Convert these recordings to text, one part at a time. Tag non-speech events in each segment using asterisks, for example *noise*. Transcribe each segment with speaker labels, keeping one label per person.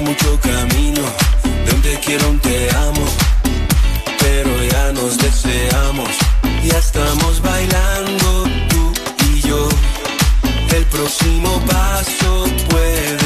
Speaker 1: mucho camino, de un te quiero un te amo, pero ya nos deseamos, ya estamos bailando tú y yo, el próximo paso puede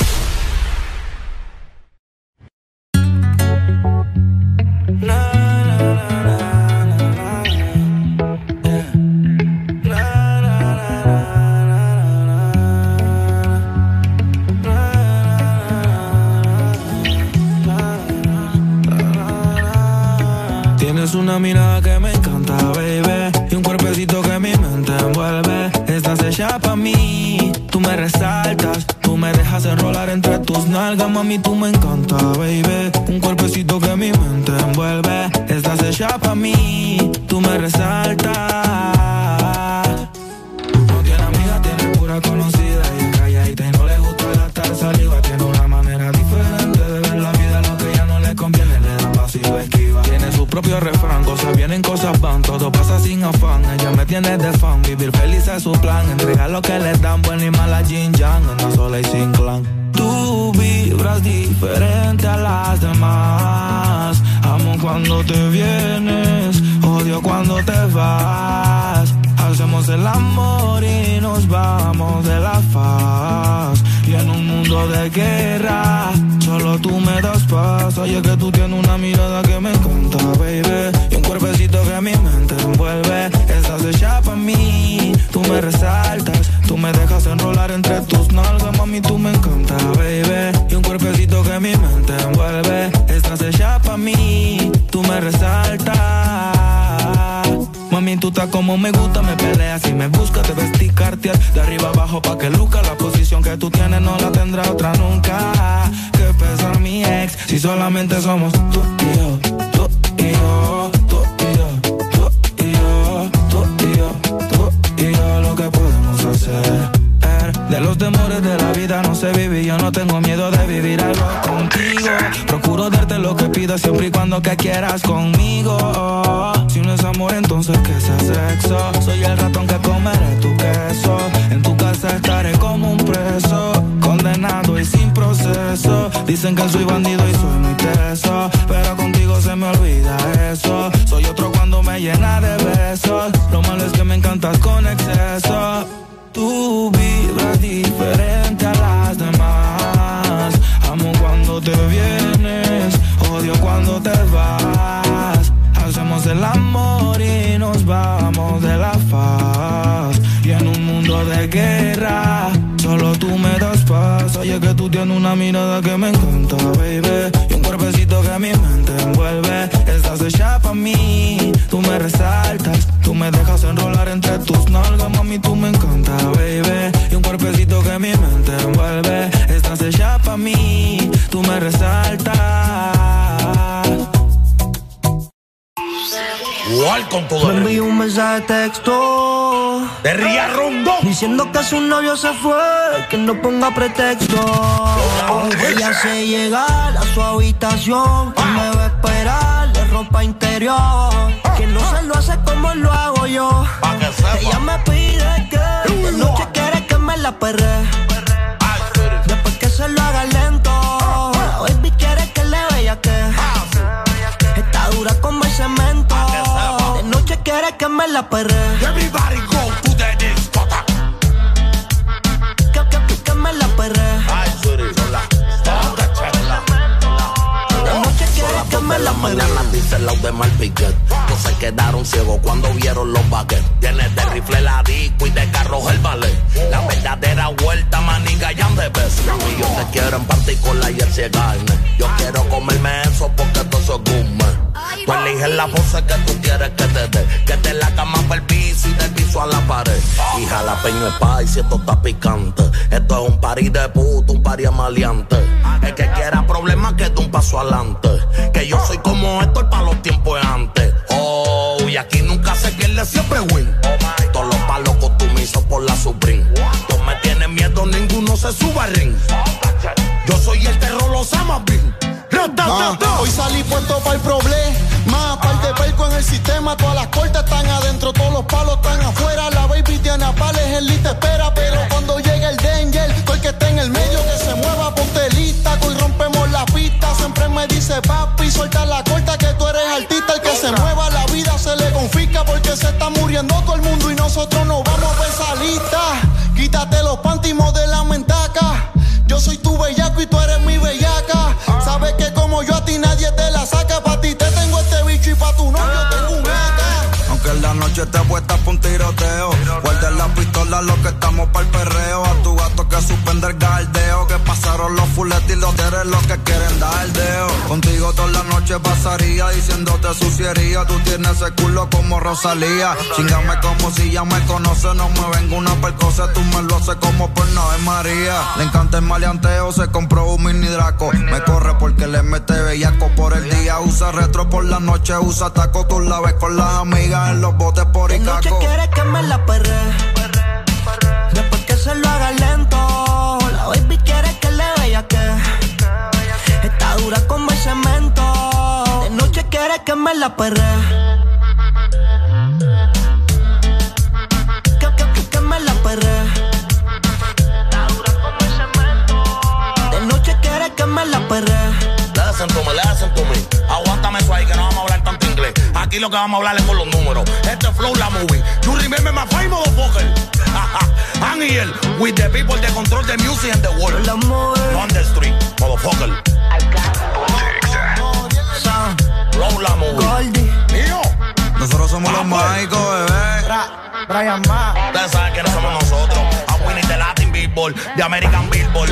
Speaker 2: Que su tienes
Speaker 3: ese culo como Rosalía. Chingame como si ya me conoces. No me vengo una percosa, tú me lo haces como por Nave María. Le encanta el maleanteo, se compró un mini draco. Me corre porque le mete bellaco por el día. Usa retro por la noche, usa taco. Tú la ves con las amigas en los botes por
Speaker 4: De noche
Speaker 3: Icaco.
Speaker 4: quiere que me la perre. Después que se lo haga lento. La baby quiere que le vea que. Está dura como el cemento. De noche quiere que me la perre. Que
Speaker 5: vamos a hablar es con los números. Este es flow la movie. You remember my motherfucker. I'm here with the people that control the music and the world. On the street, motherfucker.
Speaker 4: Sound.
Speaker 5: Flow la movie.
Speaker 4: Goldie.
Speaker 5: Mío.
Speaker 3: Nosotros somos los mágicos, bebé.
Speaker 4: Brian Ma.
Speaker 5: Ustedes saben quiénes somos nosotros. A Winnie de Latin Billboard, de American Billboard.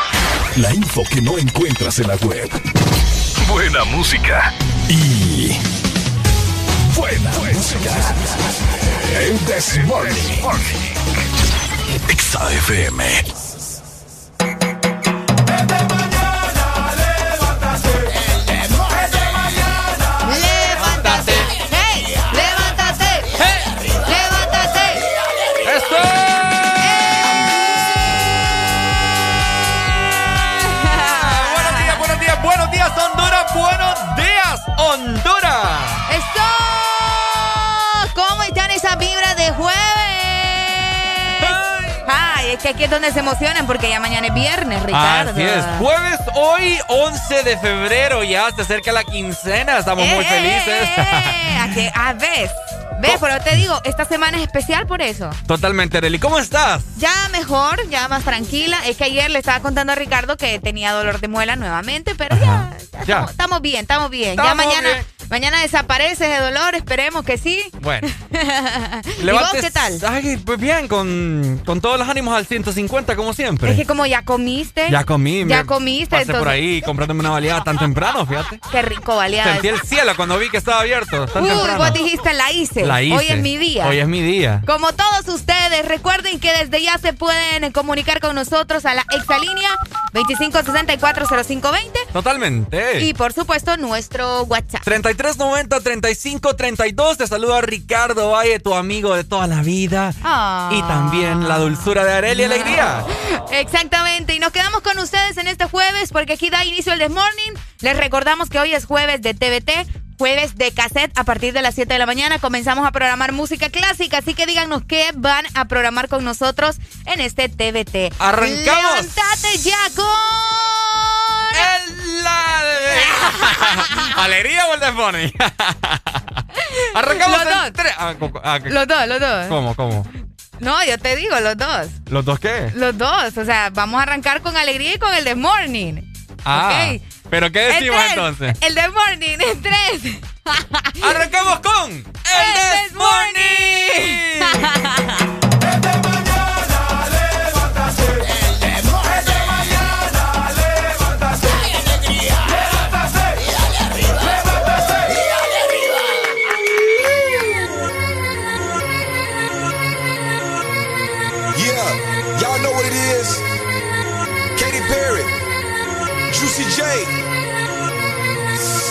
Speaker 6: La info que no encuentras en la web. Buena música. Y. Buena, música. El This Morning.
Speaker 7: Es que aquí es donde se emocionan porque ya mañana es viernes, Ricardo.
Speaker 8: Así es. Jueves hoy, 11 de febrero, ya se acerca la quincena, estamos muy
Speaker 7: Eh,
Speaker 8: felices.
Speaker 7: eh, a que- a ver, ves, pero te digo, esta semana es especial por eso.
Speaker 8: Totalmente, Arely. ¿Cómo estás?
Speaker 7: Ya mejor, ya más tranquila. Es que ayer le estaba contando a Ricardo que tenía dolor de muela nuevamente, pero ya, ya
Speaker 8: Ya.
Speaker 7: Estamos, estamos bien, estamos bien. ya mañana,
Speaker 8: bien.
Speaker 7: Mañana desaparece ese dolor, esperemos que sí.
Speaker 8: Bueno. *laughs*
Speaker 7: ¿Y vos qué tal?
Speaker 8: Ay, pues bien, con, con todos los ánimos al 150, como siempre.
Speaker 7: Es que como ya comiste.
Speaker 8: Ya comí.
Speaker 7: Ya comiste,
Speaker 8: Pasé por ahí comprándome una baleada tan temprano, fíjate. *laughs*
Speaker 7: Qué rico, baleada.
Speaker 8: Sentí el cielo cuando vi que estaba abierto tan
Speaker 7: Uy,
Speaker 8: temprano.
Speaker 7: vos dijiste la hice.
Speaker 8: La hice.
Speaker 7: Hoy es mi día.
Speaker 8: Hoy es mi día.
Speaker 7: Como todos ustedes, recuerden que desde ya se pueden comunicar con nosotros a la exalínea 25640520
Speaker 8: Totalmente.
Speaker 7: y por supuesto nuestro WhatsApp.
Speaker 8: 3390-3532. Te saluda Ricardo Valle, tu amigo de toda la vida.
Speaker 7: Ah.
Speaker 8: Y también la dulzura de Arely Alegría. *laughs*
Speaker 7: Exactamente, y nos quedamos con ustedes en este jueves porque aquí da inicio el The Morning. Les recordamos que hoy es jueves de TVT, jueves de cassette a partir de las 7 de la mañana. Comenzamos a programar música clásica, así que díganos qué van a programar con nosotros en este TVT.
Speaker 8: ¡Arrancamos!
Speaker 7: ¡Levántate ya con...
Speaker 8: El *laughs* Alegría o el demonio. *laughs* Arrancamos
Speaker 7: Los
Speaker 8: en
Speaker 7: dos.
Speaker 8: tres- ah, ah, ¿qué-
Speaker 7: Los dos, los dos.
Speaker 8: ¿Cómo, cómo?
Speaker 7: No, yo te digo, los dos.
Speaker 8: ¿Los dos qué?
Speaker 7: Los dos. O sea, vamos a arrancar con alegría y con el The Morning.
Speaker 8: Ah. ¿pero qué decimos
Speaker 7: tres,
Speaker 8: entonces?
Speaker 7: El The Morning, en tres.
Speaker 8: Arrancamos con *laughs* el This Morning.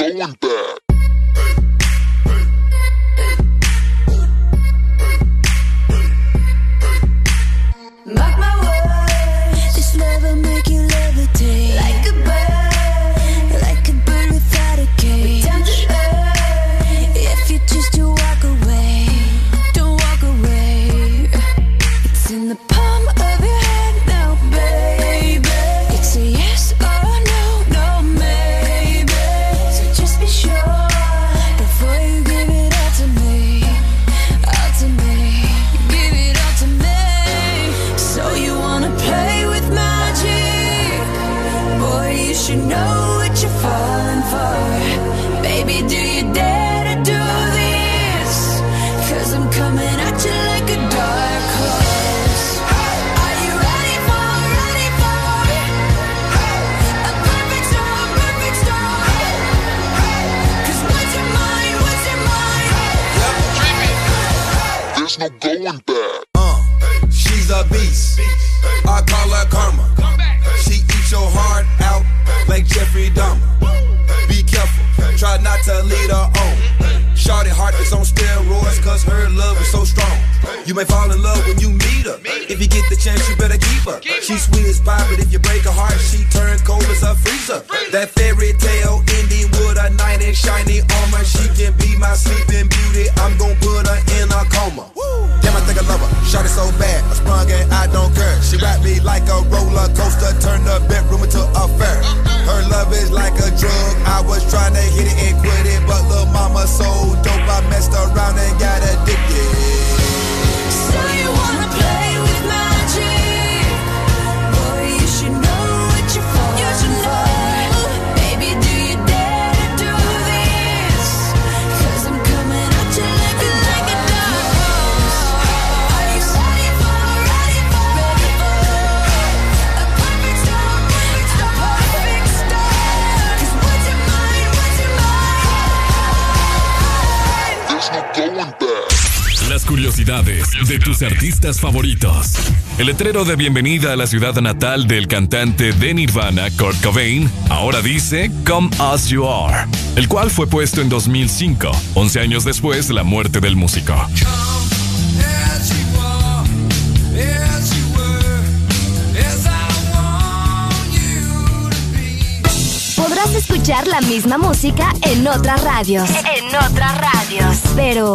Speaker 9: going back. Going back. Uh, she's a beast. I call her karma. She eats your heart out like Jeffrey Dahmer. Be careful, try not to lead her on. Shorty heart is on steroids cause her love is so strong. You may fall in love when you meet her. If you get the chance, you better keep her. She's sweet as pie, but if you break her heart, she turn cold as a freezer. That fairy tale ending with a knight in shiny armor. She can be my sleeping beauty. I'm gonna put her in a coma lover. Shot it so bad, I sprung and I don't care. She wrapped me like a roller coaster, turned the bedroom into a fair. Her love is like a drug. I was trying to hit it and quit it, but little mama so dope, I messed around and got addicted.
Speaker 6: Curiosidades de tus artistas favoritos. El letrero de bienvenida a la ciudad natal del cantante de Nirvana, Kurt Cobain, ahora dice Come As You Are, el cual fue puesto en 2005, 11 años después de la muerte del músico.
Speaker 10: Podrás escuchar la misma música en otras radios. En otras radios. Pero,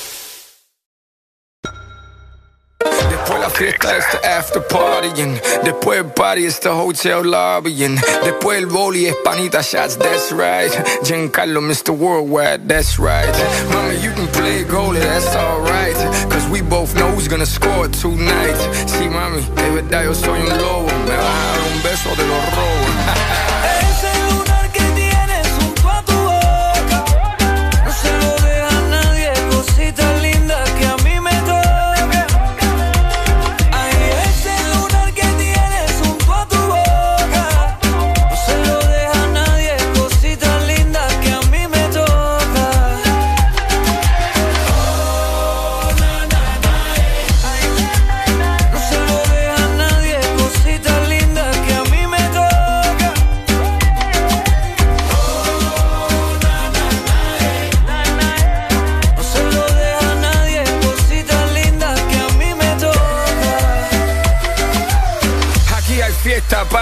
Speaker 11: Después la fiesta es the after partying. Después el party es the hotel lobbying. Después el boli es panita shots, that's right. Giancarlo, Mr. Worldwide, that's right. Mama, you can play goalie, that's alright. Cause we both know who's gonna score tonight. Sí, mami, de verdad yo soy un lobo. Me dar un beso de los robos. *laughs*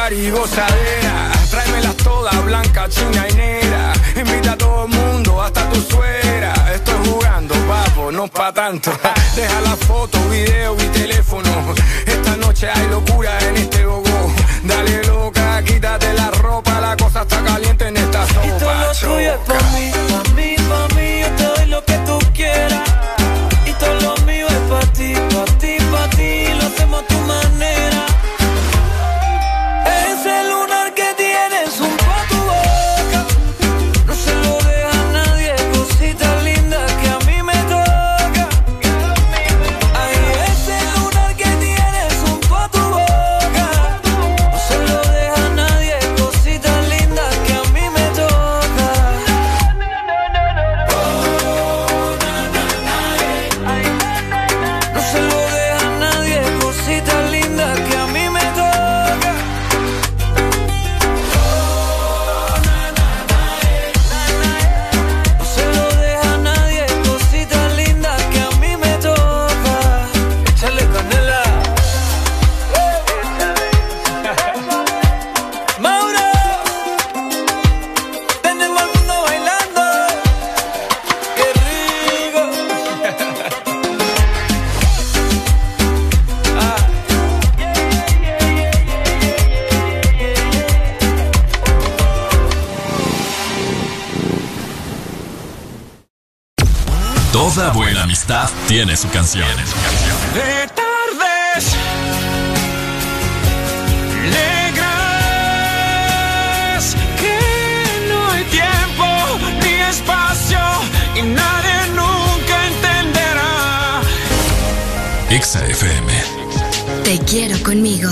Speaker 11: party y gozadera. Tráemelas todas, blanca, china y negra. Invita a todo el mundo, hasta tu suegra. Estoy jugando, papo, no pa' tanto. Deja la foto, video y teléfono. Esta noche hay locura en este gogo. Dale loca, quítate la ropa. La cosa está caliente en esta sopa.
Speaker 12: Y todo lo tuyo es pa' mí, pa' mí, pa' mí. Yo te doy lo que tú quieras. Y todo lo mío es pa' ti, pa' ti.
Speaker 6: Tiene su canción.
Speaker 12: De tardes negras que no hay tiempo ni espacio y nadie nunca entenderá.
Speaker 6: Exa FM.
Speaker 10: Te quiero conmigo.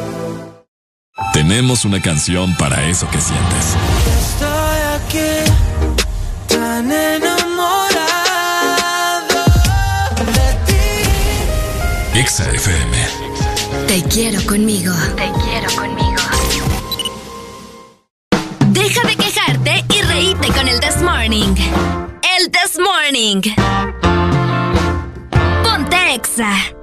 Speaker 6: Tenemos una canción para eso que sientes.
Speaker 12: Estoy aquí tan enamorado de ti.
Speaker 6: Exa FM.
Speaker 13: Te quiero conmigo. Te quiero conmigo. Deja de quejarte y reíte con el This Morning. El This Morning. Ponte Exa.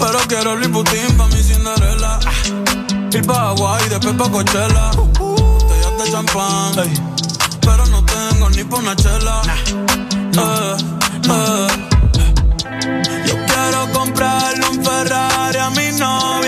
Speaker 14: Pero quiero Louis Vuitton pa' mi Cinderella. Ir pa' Hawaii, después pa' Coachella. Botellas de champán. pero no tengo ni pa' una chela. Eh, eh. Yo quiero comprarle un Ferrari a mi novia.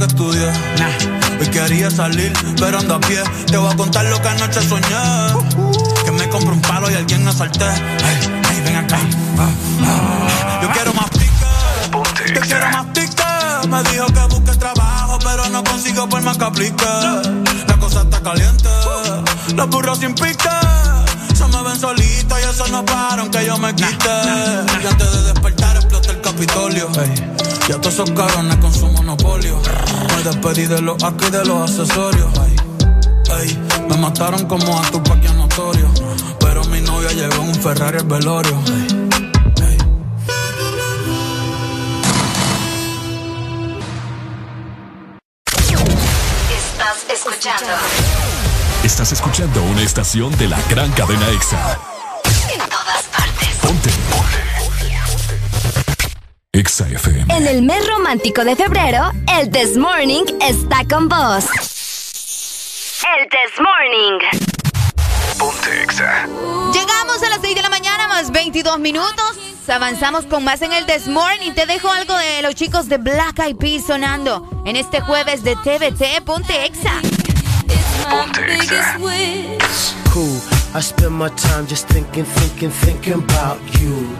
Speaker 14: Que estudié. Hoy quería salir, pero ando a pie. Te voy a contar lo que anoche soñé. Que me compro un palo y alguien me asalté. Ay, ay, ven acá. Ah, ah. Yo quiero más pique. Yo quiero más pique. Me dijo que busque trabajo, pero no consigo por más que aplique. La cosa está caliente. Los burros sin pique. Se me ven solitos y eso no paran que yo me quite. Y antes de despertar explota el Capitolio. Y a todos esos cabrones con su monopolio. Me despedí de los aquí y de los accesorios. Ey, ey, me mataron como a tu paquia notorio. Pero mi novia llegó en un Ferrari al velorio. Ey,
Speaker 13: Estás escuchando.
Speaker 6: Estás escuchando una estación de la gran cadena EXA. EXA.
Speaker 13: En el mes romántico de febrero, el This Morning está con vos. El This Morning.
Speaker 6: Ponte EXA.
Speaker 7: Llegamos a las 6 de la mañana, más 22 minutos. Avanzamos con más en el This Morning. Te dejo algo de los chicos de Black Eyed Peas sonando en este jueves de TVT. Ponte Exa.
Speaker 15: Cool. I spend my time just thinking, thinking, thinking about you.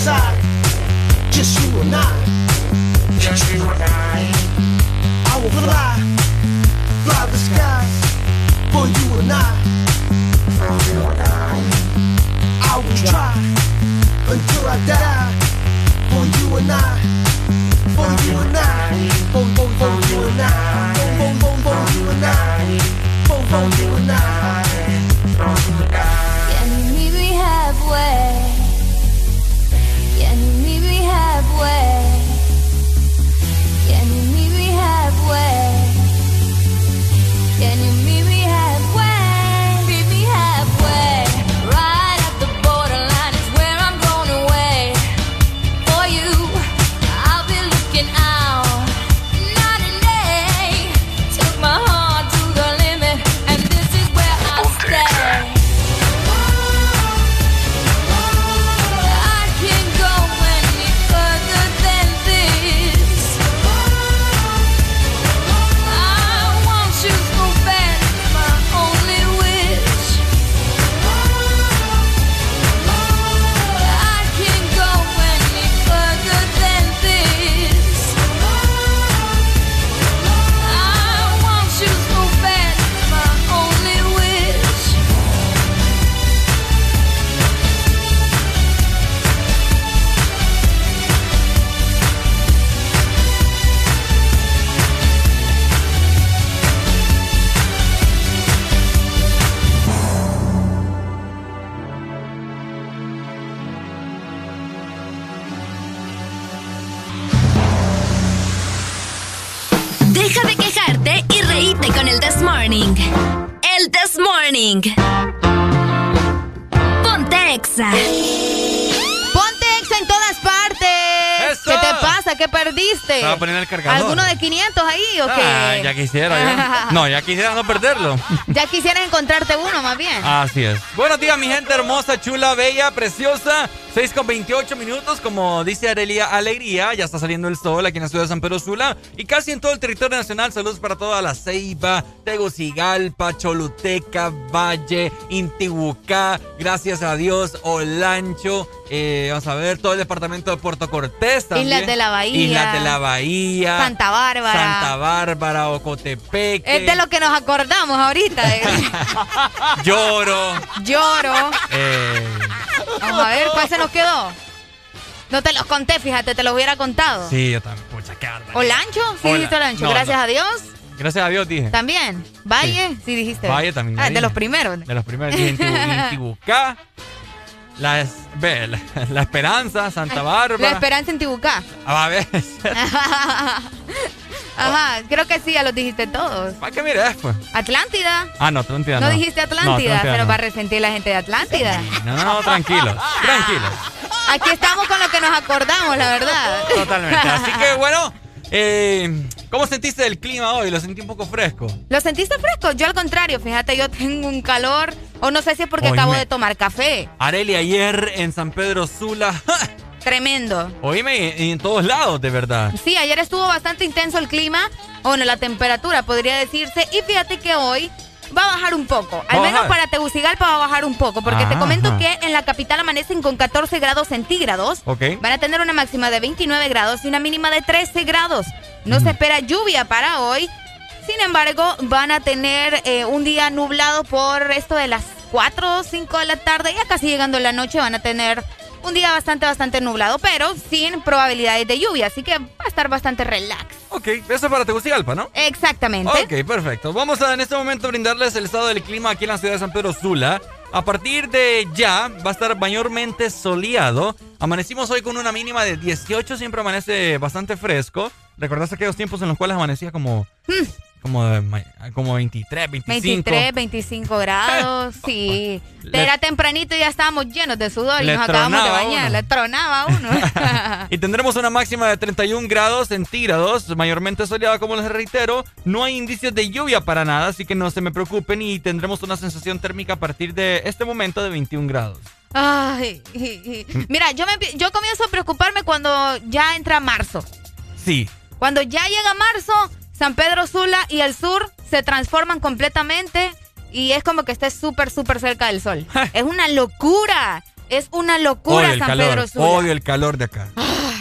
Speaker 10: Side. Just you and I. Just you and I. I will fly, fly the skies for you and I. For you and I. I will try until I die for you and I. For you and I. For, for, for you and I. For, for, for, for you and I. For, for you and I.
Speaker 8: quisiera. No, ya quisiera no perderlo.
Speaker 7: Ya quisieras encontrarte uno más bien.
Speaker 8: Así es. Buenos días, mi gente hermosa, chula, bella, preciosa. 6 con 28 minutos, como dice Arelia Alegría. Ya está saliendo el sol aquí en la ciudad de San Pedro Sula. Y casi en todo el territorio nacional. Saludos para toda la Ceiba, Tegucigalpa, Choluteca, Valle, Intibucá. Gracias a Dios, Olancho. eh, vamos a ver, todo el departamento de Puerto Cortés también.
Speaker 7: Islas de la Bahía.
Speaker 8: Islas de la Bahía.
Speaker 7: Santa Bárbara.
Speaker 8: Santa Bárbara, Ocotepeque.
Speaker 7: Es de lo que nos acordamos ahorita. *laughs*
Speaker 8: Lloro.
Speaker 7: Lloro.
Speaker 8: eh,
Speaker 7: Vamos a ver, ¿cuál se nos quedó? No te los conté, fíjate, te los hubiera contado.
Speaker 8: Sí, yo también. Pucha, qué bárbaro.
Speaker 7: ¿Olancho? Sí
Speaker 8: Hola.
Speaker 7: dijiste Olancho.
Speaker 8: No,
Speaker 7: Gracias
Speaker 8: no.
Speaker 7: a Dios.
Speaker 8: Gracias a Dios dije.
Speaker 7: También. Valle, sí, dijiste.
Speaker 8: Valle también.
Speaker 7: Ah, de
Speaker 8: dije.
Speaker 7: los primeros.
Speaker 8: De los primeros. Intibucá. *laughs* La, es- ve, la, la Esperanza, Santa
Speaker 7: La
Speaker 8: Bárbara.
Speaker 7: esperanza en Tibucá.
Speaker 8: Ah, a ver. *laughs*
Speaker 7: Ajá, creo que sí, ya los dijiste todos.
Speaker 8: ¿Para qué mires, pues?
Speaker 7: Atlántida.
Speaker 8: Ah, no, Atlántida
Speaker 7: No,
Speaker 8: no.
Speaker 7: dijiste
Speaker 8: No,
Speaker 7: Atlántida, se nos
Speaker 8: no.
Speaker 7: va a resentir la gente de Atlántida.
Speaker 8: No, no, no, tranquilos. *laughs* Tranquilos.
Speaker 7: Aquí estamos con lo que nos acordamos, la verdad.
Speaker 8: Totalmente. *laughs* Así que bueno, eh, ¿cómo sentiste el clima hoy? Lo sentí un poco fresco.
Speaker 7: ¿Lo sentiste fresco? Yo al contrario, fíjate, yo tengo un calor, o no sé si es porque
Speaker 8: Oíme.
Speaker 7: acabo de tomar café.
Speaker 8: Areli ayer en San Pedro Sula. *laughs*
Speaker 7: Tremendo.
Speaker 8: Oíme, y en todos lados, de verdad.
Speaker 7: Sí, ayer estuvo bastante intenso el clima, bueno, la temperatura podría decirse, y fíjate que hoy va a bajar un poco. Al menos para Tegucigalpa va a bajar un poco, porque te
Speaker 8: Ajá.
Speaker 7: comento que en la capital amanecen con 14 grados centígrados.
Speaker 8: Ok.
Speaker 7: Van a tener una máxima de 29 grados y una mínima de 13 grados. No se espera lluvia para hoy. Sin embargo, van a tener eh, un día nublado por esto de las 4 o 5 de la tarde. Ya casi llegando la noche van a tener un día bastante, bastante nublado, pero sin probabilidades de lluvia. Así que va a estar bastante relax.
Speaker 8: Ok, eso es para Tegucigalpa, ¿no?
Speaker 7: Exactamente.
Speaker 8: Ok, perfecto. Vamos a en este momento brindarles el estado del clima aquí en la ciudad de San Pedro Sula. A partir de ya va a estar mayormente soleado. Amanecimos hoy con una mínima de 18, siempre amanece bastante fresco. ¿Recordás aquellos tiempos en los cuales amanecía como, como, de ma- como 23, 25?
Speaker 7: 23, 25 grados, *laughs* sí.
Speaker 8: Le-
Speaker 7: Era tempranito y ya estábamos llenos de sudor y nos acabamos de bañar.
Speaker 8: uno.
Speaker 7: Le tronaba uno. *laughs*
Speaker 8: Y tendremos una máxima de 31 grados centígrados, mayormente soleada, como les reitero. No hay indicios de lluvia para nada, así que no se me preocupen y tendremos una sensación térmica a partir de este momento de 21 grados.
Speaker 7: Ay, *laughs* mira, yo, me, yo comienzo a preocuparme cuando ya entra marzo.
Speaker 8: Sí.
Speaker 7: Cuando ya llega marzo, San Pedro Sula y el sur se transforman completamente y es como que estés súper, súper cerca del sol. es una locura. Es una locura
Speaker 8: Odio
Speaker 7: San
Speaker 8: calor,
Speaker 7: Pedro Sula.
Speaker 8: odio el calor de acá.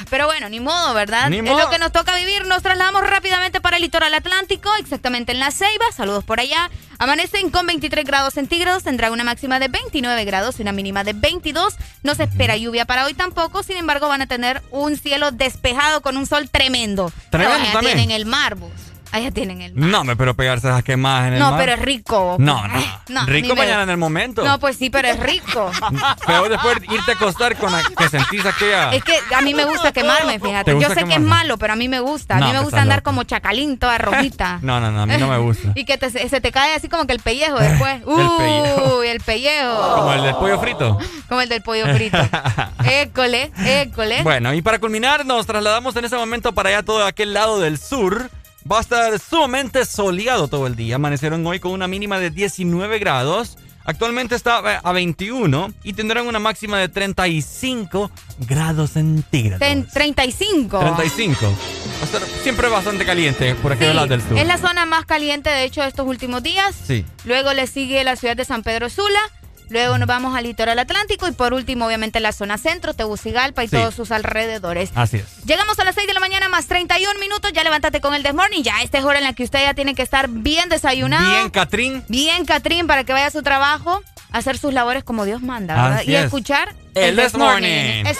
Speaker 7: Pero bueno, ni modo, ¿verdad?
Speaker 8: Ni
Speaker 7: es
Speaker 8: modo.
Speaker 7: lo que nos toca vivir. Nos trasladamos rápidamente para el litoral atlántico, exactamente en La Ceiba. Saludos por allá. Amanecen con 23 grados centígrados, tendrá una máxima de 29 grados y una mínima de 22. No se espera lluvia para hoy tampoco, sin embargo van a tener un cielo despejado con un sol tremendo.
Speaker 8: Tremendo también.
Speaker 7: tienen el mar, vos. Allá tienen el.
Speaker 8: No, me pero pegarse a quemadas en el
Speaker 7: No,
Speaker 8: mar.
Speaker 7: pero es rico.
Speaker 8: No, no.
Speaker 7: No,
Speaker 8: Rico mañana en el momento.
Speaker 7: No, pues sí, pero es rico. *laughs*
Speaker 8: Pero después irte a acostar con la que sentís aquella...
Speaker 7: Es que a mí me gusta quemarme, fíjate.
Speaker 8: ¿Te
Speaker 7: Yo sé que es malo, pero a mí me gusta. A
Speaker 8: No,
Speaker 7: mí me gusta andar como chacalín, toda rojita. *laughs*
Speaker 8: No, no, no, a mí no me gusta. *laughs*
Speaker 7: Y que te- se te cae así como que el pellejo después. Uy,
Speaker 8: pellejo.
Speaker 7: el pellejo.
Speaker 8: Como el del pollo frito.
Speaker 7: Como el del pollo frito. école, école.
Speaker 8: Bueno, y para culminar, nos trasladamos en ese momento para allá todo aquel lado del sur. Va a estar sumamente soleado todo el día. Amanecieron hoy con una mínima de 19 grados. Actualmente está eh, a 21 y tendrán una máxima de 35 grados centígrados.
Speaker 7: Ten- 35.
Speaker 8: 35. Va a estar siempre bastante caliente por aquellos
Speaker 7: Sí,
Speaker 8: lados del sur.
Speaker 7: es la zona más caliente, de hecho, estos últimos días.
Speaker 8: Sí.
Speaker 7: Luego le sigue la ciudad de San Pedro Sula. Luego nos vamos al litoral atlántico y por último, obviamente, la zona centro, Tegucigalpa y
Speaker 8: Sí.
Speaker 7: todos sus alrededores.
Speaker 8: Así es.
Speaker 7: Llegamos a las 6 de la mañana más 31 minutos. Ya levántate con el Desmorning. Ya esta es hora en la que usted ya tiene que estar bien desayunado.
Speaker 8: Bien, Catrín.
Speaker 7: Bien, Catrín, para que vaya a su trabajo, a hacer sus labores como Dios manda, ¿verdad?
Speaker 8: Así
Speaker 7: y
Speaker 8: es.
Speaker 7: escuchar
Speaker 8: El This Morning.
Speaker 7: ¡Eso!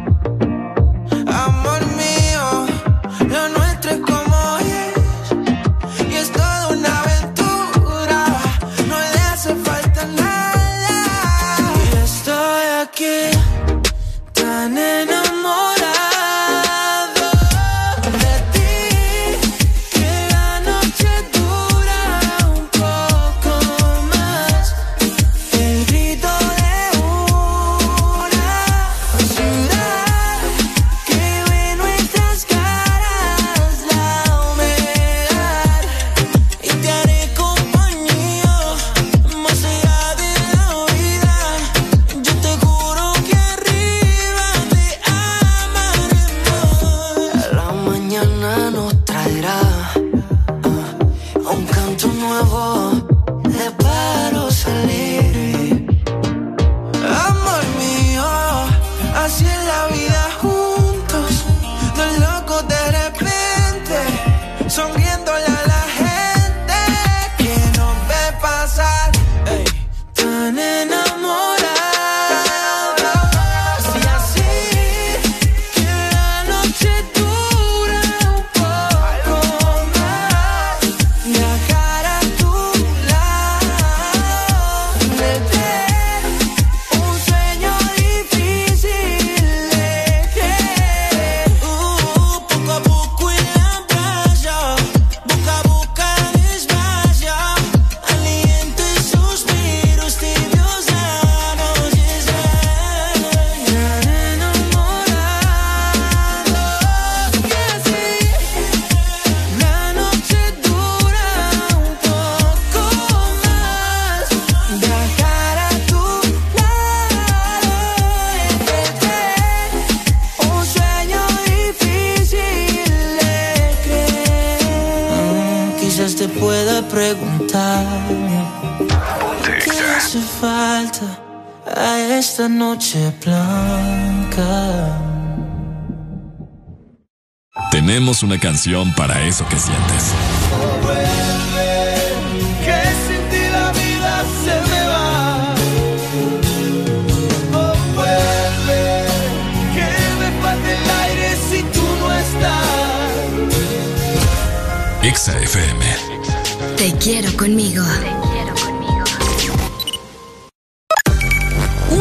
Speaker 16: Esta noche blanca?
Speaker 6: Tenemos una canción para eso que sientes.
Speaker 16: Que sin ti la vida se me va. Oh, vuelve, que me falta el aire si tú no estás.
Speaker 6: Exa FM.
Speaker 10: Te quiero conmigo.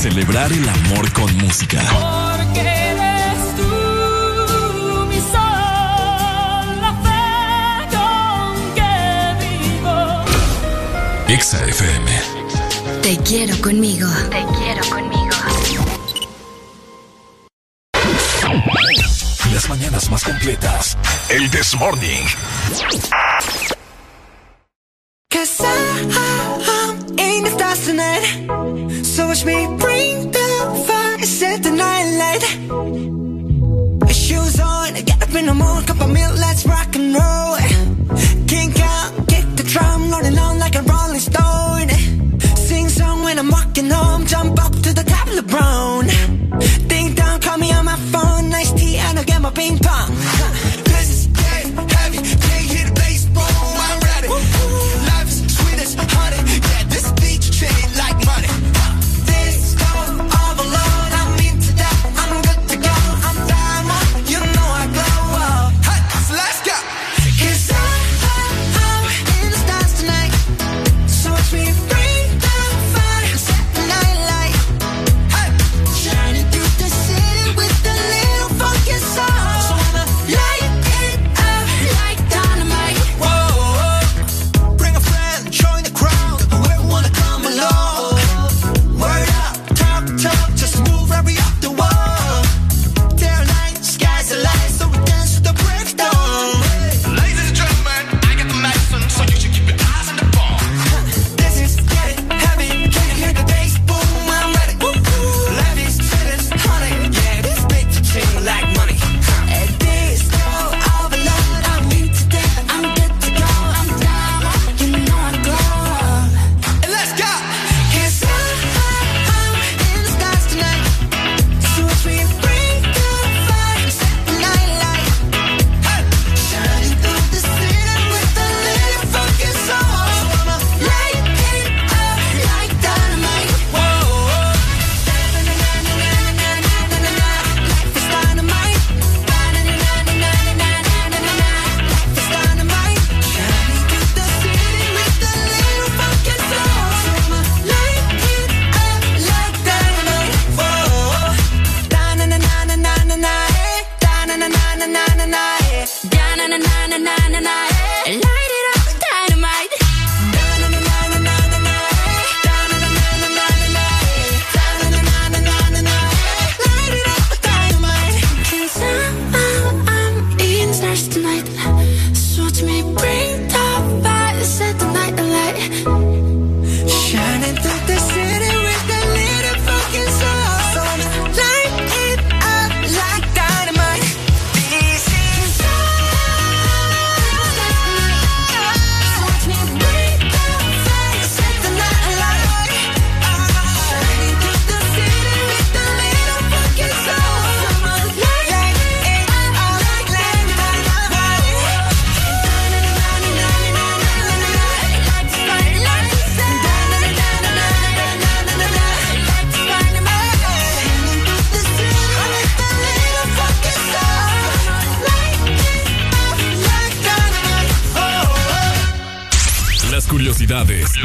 Speaker 6: Celebrar el amor con música.
Speaker 16: Porque eres tú mi sol, la fe con que vivo.
Speaker 6: Exa FM.
Speaker 10: Te quiero conmigo. Te quiero conmigo.
Speaker 6: Las mañanas más completas. El This Morning.
Speaker 16: Cause I'm in the stars tonight. So watch me up in the morning, cup of milk, let's rock and roll. Kink out, kick the drum, rolling on like a rolling stone. Sing song when I'm walking home, jump up to the top of the brown. Ding dong, call me on my phone, nice tea, and I'll get my ping pong.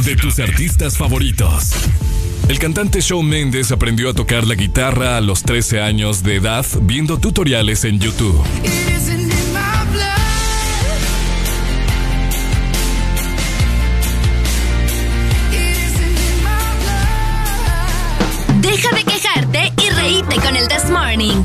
Speaker 6: de tus artistas favoritos. El cantante Shawn Mendes aprendió a tocar la guitarra a los 13 años de edad viendo tutoriales en YouTube.
Speaker 17: Deja de quejarte y reíte con el This Morning.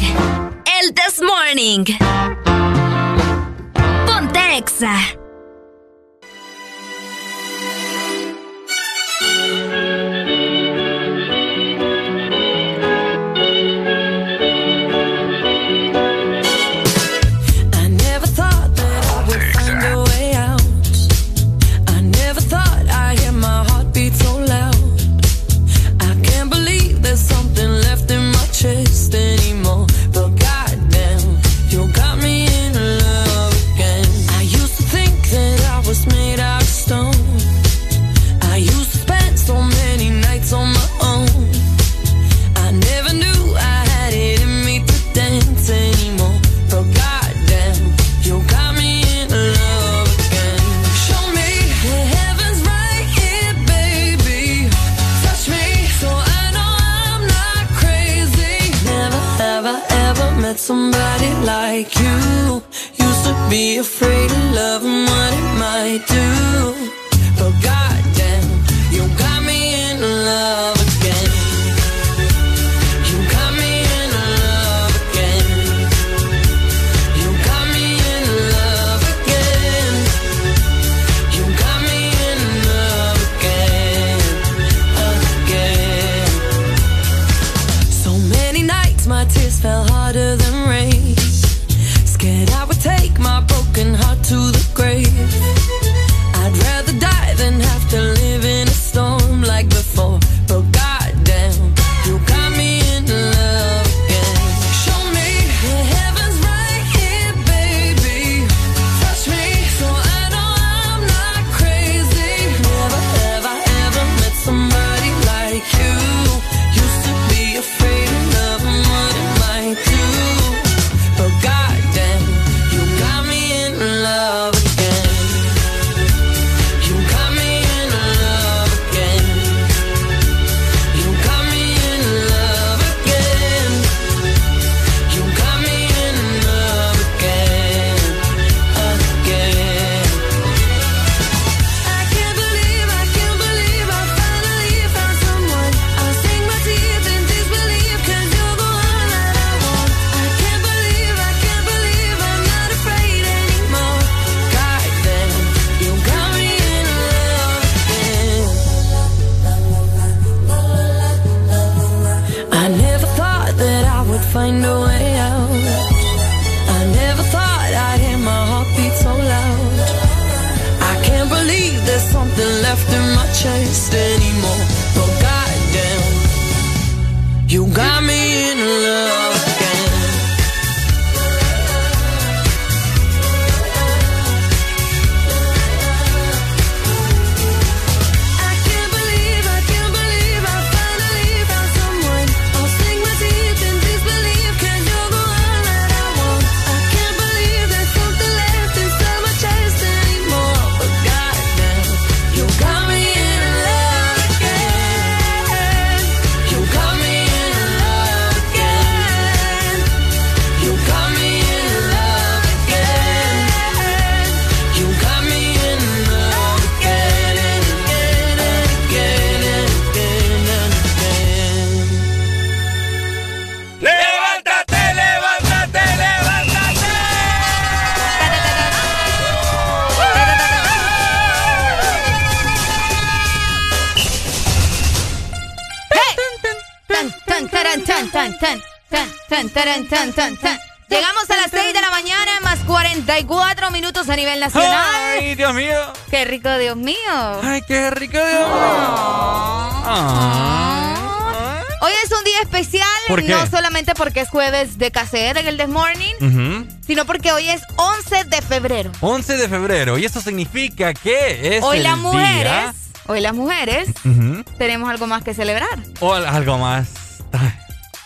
Speaker 7: pues de cassette en el This Morning,
Speaker 8: uh -huh.
Speaker 7: sino porque hoy es 11 de febrero.
Speaker 8: 11 de febrero, y eso significa que es.
Speaker 7: Hoy
Speaker 8: el
Speaker 7: las mujeres,
Speaker 8: día...
Speaker 7: hoy las mujeres,
Speaker 8: uh -huh.
Speaker 7: tenemos algo más que celebrar.
Speaker 8: O algo más.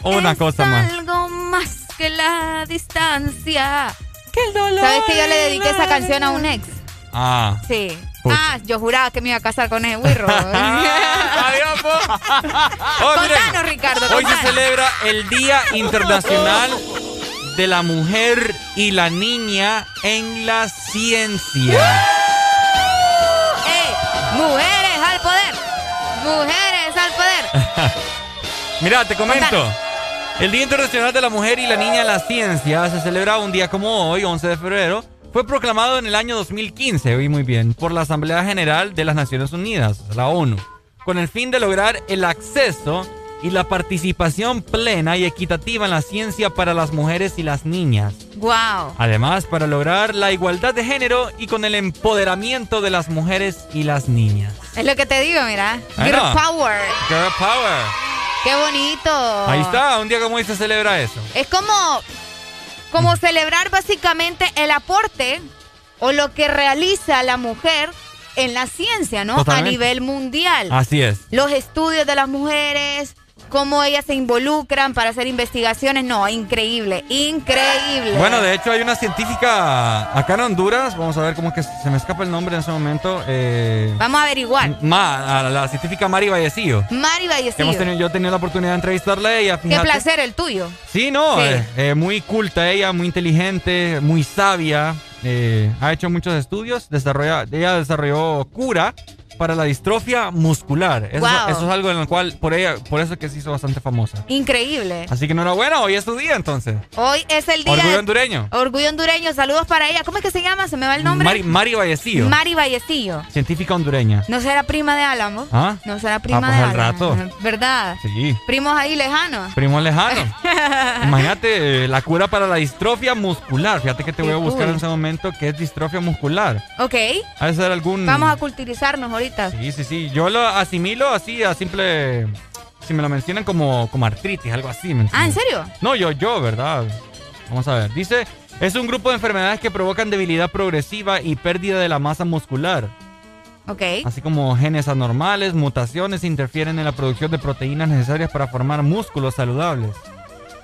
Speaker 8: O una
Speaker 7: es
Speaker 8: cosa más.
Speaker 7: Algo más que la distancia. Que el dolor. ¿Sabes que yo le dediqué esa canción a un ex?
Speaker 8: Ah.
Speaker 7: Sí. Yo juraba que me iba a casar con ese wirro. *laughs*
Speaker 8: Adiós. *laughs* Oh,
Speaker 7: Contanos, Ricardo.
Speaker 8: Hoy se celebra el Día Internacional de la Mujer y la Niña en la Ciencia.
Speaker 7: ¡Ey! ¡Mujeres al poder! ¡Mujeres al poder! *laughs*
Speaker 8: Mira, te comento. El Día Internacional de la Mujer y la Niña en la Ciencia se celebra un día como hoy, 11 de febrero. Fue proclamado en el año 2015, oí muy bien, por la Asamblea General de las Naciones Unidas, la ONU, con el fin de lograr el acceso y la participación plena y equitativa en la ciencia para las mujeres y las niñas.
Speaker 7: ¡Wow!
Speaker 8: Además, para lograr la igualdad de género y con el empoderamiento de las mujeres y las niñas.
Speaker 7: Es lo que te digo, mira. Girl power.
Speaker 8: Girl Power.
Speaker 7: ¡Qué bonito!
Speaker 8: Ahí está, un día como hoy se celebra eso.
Speaker 7: Es como, como celebrar básicamente el aporte o lo que realiza la mujer en la ciencia, ¿no?
Speaker 8: Totalmente.
Speaker 7: A nivel mundial.
Speaker 8: Así es.
Speaker 7: Los estudios de las mujeres, cómo ellas se involucran para hacer investigaciones. No, increíble, increíble.
Speaker 8: Bueno, de hecho hay una científica acá en Honduras, vamos a ver cómo es que se me escapa el nombre en ese momento. Eh,
Speaker 7: Vamos a averiguar.
Speaker 8: Ma, a la, la científica Mari Vallecillo.
Speaker 7: Mari Vallecillo.
Speaker 8: hemos tenido, yo he tenido la oportunidad de entrevistarla a ella.
Speaker 7: Qué placer el tuyo.
Speaker 8: Sí, no,
Speaker 7: Sí.
Speaker 8: eh, eh, muy culta ella, muy inteligente, muy sabia. ha hecho muchos estudios. Desarrolla, ella desarrolló cura para la distrofia muscular. Eso,
Speaker 7: Wow.
Speaker 8: eso es algo en lo cual, por ella, por eso es que se hizo bastante famosa.
Speaker 7: Increíble.
Speaker 8: Así que enhorabuena, hoy es tu día entonces.
Speaker 7: Hoy es el día.
Speaker 8: Orgullo hondureño.
Speaker 7: Orgullo hondureño. Saludos para ella. ¿Cómo es que se llama? ¿Se me va el nombre?
Speaker 8: Mari, Mari Vallecillo.
Speaker 7: Mari Vallecillo.
Speaker 8: Científica hondureña.
Speaker 7: ¿No será prima de Álamo?
Speaker 8: ¿Ah?
Speaker 7: No será prima
Speaker 8: Ah, pues
Speaker 7: de
Speaker 8: al
Speaker 7: Álamo.
Speaker 8: rato.
Speaker 7: ¿Verdad?
Speaker 8: Sí.
Speaker 7: Primos ahí lejanos.
Speaker 8: Primo lejano. *laughs* Imagínate eh, la cura para la distrofia muscular. Fíjate que te voy a buscar
Speaker 7: cool.
Speaker 8: en ese momento qué es distrofia muscular.
Speaker 7: ok.
Speaker 8: De ser algún.
Speaker 7: Vamos a culturizarnos ahorita.
Speaker 8: Sí, sí, sí. Yo lo asimilo así a simple. Si me lo mencionan como, como artritis, algo así. ¿me
Speaker 7: Ah, ¿en serio?
Speaker 8: No, yo, yo, ¿verdad? Vamos a ver. Dice: es un grupo de enfermedades que provocan debilidad progresiva y pérdida de la masa muscular.
Speaker 7: Ok.
Speaker 8: Así como genes anormales, mutaciones interfieren en la producción de proteínas necesarias para formar músculos saludables.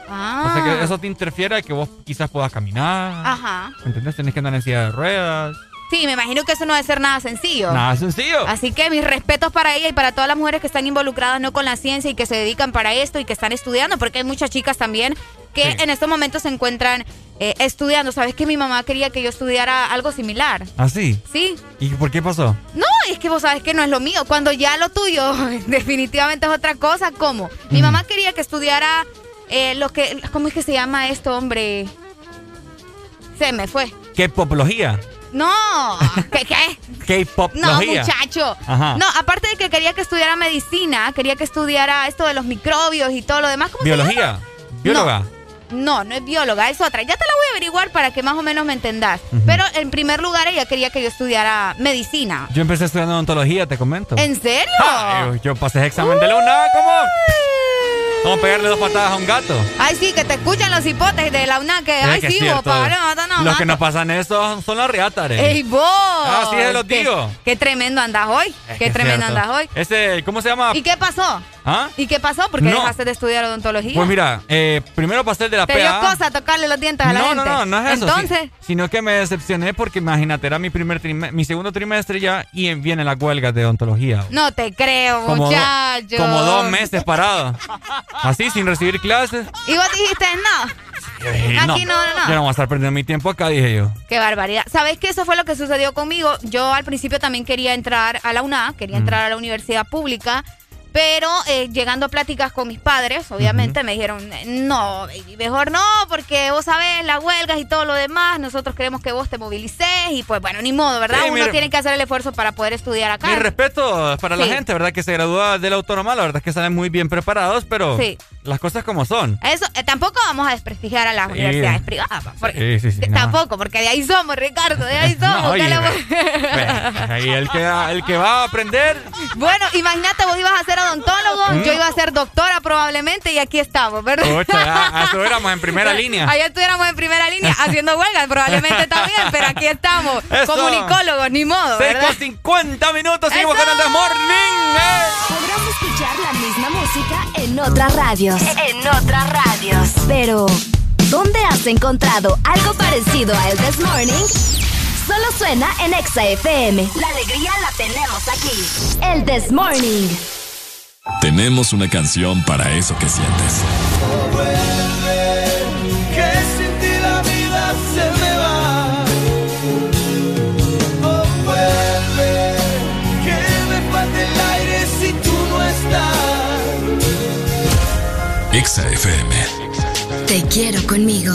Speaker 7: Ah.
Speaker 8: O sea que eso te interfiere a que vos quizás puedas caminar.
Speaker 7: Ajá.
Speaker 8: ¿Entendés? Tenés que andar en silla de ruedas.
Speaker 7: Sí, me imagino que eso no debe ser nada sencillo.
Speaker 8: Nada sencillo.
Speaker 7: Así que mis respetos para ella y para todas las mujeres que están involucradas no con la ciencia y que se dedican para esto y que están estudiando, porque hay muchas chicas también que
Speaker 8: Sí.
Speaker 7: en estos momentos se encuentran eh, estudiando. ¿Sabes que mi mamá quería que yo estudiara algo similar?
Speaker 8: ¿Ah, sí?
Speaker 7: Sí.
Speaker 8: ¿Y por qué pasó?
Speaker 7: No, es que vos sabes que no es lo mío. Cuando ya lo tuyo *laughs* definitivamente es otra cosa, ¿cómo? Mi mamá quería que estudiara eh, lo que... ¿Cómo es que se llama esto, hombre? Se me fue.
Speaker 8: ¿Qué popología?
Speaker 7: No, ¿qué qué?
Speaker 8: K-pop.
Speaker 7: No, muchacho.
Speaker 8: Ajá.
Speaker 7: No, aparte de que quería que estudiara medicina, quería que estudiara esto de los microbios y todo lo demás. ¿Cómo?
Speaker 8: Biología. Bióloga.
Speaker 7: No, no es bióloga, es otra. Ya te la voy a averiguar para que más o menos me entendas.
Speaker 8: Ujú.
Speaker 7: Pero en primer lugar ella quería que yo estudiara medicina.
Speaker 8: Yo empecé estudiando odontología, te comento.
Speaker 7: ¿En serio?
Speaker 8: Ah, yo, yo pasé el examen de la UNA, ¿cómo? Vamos a pegarle dos patadas a un gato.
Speaker 7: Ay, sí, que te escuchan los hipotes de la UNA que,
Speaker 8: Es
Speaker 7: ay,
Speaker 8: que
Speaker 7: sí, vos, padre, mata, no,
Speaker 8: Los que nos pasan eso son las riátares.
Speaker 7: ¡Ey, vos!
Speaker 8: Así se los digo.
Speaker 7: Qué tremendo andas hoy.
Speaker 8: Es
Speaker 7: Qué tremendo
Speaker 8: cierto.
Speaker 7: andas hoy.
Speaker 8: Ese, ¿cómo se llama?
Speaker 7: ¿Y qué pasó?
Speaker 8: ¿Ah?
Speaker 7: ¿Y qué pasó? ¿Por qué
Speaker 8: No.
Speaker 7: dejaste de estudiar odontología?
Speaker 8: Pues mira, eh, primero pasé el de la
Speaker 7: Te dio
Speaker 8: PA.
Speaker 7: cosa tocarle los dientes a la
Speaker 8: no,
Speaker 7: gente.
Speaker 8: no, no, no es eso.
Speaker 7: Entonces,
Speaker 8: sí, sino que me decepcioné porque imagínate, era mi primer mi segundo trimestre ya y viene la huelga de odontología.
Speaker 7: no te creo,
Speaker 8: Como, do-
Speaker 7: muchacho.
Speaker 8: como dos meses parado. *laughs* Así, sin recibir clases.
Speaker 7: Y vos dijiste, no,
Speaker 8: dije,
Speaker 7: Aquí no, no, no.
Speaker 8: Yo no voy a estar perdiendo mi tiempo acá, dije yo.
Speaker 7: qué barbaridad. ¿Sabes qué? Eso fue lo que sucedió conmigo. Yo al principio también quería entrar a la UNA, quería entrar a la universidad pública. Pero eh, llegando a pláticas con mis padres, obviamente me dijeron, no, mejor no, porque vos sabés las huelgas y todo lo demás, nosotros queremos que vos te movilices y pues bueno, ni modo, ¿verdad?
Speaker 8: Sí,
Speaker 7: Uno tiene que hacer el esfuerzo para poder estudiar acá.
Speaker 8: Mi respeto para la gente, ¿verdad? Que se gradúa de la autónoma, la verdad es que salen muy bien preparados, pero
Speaker 7: Sí.
Speaker 8: las cosas como son.
Speaker 7: Eso, eh, tampoco vamos a desprestigiar a las universidades privadas. porque-
Speaker 8: Sí, sí, sí. no.
Speaker 7: Tampoco, porque de ahí somos, Ricardo, de ahí *laughs* somos.
Speaker 8: No,
Speaker 7: ¿qué
Speaker 8: oye,
Speaker 7: le-
Speaker 8: ve, Ahí el que, el que va a aprender.
Speaker 7: Bueno, imagínate, vos ibas a ser odontólogo,
Speaker 8: Mm.
Speaker 7: yo iba a ser doctora probablemente y aquí estamos, ¿verdad?
Speaker 8: Ya *laughs* estuviéramos en primera línea.
Speaker 7: Allá estuviéramos en primera línea *laughs* haciendo huelgas, probablemente también, pero aquí estamos,
Speaker 8: Eso.
Speaker 7: comunicólogos, ni modo,
Speaker 8: 6
Speaker 7: ¿verdad?
Speaker 8: con 50 minutos, seguimos
Speaker 7: ¡Eso!
Speaker 8: con el The Morning. eh.
Speaker 10: Podrás escuchar la misma música en otras radios. En otras radios. Pero, ¿dónde has encontrado algo parecido a el This Morning? solo suena en Exa FM. La alegría la tenemos aquí. El This Morning.
Speaker 6: Tenemos una canción para eso que sientes.
Speaker 18: Que sin ti la vida se me va. Oh, vuelve, que me falta el aire si tú no estás.
Speaker 6: Exa FM.
Speaker 10: Te quiero conmigo.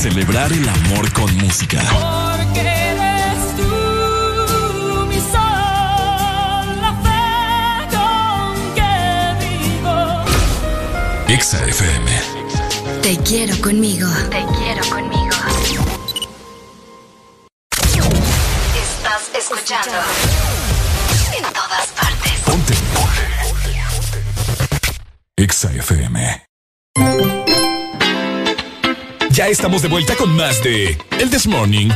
Speaker 6: Celebrar el amor con música.
Speaker 18: Porque eres tú mi sol, la fe con que vivo.
Speaker 6: Exa FM.
Speaker 10: Te quiero conmigo. Te quiero conmigo. Estás escuchando. En todas partes.
Speaker 6: Ponte. Exa FM. Ya estamos de vuelta con más de El This Morning.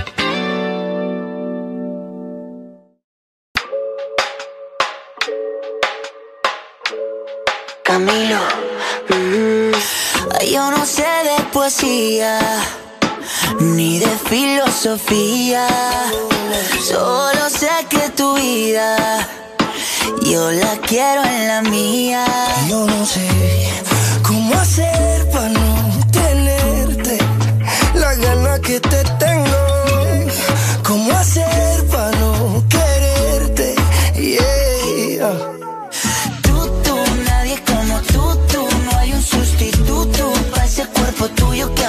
Speaker 19: Camilo, mm, yo no sé de poesía ni de filosofía, solo sé que tu vida yo la quiero en la mía. Yo no sé cómo hacer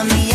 Speaker 19: me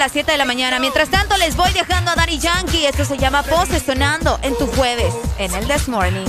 Speaker 20: las 7 de la mañana. Mientras tanto, les voy dejando a Daddy Yankee. Esto se llama Pose Sonando en tu jueves, en el This Morning.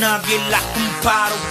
Speaker 20: una vieja compadre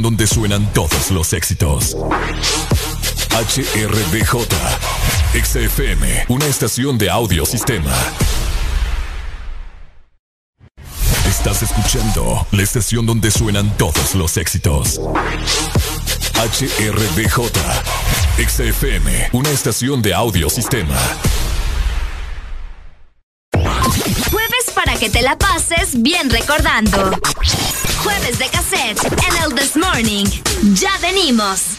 Speaker 20: donde suenan todos los éxitos. HRBJ, XFM, una estación de audio sistema. Estás escuchando la estación donde suenan todos los éxitos. HRBJ, XFM, una estación de audio sistema.
Speaker 10: Jueves para que te la pases bien recordando desde cassette en el This Morning. Ya venimos.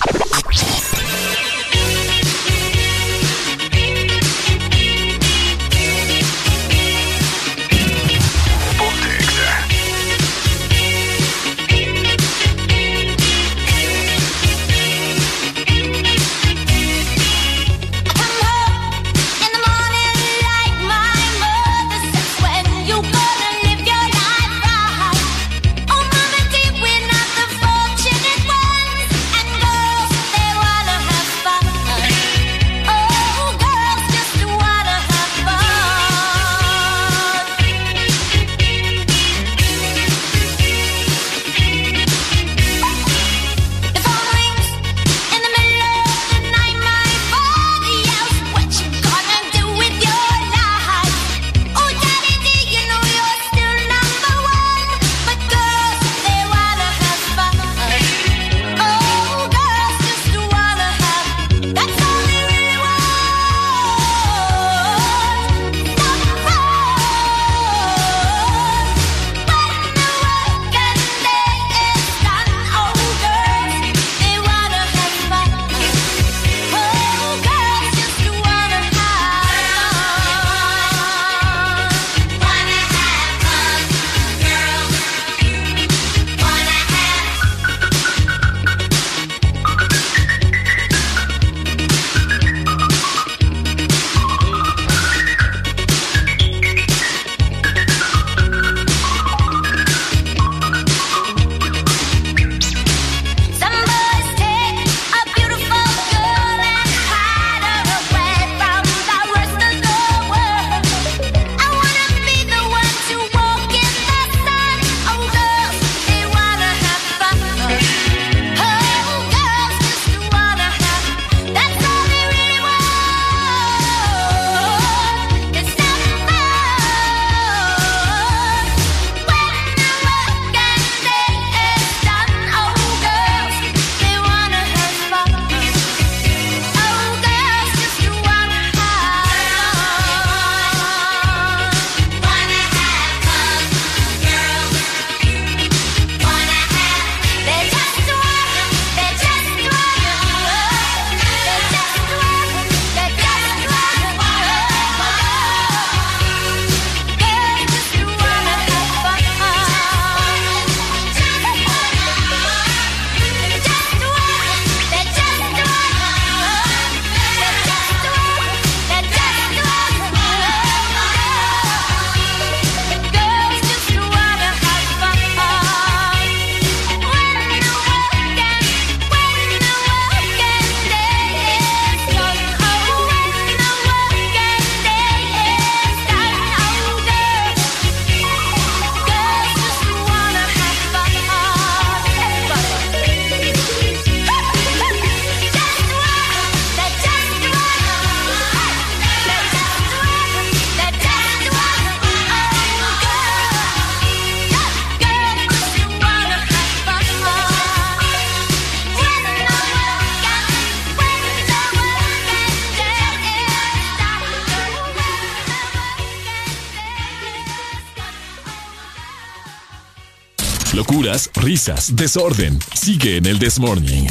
Speaker 6: Risas, desorden. Sigue en el This Morning.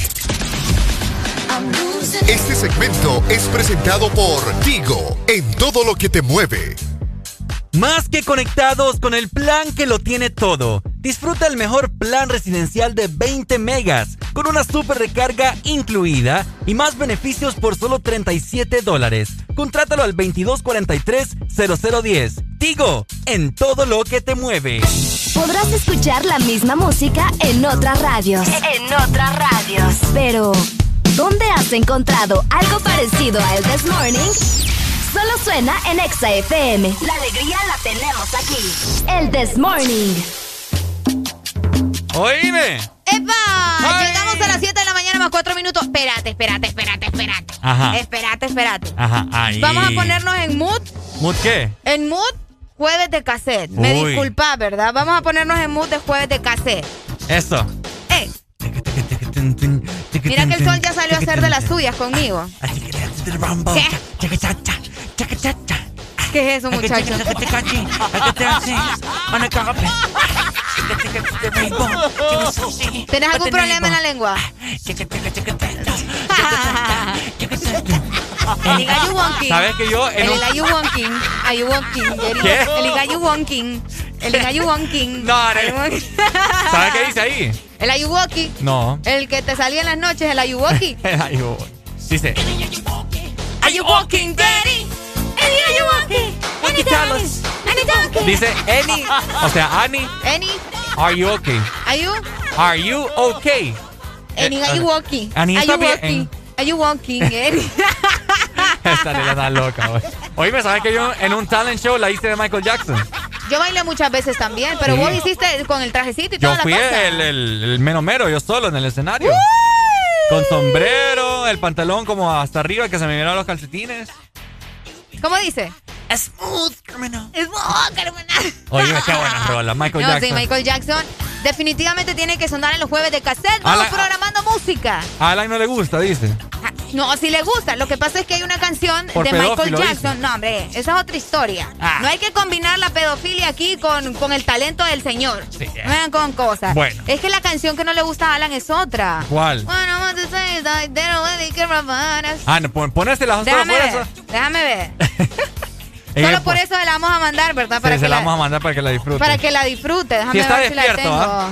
Speaker 21: Este segmento es presentado por Tigo en todo lo que te mueve.
Speaker 8: Más que conectados con el plan que lo tiene todo. Disfruta el mejor plan residencial de 20 megas con una super recarga incluida y más beneficios por solo 37 dólares. Contrátalo al 2243-0010. Tigo, en todo lo que te mueve.
Speaker 10: Podrás escuchar la misma música en otras radios. En otras radios. Pero, ¿dónde has encontrado algo parecido a El This Morning? Solo suena en Exa FM. La alegría la tenemos aquí. El This Morning.
Speaker 8: Oíme.
Speaker 7: ¡Epa! Llegamos a las 7 de la mañana más 4 minutos. Espérate, espérate, espérate, espérate.
Speaker 8: Ajá.
Speaker 7: Espérate, espérate.
Speaker 8: Ajá, ahí.
Speaker 7: Vamos a ponernos en mood.
Speaker 8: ¿Mood qué?
Speaker 7: En mood jueves de cassette. Me disculpa, ¿verdad? Vamos a ponernos en mood de jueves de cassette.
Speaker 8: Eso.
Speaker 7: Eh. Mira que el sol ya salió a hacer de las suyas conmigo. ¿Qué? ¿Qué es eso, muchacho? ¿Tienes algún problema en la lengua? *laughs* El Igayu Wonking.
Speaker 8: ¿Sabes que yo en
Speaker 7: El
Speaker 8: un-
Speaker 7: Igayu Wonking. Ayu Wonking.
Speaker 8: ¿Qué?
Speaker 7: El Igayu Wonking. El Wonking. *laughs*
Speaker 8: No. ¿Sabes qué dice ahí?
Speaker 7: El Ayuwoki.
Speaker 8: No.
Speaker 7: El que te salía en las noches, el Ayuwoki.
Speaker 8: Ahí voy. Dice.
Speaker 7: Are you walking, daddy? Are you walking? Any dollars? Any donkey?
Speaker 8: Dice Annie. O sea, Annie.
Speaker 7: Any?
Speaker 8: Are you okay?
Speaker 7: Are you?
Speaker 8: Are you okay?
Speaker 7: Any?
Speaker 8: Eh,
Speaker 7: Are you walking?
Speaker 8: Annie está
Speaker 7: you
Speaker 8: bien.
Speaker 7: Are you walking? Any? *laughs*
Speaker 8: Esta nena está loca, güey. Oíme, ¿sabes que yo en un talent show la hice de Michael Jackson?
Speaker 7: Yo bailé muchas veces también, pero
Speaker 8: Sí.
Speaker 7: vos hiciste con el trajecito y
Speaker 8: Yo
Speaker 7: toda la
Speaker 8: fui
Speaker 7: cosa.
Speaker 8: el, el, el mero mero, yo solo en el escenario. Con sombrero, el pantalón como hasta arriba que se me miraban los calcetines.
Speaker 7: ¿Cómo dice?
Speaker 8: Smooth criminal.
Speaker 7: Smooth criminal.
Speaker 8: Oye, qué buena rola, Michael
Speaker 7: no,
Speaker 8: Jackson.
Speaker 7: sí, Michael Jackson definitivamente tiene que sonar en los jueves de cassette. Vamos programando música.
Speaker 8: A Alan no le gusta, dice.
Speaker 7: No, si le gusta. Lo que pasa es que hay una canción
Speaker 8: Por
Speaker 7: de Michael Jackson. No, hombre, esa es otra historia.
Speaker 8: Ah.
Speaker 7: No hay que combinar la pedofilia aquí con, con el talento del señor.
Speaker 8: Sí, eh.
Speaker 7: No vengan con cosas.
Speaker 8: Bueno.
Speaker 7: Es que la canción que no le gusta a Alan es otra.
Speaker 8: ¿Cuál?
Speaker 7: Bueno, what to say is that they don't really care about us.
Speaker 8: Ah, no, pon, poneste las
Speaker 7: Déjame ver.
Speaker 8: eso.
Speaker 7: Déjame ver. Solo por
Speaker 8: pon-
Speaker 7: eso se la vamos a mandar, ¿verdad? Para,
Speaker 8: Sí,
Speaker 7: que,
Speaker 8: se la vamos a mandar para que la disfrute.
Speaker 7: para que la disfrute. Déjame
Speaker 8: Si está
Speaker 7: ver si la
Speaker 8: despierto,
Speaker 7: tengo.
Speaker 8: ¿ah?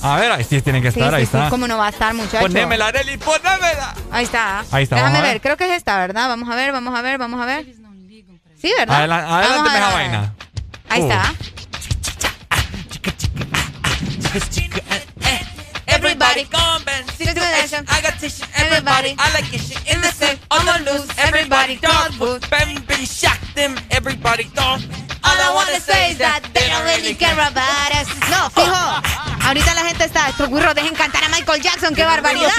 Speaker 8: A ver, ahí sí tiene que
Speaker 7: Sí,
Speaker 8: estar, ahí
Speaker 7: sí, sí.
Speaker 8: está.
Speaker 7: ¿Cómo no va a estar, muchacho?
Speaker 8: Ponémela, Arely, ponémela.
Speaker 7: Ahí está.
Speaker 8: Ahí está,
Speaker 7: Déjame ver.
Speaker 8: ver.
Speaker 7: creo que es esta, ¿verdad? Vamos a ver, vamos a ver, vamos a ver. Sí, ¿verdad?
Speaker 8: Adela- adelante esa vaina.
Speaker 7: Ahí
Speaker 8: Uh.
Speaker 7: está. Everybody come situation. I got tissue. Everybody, I like it. Shit in the same. I'm on loose. Everybody dog food.
Speaker 22: Been, been shock them, everybody don't.
Speaker 7: All I wanna say is that they don't really care about us. No, fijo. Ahorita la gente está. Estos burros dejen cantar a Michael Jackson. ¡Qué barbaridad!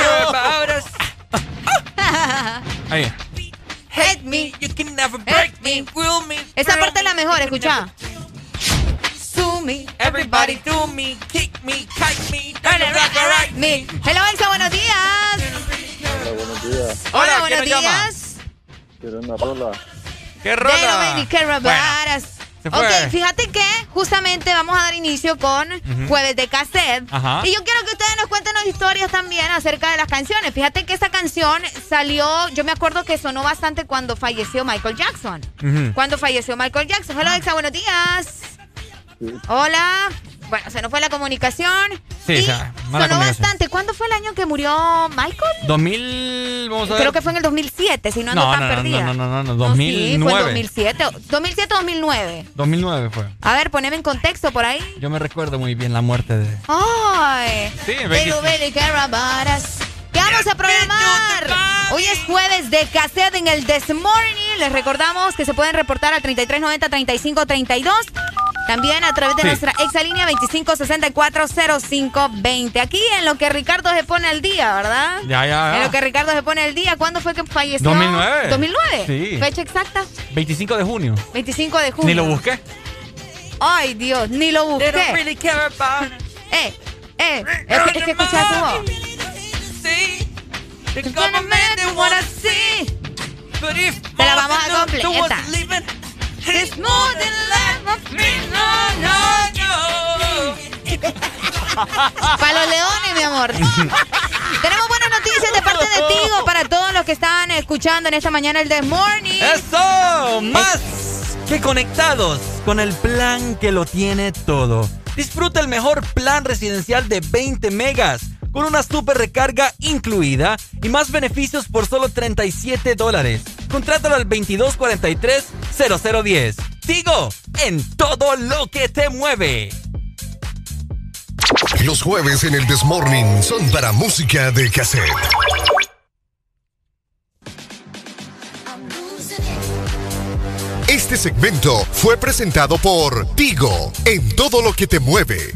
Speaker 8: Ahí.
Speaker 7: Hate me.
Speaker 22: You can never break me, will me.
Speaker 7: Esa parte es la mejor, escucha. Me.
Speaker 22: Everybody do me, kick me, kite me, turn it rock, right
Speaker 7: Me. Hello, Elsa, buenos días.
Speaker 23: Hola, buenos días.
Speaker 7: Hola,
Speaker 8: ¿quién
Speaker 7: buenos
Speaker 8: llama?
Speaker 7: días.
Speaker 23: Quiero una rola.
Speaker 8: ¿Qué
Speaker 7: They
Speaker 8: rola? Bueno, se fue.
Speaker 7: Ok, fíjate que justamente vamos a dar inicio con. Jueves de Cassette.
Speaker 8: Ajá.
Speaker 7: Y yo quiero que ustedes nos cuenten las historias también acerca de las canciones. Fíjate que esta canción salió, yo me acuerdo que sonó bastante cuando falleció Michael Jackson. Cuando falleció Michael Jackson. Hola, Alexa, buenos días. Hola. Bueno, se nos fue la comunicación.
Speaker 8: Sí,
Speaker 7: y
Speaker 8: o sea, mala
Speaker 7: sonó
Speaker 8: comunicación.
Speaker 7: bastante. ¿Cuándo fue el año que murió Michael?
Speaker 8: 2000, vamos a ver.
Speaker 7: Creo que fue en el 2007, si no ando
Speaker 8: No,
Speaker 7: tan
Speaker 8: no, no,
Speaker 7: perdida.
Speaker 8: no, no, no, no,
Speaker 7: Sí,
Speaker 8: 2009.
Speaker 7: fue el 2007. 2007 2009.
Speaker 8: 2009 fue.
Speaker 7: A ver, poneme en contexto por ahí.
Speaker 8: Yo me recuerdo muy bien la muerte de...
Speaker 7: Ay.
Speaker 8: Sí, ve
Speaker 7: They
Speaker 8: que-
Speaker 7: don't really care about us. ¿Qué vamos a programar? Hoy es jueves de cassette en el This Morning. Les recordamos que se pueden reportar al 3390-3532. También a través de
Speaker 8: Sí.
Speaker 7: nuestra exalínea 25640520. Aquí en lo que Ricardo se pone al día, ¿verdad?
Speaker 8: Ya, ya,
Speaker 7: En lo que Ricardo se pone al día. ¿Cuándo fue que falleció?
Speaker 8: 2009.
Speaker 7: ¿2009?
Speaker 8: Sí.
Speaker 7: Fecha exacta.
Speaker 8: 25 de junio.
Speaker 7: 25 de junio.
Speaker 8: Ni lo busqué.
Speaker 7: Ay, Dios, ni lo busqué.
Speaker 22: They don't really care about
Speaker 7: Eh, eh, es que, es que voz.
Speaker 22: The
Speaker 7: make them wanna see.
Speaker 22: But if
Speaker 7: Te la vamos a
Speaker 22: more than
Speaker 7: completa.
Speaker 22: was leaving,
Speaker 7: It's more than life of me, no, no, Para los leones, mi amor. *laughs* Tenemos buenas noticias de parte de Tigo para todos los que están escuchando en esta mañana el The Morning.
Speaker 8: ¡Eso! ¡Más que conectados con el plan que lo tiene todo! Disfruta el mejor plan residencial de 20 megas con una super recarga incluida y más beneficios por solo 37 dólares. Contrátalo al 2243-0010. Tigo, en todo lo que te mueve.
Speaker 24: Los jueves en el Desmorning son para música de cassette. Este segmento fue presentado por Tigo en todo lo que te mueve.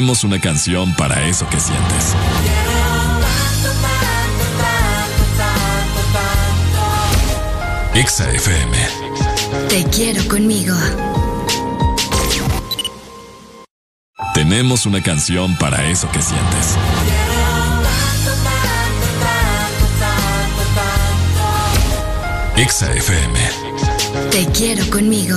Speaker 6: Tenemos una canción para eso que sientes. Exa FM.
Speaker 10: Te quiero conmigo.
Speaker 6: Tenemos una canción para eso que sientes. Exa FM.
Speaker 10: Te quiero conmigo.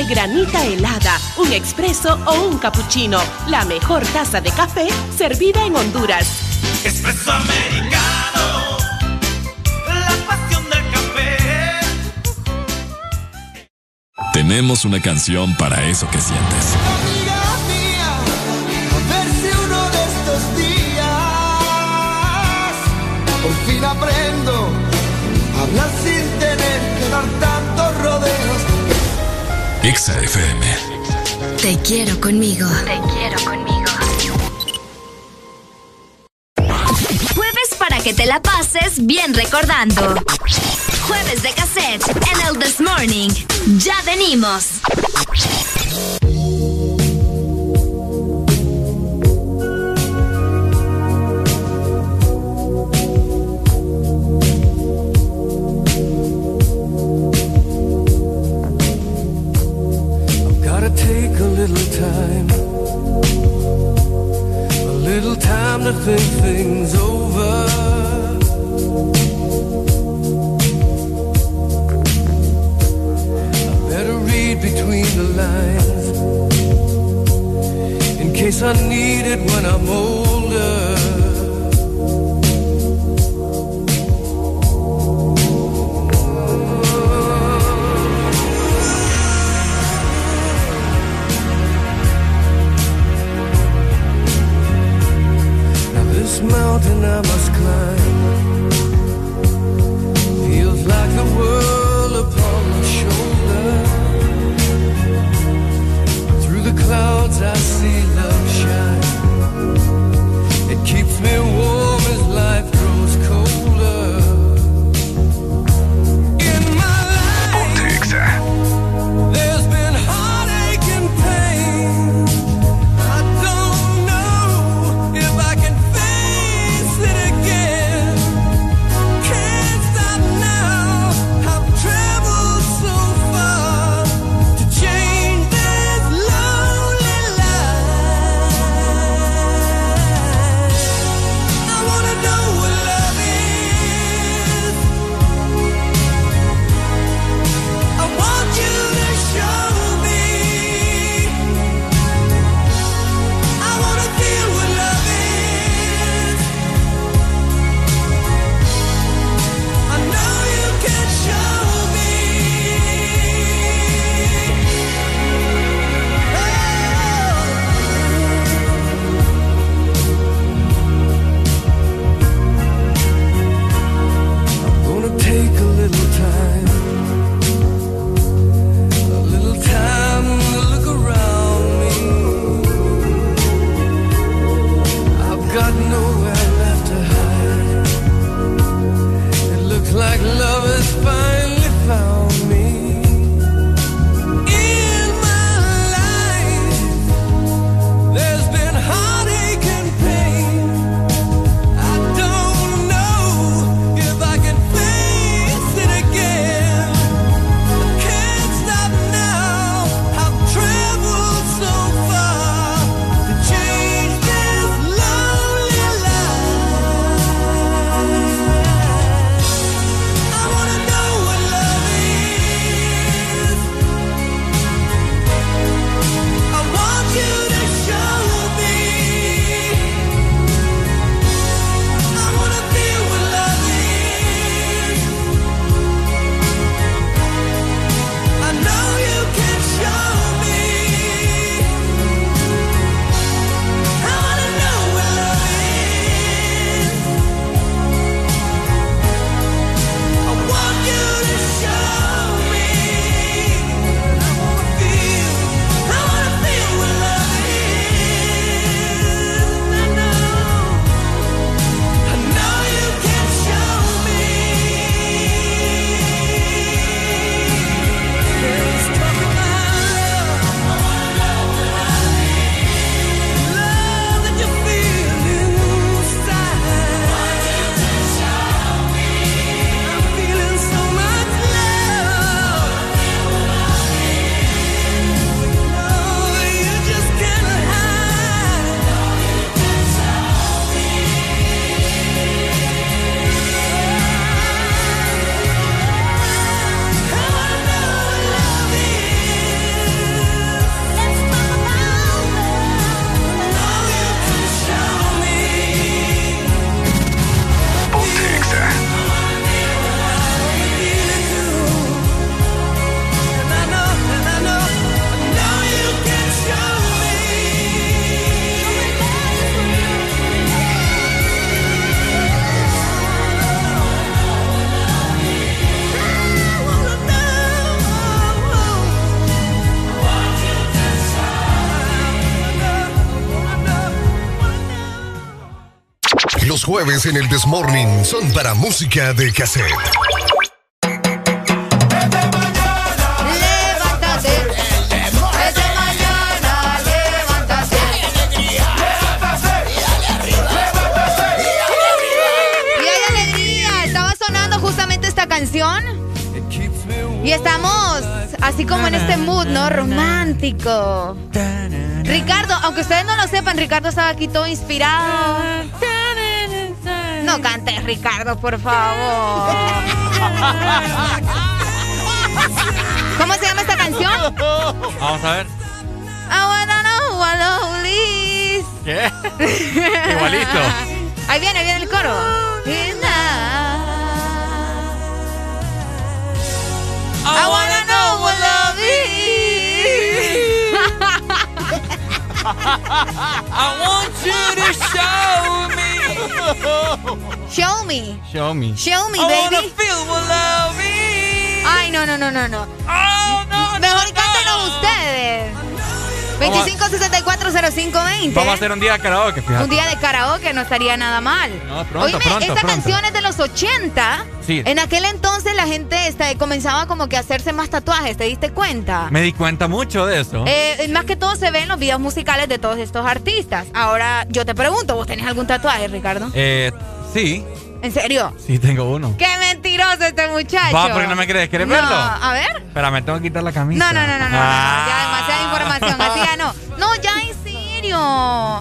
Speaker 25: De granita helada, un expreso o un cappuccino. La mejor taza de café servida en Honduras.
Speaker 22: Espresso americano, la pasión del café.
Speaker 6: Tenemos una canción para eso que sientes. FM.
Speaker 10: Te quiero conmigo. Te quiero conmigo. Jueves para que te la pases bien recordando. Jueves de cassette en el This Morning. Ya venimos.
Speaker 21: Jueves en el Desmorning son para música de cassette.
Speaker 7: Canción. Y estamos así como en este mood, ¿no? Romántico. Ricardo, aunque ustedes no lo sepan, Ricardo estaba aquí todo inspirado. No cantes, Ricardo, por favor. ¿Cómo se llama esta canción?
Speaker 8: Vamos a ver.
Speaker 7: I wanna know what love is.
Speaker 8: ¿Qué? Igualito.
Speaker 7: Ahí viene, viene el coro. I wanna know what love is.
Speaker 8: I want you to show me. *laughs*
Speaker 7: Show me.
Speaker 8: Show me.
Speaker 7: Show me,
Speaker 8: I
Speaker 7: baby.
Speaker 8: feel love.
Speaker 7: Ay, no, no, no, no, no. Mejor cántenlo ustedes. 25640520.
Speaker 8: Vamos a hacer un día de karaoke, fíjate.
Speaker 7: Un día de karaoke no estaría nada mal.
Speaker 8: No, pronto,
Speaker 7: Oíme,
Speaker 8: pronto,
Speaker 7: esta
Speaker 8: pronto.
Speaker 7: canción es de los 80.
Speaker 8: Sí.
Speaker 7: En aquel entonces la gente este, comenzaba como que a hacerse más tatuajes, ¿te diste cuenta?
Speaker 8: Me di cuenta mucho de eso.
Speaker 7: Eh, más que todo se ve en los videos musicales de todos estos artistas. Ahora yo te pregunto, ¿vos tenés algún tatuaje, Ricardo?
Speaker 8: Eh, sí,
Speaker 7: ¿En serio?
Speaker 8: sí tengo uno.
Speaker 7: ¡Qué mentiroso este muchacho!
Speaker 8: Va, porque no me crees. ¿Quieres
Speaker 7: No,
Speaker 8: verlo?
Speaker 7: A ver.
Speaker 8: Espera, me tengo que quitar la camisa.
Speaker 7: No, no, no, no, no, no,
Speaker 8: Ah.
Speaker 7: Ya demasiada información. Así ya no. No, ya en serio.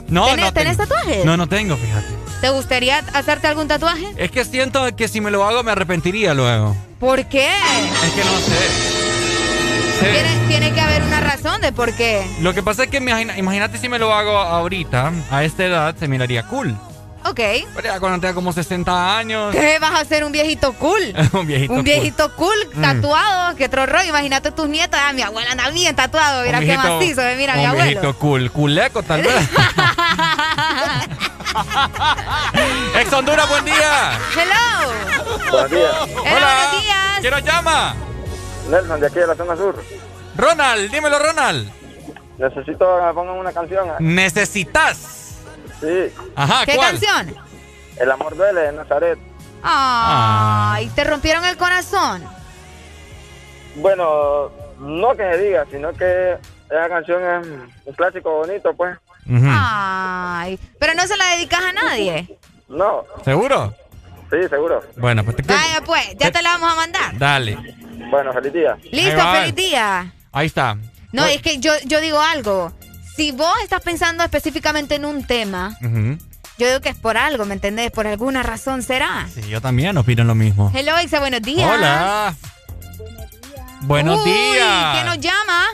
Speaker 8: No,
Speaker 7: ¿Tenés,
Speaker 8: no
Speaker 7: ¿tenés
Speaker 8: tengo.
Speaker 7: tatuajes?
Speaker 8: No, no tengo, fíjate.
Speaker 7: ¿Te gustaría hacerte algún tatuaje?
Speaker 8: Es que siento que si me lo hago me arrepentiría luego.
Speaker 7: ¿Por qué?
Speaker 8: Es que no sé. Sí.
Speaker 7: Tiene, tiene que haber una razón de por qué.
Speaker 8: Lo que pasa es que imagínate si me lo hago ahorita, a esta edad, se miraría cool.
Speaker 7: Ok.
Speaker 8: Pero ya cuando tenga como 60 años.
Speaker 7: ¿Qué vas a ser un viejito cool? *laughs*
Speaker 8: un viejito
Speaker 7: un
Speaker 8: cool.
Speaker 7: viejito cool,
Speaker 8: Mm.
Speaker 7: tatuado, que otro rollo. Imagínate tus nietas. Ah, mi abuela anda bien tatuado. Mira
Speaker 8: Un
Speaker 7: qué
Speaker 8: viejito-
Speaker 7: macizo. eh, Mira mi
Speaker 8: Un
Speaker 7: abuelo.
Speaker 8: viejito cool. Culeco, tal vez. *laughs* Ex Honduras, buen día.
Speaker 7: Hello.
Speaker 23: Buenos días.
Speaker 7: Hola. Buenos días.
Speaker 8: ¿Quién nos llama?
Speaker 23: Nelson, de aquí de la zona sur.
Speaker 8: Ronald, dímelo, Ronald.
Speaker 23: Necesito que me pongan una canción. ¿eh?
Speaker 8: ¿Necesitas?
Speaker 23: Sí.
Speaker 8: Ajá,
Speaker 7: ¿Qué
Speaker 8: ¿cuál?
Speaker 7: canción?
Speaker 23: El amor duele de Nazaret.
Speaker 7: Ay, ¿te rompieron el corazón?
Speaker 23: Bueno, no que se diga, sino que esa canción es un clásico bonito, pues.
Speaker 7: Ay, pero no se la dedicas a nadie.
Speaker 23: No,
Speaker 8: ¿Seguro?
Speaker 23: sí, seguro.
Speaker 8: Bueno, pues te
Speaker 7: Vaya pues, ya te la vamos a mandar.
Speaker 8: Dale.
Speaker 23: Bueno, feliz día.
Speaker 7: Listo, feliz día.
Speaker 8: Ahí está.
Speaker 7: No,
Speaker 8: Pues-
Speaker 7: es que yo, yo digo algo. Si vos estás pensando específicamente en un tema, yo digo que es por algo, ¿me entendés? Por alguna razón será.
Speaker 8: Sí, yo también opino lo mismo.
Speaker 7: Hello, Exa, buenos días.
Speaker 8: Hola. Buenos
Speaker 7: Uy,
Speaker 8: días.
Speaker 7: ¿Quién nos llama?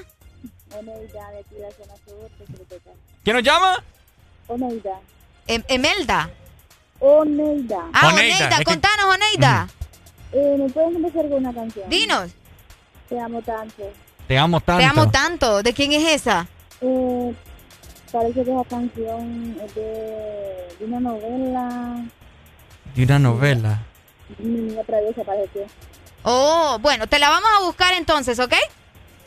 Speaker 8: ¿Quién nos llama?
Speaker 26: Oneida.
Speaker 7: Em- Emelda.
Speaker 26: Oneida.
Speaker 7: Ah,
Speaker 8: Oneida,
Speaker 7: Oneida.
Speaker 8: es que-
Speaker 7: Contanos, Oneida.
Speaker 26: Eh, ¿Me pueden empezar con una canción?
Speaker 7: Dinos.
Speaker 26: Te amo tanto.
Speaker 8: Te amo tanto.
Speaker 7: Te amo tanto. ¿De quién es esa?
Speaker 26: Eh, parece que esa canción es de, de una novela.
Speaker 8: De una novela.
Speaker 26: Mi niña traviesa parece.
Speaker 7: Oh, bueno, te la vamos a buscar entonces, ¿ok?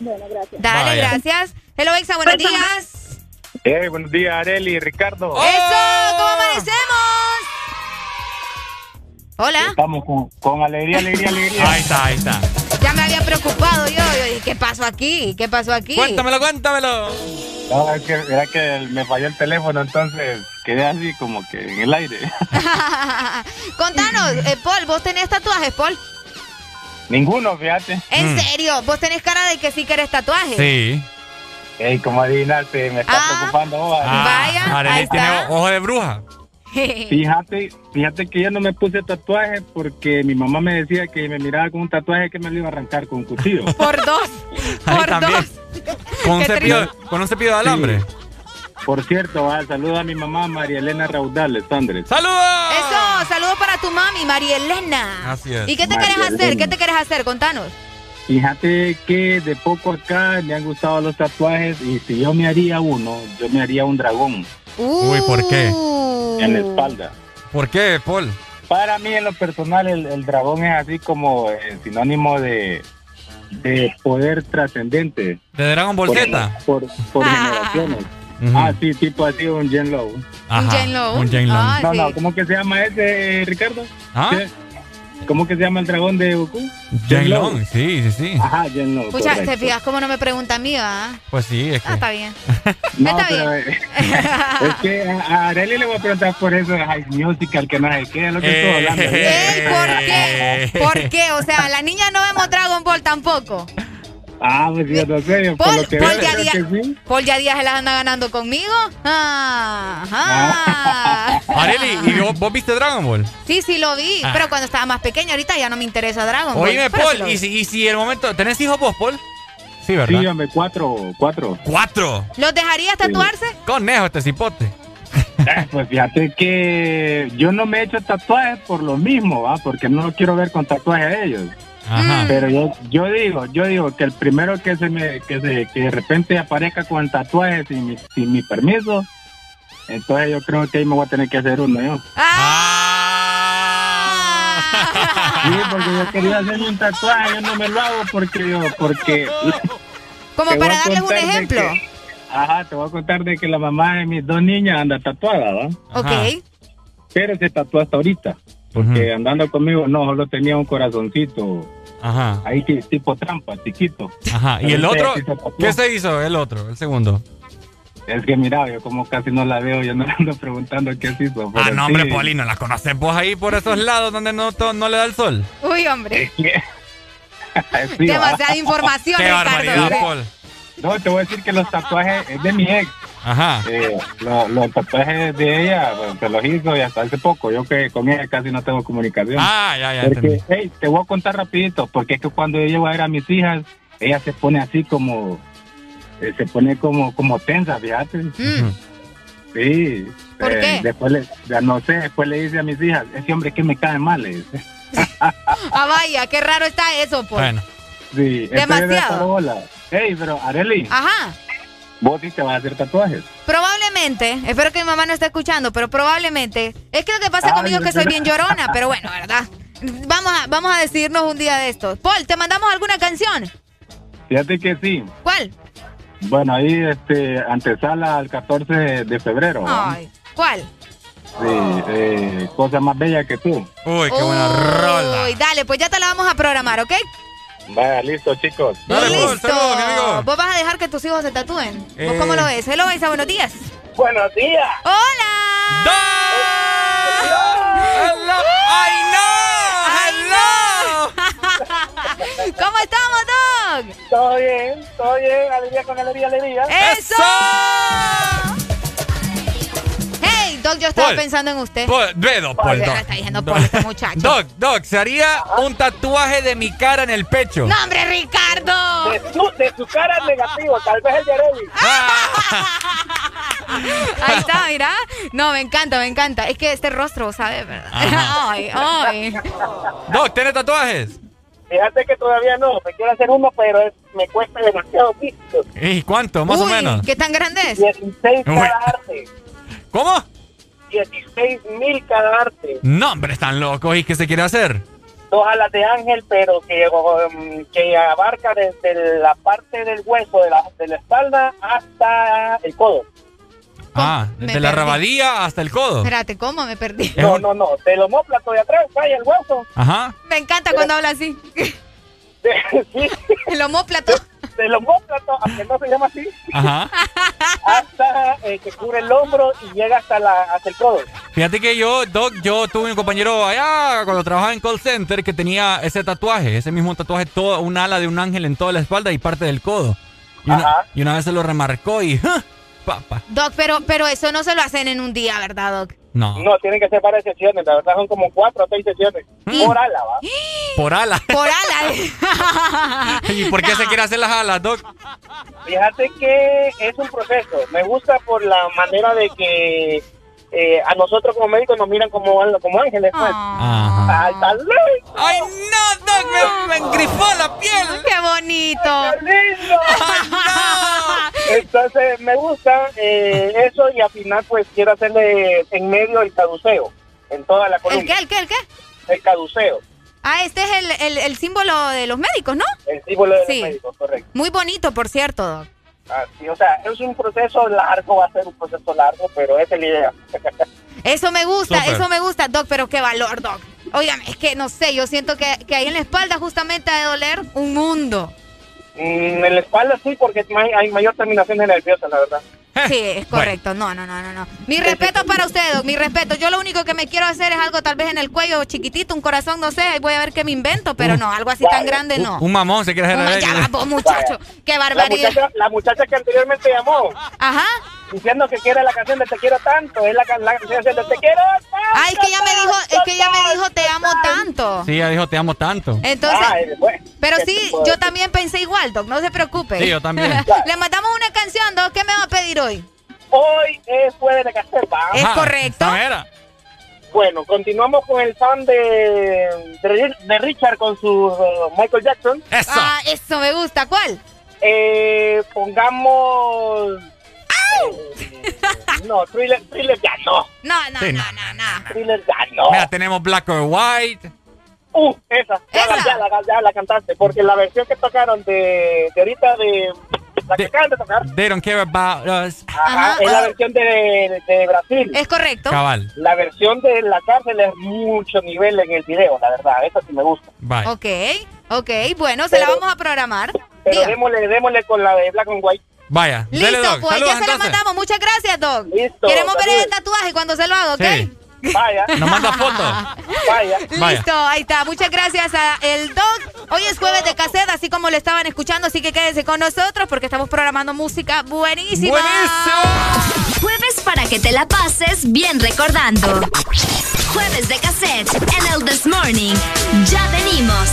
Speaker 26: Bueno, gracias.
Speaker 7: Dale,
Speaker 8: Vaya.
Speaker 7: gracias. Hello, Exa, buenos días.
Speaker 23: Hey, buenos días, Areli y Ricardo.
Speaker 8: Oh.
Speaker 7: ¡Eso! ¿Cómo amanecemos? Hola.
Speaker 23: Estamos con, con alegría, alegría, alegría.
Speaker 8: Ahí está, ahí está.
Speaker 7: Ya me había preocupado yo. yo dije, ¿Qué pasó aquí? ¿Qué pasó aquí?
Speaker 8: Cuéntamelo, cuéntamelo.
Speaker 23: No, es que, era que me falló el teléfono, entonces quedé así como que en el aire. *laughs*
Speaker 7: Contanos, eh, Paul, ¿vos tenés tatuajes, Paul?
Speaker 23: Ninguno, fíjate.
Speaker 7: ¿En
Speaker 8: Mm.
Speaker 7: serio? ¿Vos tenés cara de que sí querés tatuajes?
Speaker 8: Sí.
Speaker 23: Ey, como adivinaste, me está
Speaker 7: Ah.
Speaker 23: preocupando vos. Arely.
Speaker 7: Vaya, ahí
Speaker 8: tiene
Speaker 7: está.
Speaker 8: ojo de bruja. *laughs*
Speaker 23: Fíjate, fíjate que yo no me puse tatuaje porque mi mamá me decía que me miraba con un tatuaje que me lo iba a arrancar con un cuchillo. *laughs*
Speaker 7: Por dos.
Speaker 8: Ahí
Speaker 7: Por
Speaker 8: también.
Speaker 7: dos.
Speaker 8: Con un, cepillo, con un cepillo de alambre.
Speaker 23: Por cierto, va, saluda a mi mamá María Elena Raudales, Andrés.
Speaker 8: ¡Saludos!
Speaker 7: Eso, saludos para tu mami, María Elena.
Speaker 23: Así es.
Speaker 7: ¿Y qué te
Speaker 23: María
Speaker 7: querés hacer?
Speaker 23: Elena.
Speaker 7: ¿Qué te querés hacer? Contanos.
Speaker 23: Fíjate que de poco acá me han gustado los tatuajes y si yo me haría uno, yo me haría un dragón
Speaker 8: Uy, ¿por qué?
Speaker 23: en la espalda.
Speaker 8: ¿Por qué, Paul?
Speaker 23: Para mí, en lo personal, el, el dragón es así como eh, sinónimo de, de poder trascendente.
Speaker 8: ¿De Dragon Ball
Speaker 23: Por-
Speaker 8: Z?
Speaker 23: Por, por generaciones. Ah, sí, tipo así, un Jen Low.
Speaker 8: Ajá,
Speaker 7: Jen Low.
Speaker 8: Un Jen Low.
Speaker 7: Ah,
Speaker 23: No,
Speaker 7: sí.
Speaker 23: no, ¿cómo que se llama ese, Ricardo?
Speaker 8: ¿Ah?
Speaker 23: ¿Qué? ¿Cómo que se llama el dragón de Goku?
Speaker 8: Jen Long, sí, sí, sí.
Speaker 23: Ajá, Jen Low.
Speaker 7: Escucha,
Speaker 23: correcto.
Speaker 7: ¿te fijas cómo no me pregunta a mí, va?
Speaker 8: Pues sí, es que.
Speaker 7: Ah, está bien. *laughs*
Speaker 23: No,
Speaker 7: Está
Speaker 23: pero,
Speaker 7: bien.
Speaker 23: eh, *laughs* es que a Arely le voy a preguntar por eso de High Musical, que no sé qué, es lo que estoy hablando.
Speaker 7: Ey, ¿por qué? ¿Por qué? O sea, la niña no vemos Dragon Ball tampoco.
Speaker 23: Ah, pues yo no sé, por lo que
Speaker 7: Paul
Speaker 23: veo,
Speaker 7: ya
Speaker 23: creo
Speaker 7: día-
Speaker 23: que sí.
Speaker 7: Paul ya días se las anda ganando conmigo. Ah, *laughs* ah.
Speaker 8: Areli, ¿y vos, vos viste Dragon Ball?
Speaker 7: Sí, sí lo vi,
Speaker 8: Ah.
Speaker 7: pero cuando estaba más pequeña, ahorita ya no me interesa Dragon Ball.
Speaker 8: Oíme,
Speaker 7: sí
Speaker 8: Paul. ¿y si, y si el momento. ¿Tenés hijos vos, Paul? Sí, ¿verdad?
Speaker 23: Sí, hombre, cuatro, cuatro.
Speaker 8: ¡Cuatro!
Speaker 7: ¿Los dejarías tatuarse?
Speaker 8: Conejo este cipote.
Speaker 23: Eh, Pues fíjate que yo no me he hecho tatuajes por lo mismo, ¿va? Porque no quiero ver con tatuajes a ellos.
Speaker 8: Ajá.
Speaker 23: Pero yo, yo digo, yo digo que el primero que se me, que se, que de repente aparezca con el tatuaje sin mi, sin mi permiso, entonces yo creo que ahí me voy a tener que hacer uno yo. Sí, porque yo quería hacerme un tatuaje, yo no me lo hago porque yo, porque *laughs*
Speaker 7: Como para darles un ejemplo.
Speaker 23: que- Ajá, te voy a contar de que la mamá de mis dos niñas anda tatuada, ¿va?
Speaker 7: Ok.
Speaker 23: Pero se tatuó hasta ahorita. Porque andando conmigo, no, solo tenía un corazoncito
Speaker 8: Ajá.
Speaker 23: ahí ti- tipo trampa, chiquito.
Speaker 8: Ajá. ¿Y el otro? ¿Qué se hizo el otro, el segundo?
Speaker 23: Es que mira, yo como casi no la veo, yo no le ando preguntando qué se hizo.
Speaker 8: Ah, no, hombre,
Speaker 23: sí.
Speaker 8: Polino, ¿la conoces vos ahí por esos lados donde no, to- no le da el sol?
Speaker 7: Uy, hombre. *laughs*
Speaker 23: Sí.
Speaker 7: Demasiada información,
Speaker 8: Qué
Speaker 7: Ricardo.
Speaker 8: barbaridad, Paul.
Speaker 23: No, te voy a decir que los tatuajes es de mi ex.
Speaker 8: Ajá.
Speaker 23: Eh, lo- los tatuajes de ella, bueno, se los hizo y hasta hace poco. Yo que con ella casi no tengo comunicación.
Speaker 8: Ah, ya, ya
Speaker 23: Porque, hey, te voy a contar rapidito, porque es que cuando yo llego a ver a mis hijas, ella se pone así como, eh, se pone como, como tensa, fíjate. Sí.
Speaker 7: ¿Por
Speaker 23: Eh,
Speaker 7: qué?
Speaker 23: Después le, ya no sé, después le dice a mis hijas, ese hombre que me cae mal, le dice. *laughs*
Speaker 7: Ah, vaya, qué raro está eso, Paul.
Speaker 8: Bueno.
Speaker 23: Sí,
Speaker 7: Demasiado.
Speaker 23: Hey, pero Areli,
Speaker 7: Ajá.
Speaker 23: Vos sí te vas a hacer tatuajes.
Speaker 7: Probablemente, espero que mi mamá no esté escuchando, pero probablemente. Es que lo que pasa
Speaker 23: Ay,
Speaker 7: conmigo es que soy bien llorona, pero bueno, ¿verdad? Vamos a, vamos a decidirnos un día de esto. Paul, ¿te mandamos alguna canción?
Speaker 23: Fíjate que sí.
Speaker 7: ¿Cuál?
Speaker 23: Bueno, ahí este, antesala al 14 de febrero.
Speaker 7: Ay, ¿cuál?
Speaker 23: Sí, eh, cosa más bella que tú.
Speaker 8: Uy, qué buena rola.
Speaker 7: Uy, dale, pues ya te la vamos a programar, ¿ok?
Speaker 23: Vaya, listo, chicos.
Speaker 7: Listo. ¿Vos vas a dejar que tus hijos se tatúen? ¿Vos
Speaker 23: Eh.
Speaker 7: cómo lo ves? Hello, Isa, buenos días.
Speaker 23: Buenos días.
Speaker 7: ¡Hola!
Speaker 8: ¡Ay,
Speaker 7: no! *laughs* ¿Cómo estamos, Doc?
Speaker 23: Todo bien, todo bien. Alegría con alegría, alegría.
Speaker 7: ¡Eso! Doc, yo estaba
Speaker 8: Paul,
Speaker 7: pensando en usted.
Speaker 8: Paul, ve, Doc, Paul, Doc.
Speaker 7: está diciendo Paul, este muchacho.
Speaker 8: Doc, Doc, se haría un tatuaje de mi cara en el pecho.
Speaker 7: ¡No, hombre, Ricardo!
Speaker 23: De su, de su cara es negativo, tal vez el de Arely. *laughs*
Speaker 7: Ahí está, mira. No, me encanta, me encanta. Es que este rostro, ¿sabes? *laughs* Ay, ay.
Speaker 8: Doc, ¿tienes tatuajes?
Speaker 23: Fíjate que todavía no, me quiero hacer uno, pero es- me cuesta demasiado visto.
Speaker 8: ¿Y cuánto, más o menos?
Speaker 7: ¿Qué tan grande es?
Speaker 23: 16
Speaker 8: Uy.
Speaker 23: cada arte.
Speaker 8: ¿Cómo?
Speaker 23: 16 mil cada arte.
Speaker 8: No, hombre, están locos. ¿Y qué se quiere hacer?
Speaker 23: Dos alas de ángel, pero que, um, que abarca desde la parte del hueso de la, de la espalda hasta el codo.
Speaker 8: Ah, desde la rabadilla hasta el codo.
Speaker 7: Espérate, ¿cómo me perdí?
Speaker 8: Un-
Speaker 23: no, no, del homóplato de atrás, vaya el hueso.
Speaker 8: Ajá.
Speaker 7: Me encanta cuando habla así. *laughs*
Speaker 23: sí, *laughs*
Speaker 7: El homóplato.
Speaker 23: del homóplato, aunque no se llama así,
Speaker 8: Ajá. *laughs*
Speaker 23: hasta eh, que cubre el hombro y llega hasta, la, hasta el codo.
Speaker 8: Fíjate que yo, Doc, yo tuve un compañero allá cuando trabajaba en call center que tenía ese tatuaje, ese mismo tatuaje, todo, un ala de un ángel en toda la espalda y parte del codo. Y una,
Speaker 23: Ajá.
Speaker 8: y una vez se lo remarcó y *laughs* ¡ja! papa.
Speaker 7: Doc, pero, pero eso no se lo hacen en un día, ¿verdad, Doc?
Speaker 8: No,
Speaker 23: No, tienen que ser varias sesiones, la verdad son como cuatro o seis sesiones. Por ala, ¿va?
Speaker 8: por ala.
Speaker 7: Por ala. *laughs*
Speaker 8: ¿Y por qué se quiere hacer las alas, Doc?
Speaker 23: Fíjate que es un proceso. Me gusta por la manera de que eh, a nosotros como médicos nos miran como, como ángeles. Pues.
Speaker 8: Ajá.
Speaker 23: Ay, tal vez.
Speaker 8: ¡Ay, no, Doc! Me, me engrifó la piel.
Speaker 7: ¡Qué bonito!
Speaker 23: ¡Qué lindo! *laughs* Entonces me gusta eh, eso y al final pues quiero hacerle en medio el caduceo. En toda la
Speaker 7: ¿El
Speaker 23: columna.
Speaker 7: qué, el qué, el qué?
Speaker 23: El caduceo.
Speaker 7: Ah, este es el, el, el símbolo de los médicos, ¿no?
Speaker 23: El símbolo de
Speaker 7: Sí.
Speaker 23: los médicos, correcto.
Speaker 7: Muy bonito, por cierto, Doc.
Speaker 27: Así, o sea, es un proceso largo, va a ser un proceso largo, pero esa es la idea.
Speaker 7: Eso me gusta, eso me gusta, Doc, pero qué valor, Doc. Oigan, es que no sé, yo siento que, que ahí en la espalda justamente ha de doler un mundo.
Speaker 27: Mm, en la espalda sí, porque hay hay mayor terminación de nerviosa, la verdad. *laughs*
Speaker 7: Sí, es correcto. No, no, no, no, no. Mi respeto para usted, Doc, mi respeto. Yo lo único que me quiero hacer es algo tal vez en el cuello chiquitito, un corazón, no sé, ahí voy a ver qué me invento, pero no, algo así tan grande no.
Speaker 8: Un mamón se quiere hacer
Speaker 7: Un-
Speaker 8: a
Speaker 7: ya
Speaker 8: él.
Speaker 7: va, vos, muchacho, qué
Speaker 27: La
Speaker 7: barbaridad.
Speaker 27: muchacha, la muchacha que anteriormente llamó.
Speaker 7: Ajá.
Speaker 27: Diciendo que quiere la canción de Te quiero tanto. Es la, can- la canción de Te quiero tanto.
Speaker 7: Ay, es que ella me dijo, es que ella me dijo te amo tanto.
Speaker 8: Sí, ella dijo te amo tanto.
Speaker 7: Entonces,
Speaker 27: Ay, bueno,
Speaker 7: pero
Speaker 27: ¿qué
Speaker 7: sí, yo
Speaker 27: decir?
Speaker 7: también pensé igual, Doc, no se preocupe.
Speaker 8: Sí, yo también. *laughs*
Speaker 7: Le mandamos una canción, Doc, ¿qué me va a pedir hoy?
Speaker 27: Hoy es jueves de cassette, ¿va?
Speaker 7: Es correcto.
Speaker 27: Bueno, continuamos con el fan de, de, de Richard con su uh, Michael Jackson.
Speaker 7: Ah, eso me gusta. ¿Cuál?
Speaker 27: Eh, pongamos... no, thriller, thriller ya no.
Speaker 7: No, no,
Speaker 8: Sí,
Speaker 7: no,
Speaker 8: no.
Speaker 7: no, no.
Speaker 27: Thriller ya no.
Speaker 8: Mira, tenemos Black or White.
Speaker 27: Uh, esa, ya, La, ya, la, ya la cantaste, porque la versión que tocaron de, de ahorita de... La que acaban de tocar,
Speaker 8: They don't care about us.
Speaker 27: ajá, es la versión de, de Brasil.
Speaker 7: Es correcto.
Speaker 8: Cabal.
Speaker 27: La versión de la cárcel es mucho nivel en el video, la verdad. Esa sí me gusta.
Speaker 8: Bye.
Speaker 7: Ok, ok, bueno, se la vamos a programar.
Speaker 27: Pero
Speaker 7: Diga.
Speaker 27: démosle, démosle con la de Black and White.
Speaker 8: Vaya. Dele,
Speaker 7: Listo,
Speaker 8: Doc.
Speaker 7: pues
Speaker 8: Saludos,
Speaker 7: ya se la
Speaker 8: entonces.
Speaker 7: mandamos. Muchas gracias, Doc.
Speaker 27: Listo,
Speaker 7: Queremos ver el tatuaje cuando se lo haga, ¿ok?
Speaker 8: Sí.
Speaker 27: Vaya.
Speaker 8: Nos manda fotos. *laughs*
Speaker 27: Vaya.
Speaker 7: Listo, ahí está. Muchas gracias a el Doc. Hoy es jueves de cassette, así como lo estaban escuchando, así que quédense con nosotros porque estamos programando música buenísima.
Speaker 10: Jueves para que te la pases bien recordando. Jueves de cassette en el This Morning. Ya venimos.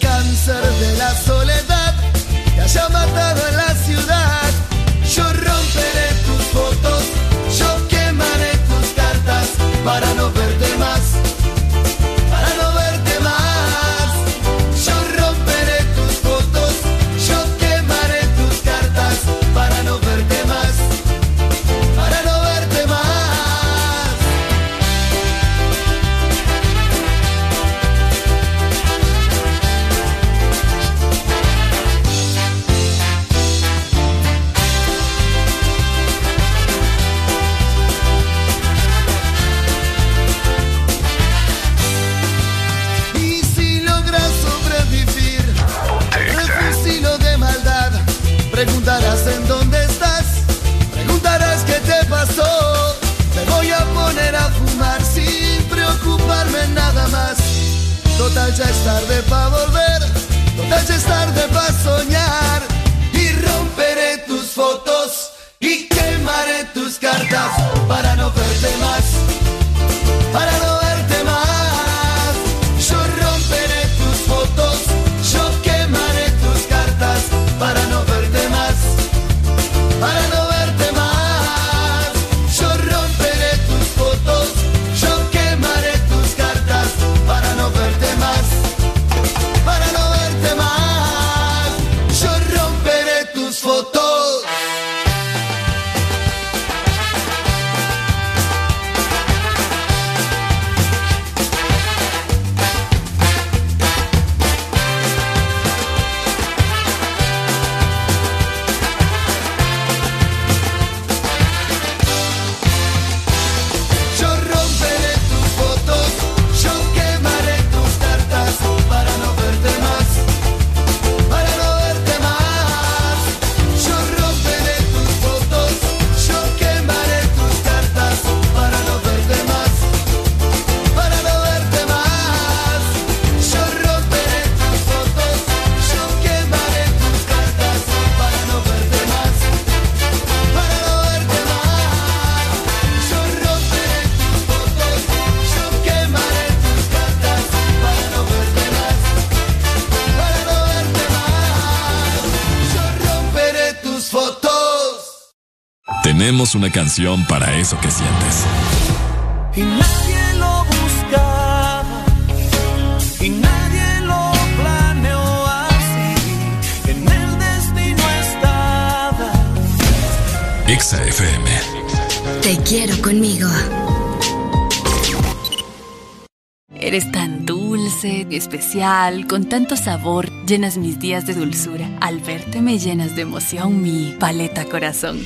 Speaker 18: Cáncer de la soledad te haya matado en la Ya es tarde para volver, total ya es tarde para soñar. Y romperé tus fotos y quemaré tus cartas para no verte más
Speaker 28: tenemos una canción para eso que sientes.
Speaker 6: Y nadie lo buscaba y nadie lo planeó así. En el destino estaba.
Speaker 28: Exa FM.
Speaker 13: Te quiero conmigo.
Speaker 29: Eres tan dulce, especial, con tanto sabor, llenas mis días de dulzura. Al verte me llenas de emoción mi paleta corazón.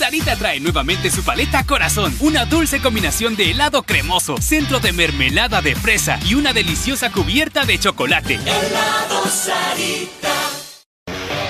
Speaker 30: Sarita trae nuevamente su paleta Corazón, una dulce combinación de helado cremoso, centro de mermelada de fresa y una deliciosa cubierta de chocolate.
Speaker 6: Helado Sarita.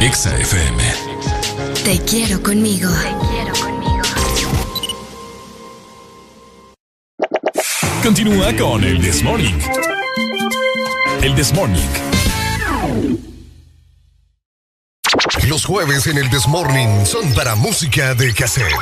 Speaker 28: Exa FM.
Speaker 13: Te quiero conmigo.
Speaker 28: Continúa con el This Morning. El This Morning.
Speaker 21: Los jueves en el Desmorning son para música de cassette.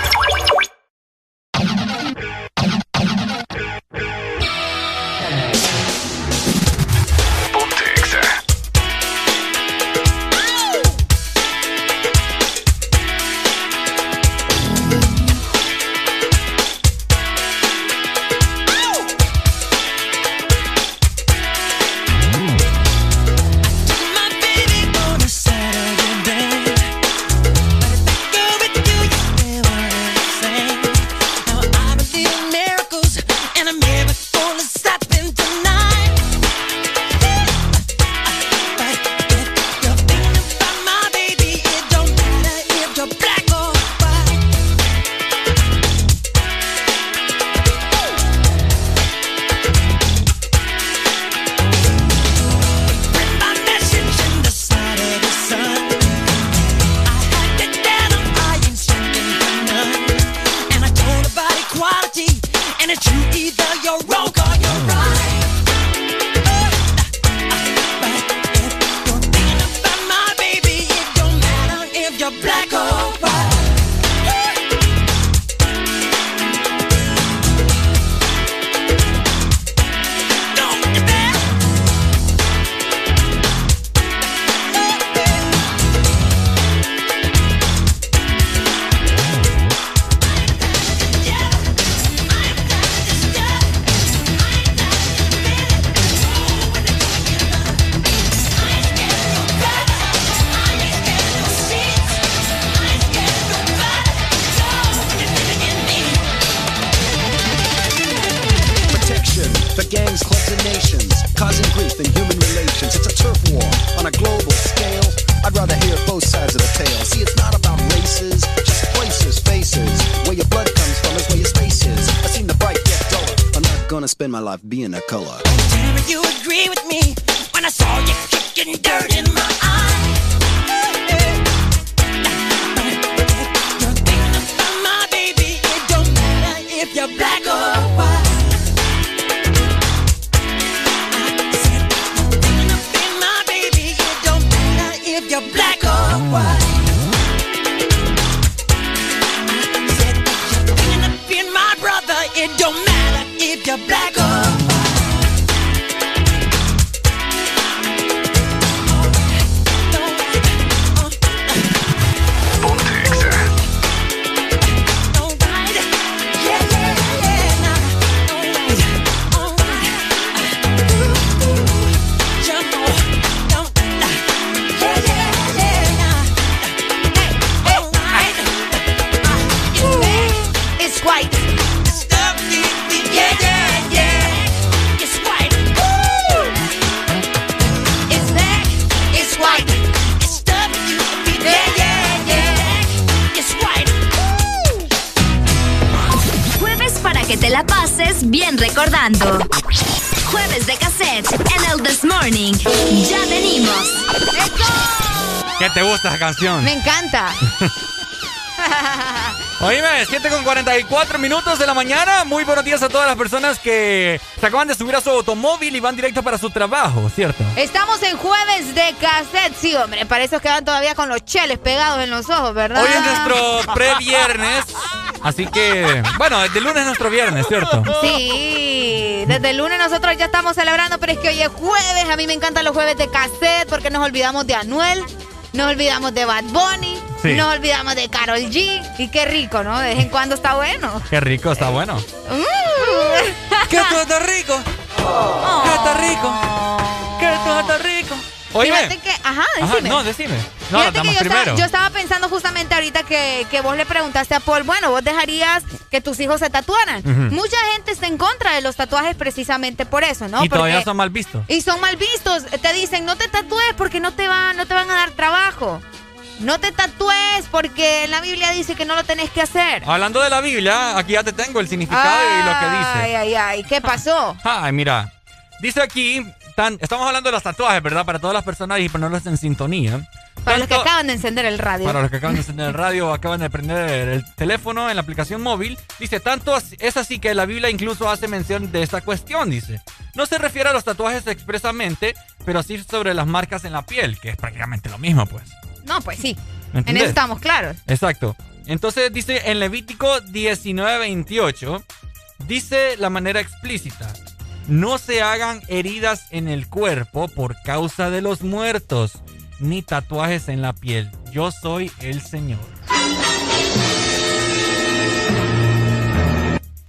Speaker 8: 7 con 44 minutos de la mañana. Muy buenos días a todas las personas que se acaban de subir a su automóvil y van directo para su trabajo, ¿cierto?
Speaker 7: Estamos en jueves de cassette, sí, hombre. Para esos que van todavía con los cheles pegados en los ojos, ¿verdad?
Speaker 8: Hoy es nuestro pre-viernes. Así que, bueno, desde lunes es nuestro viernes, ¿cierto?
Speaker 7: Sí, desde el lunes nosotros ya estamos celebrando, pero es que hoy es jueves. A mí me encantan los jueves de cassette porque nos olvidamos de Anuel, nos olvidamos de Bad Bunny,
Speaker 8: Sí.
Speaker 7: nos olvidamos de Carol G. Y qué rico, ¿no? De vez en cuando está bueno.
Speaker 8: Qué rico, está bueno.
Speaker 7: Mm.
Speaker 8: ¿Qué esto está rico? ¿Qué está rico? ¿Qué esto está rico? Oíme.
Speaker 7: Fíjate que, ajá,
Speaker 8: Ajá,
Speaker 7: decime.
Speaker 8: no, decime. No,
Speaker 7: Fíjate que yo estaba,
Speaker 8: primero.
Speaker 7: yo estaba pensando justamente ahorita que, que vos le preguntaste a Paul, bueno, vos dejarías que tus hijos se tatuaran. Mucha gente está en contra de los tatuajes precisamente por eso, ¿no?
Speaker 8: y todavía son mal vistos.
Speaker 7: y son mal vistos. Te dicen, no te tatúes porque no te, van, no te van a dar trabajo. No te tatúes porque en la Biblia dice que no lo tenés que hacer.
Speaker 8: Hablando de la Biblia, aquí ya te tengo el significado y lo que dice.
Speaker 7: Ay, ay, ay. ¿Qué pasó?
Speaker 8: Ay, mira. Dice aquí, tan, estamos hablando de los tatuajes, ¿verdad? Para todas las personas y ponerlos en sintonía.
Speaker 7: Para los que
Speaker 8: Tanto-
Speaker 7: acaban de encender el radio.
Speaker 8: Para los que acaban de encender el radio o acaban de prender el teléfono en la aplicación móvil, dice, tanto es así que la Biblia incluso hace mención de esta cuestión, dice. No se refiere a los tatuajes expresamente, pero sí sobre las marcas en la piel, que es prácticamente lo mismo, pues.
Speaker 7: No, pues sí.
Speaker 8: ¿Me
Speaker 7: En eso estamos claros.
Speaker 8: Exacto. Entonces dice en Levítico 19:28, dice la manera explícita, no se hagan heridas en el cuerpo por causa de los muertos, ni tatuajes en la piel. Yo soy el Señor.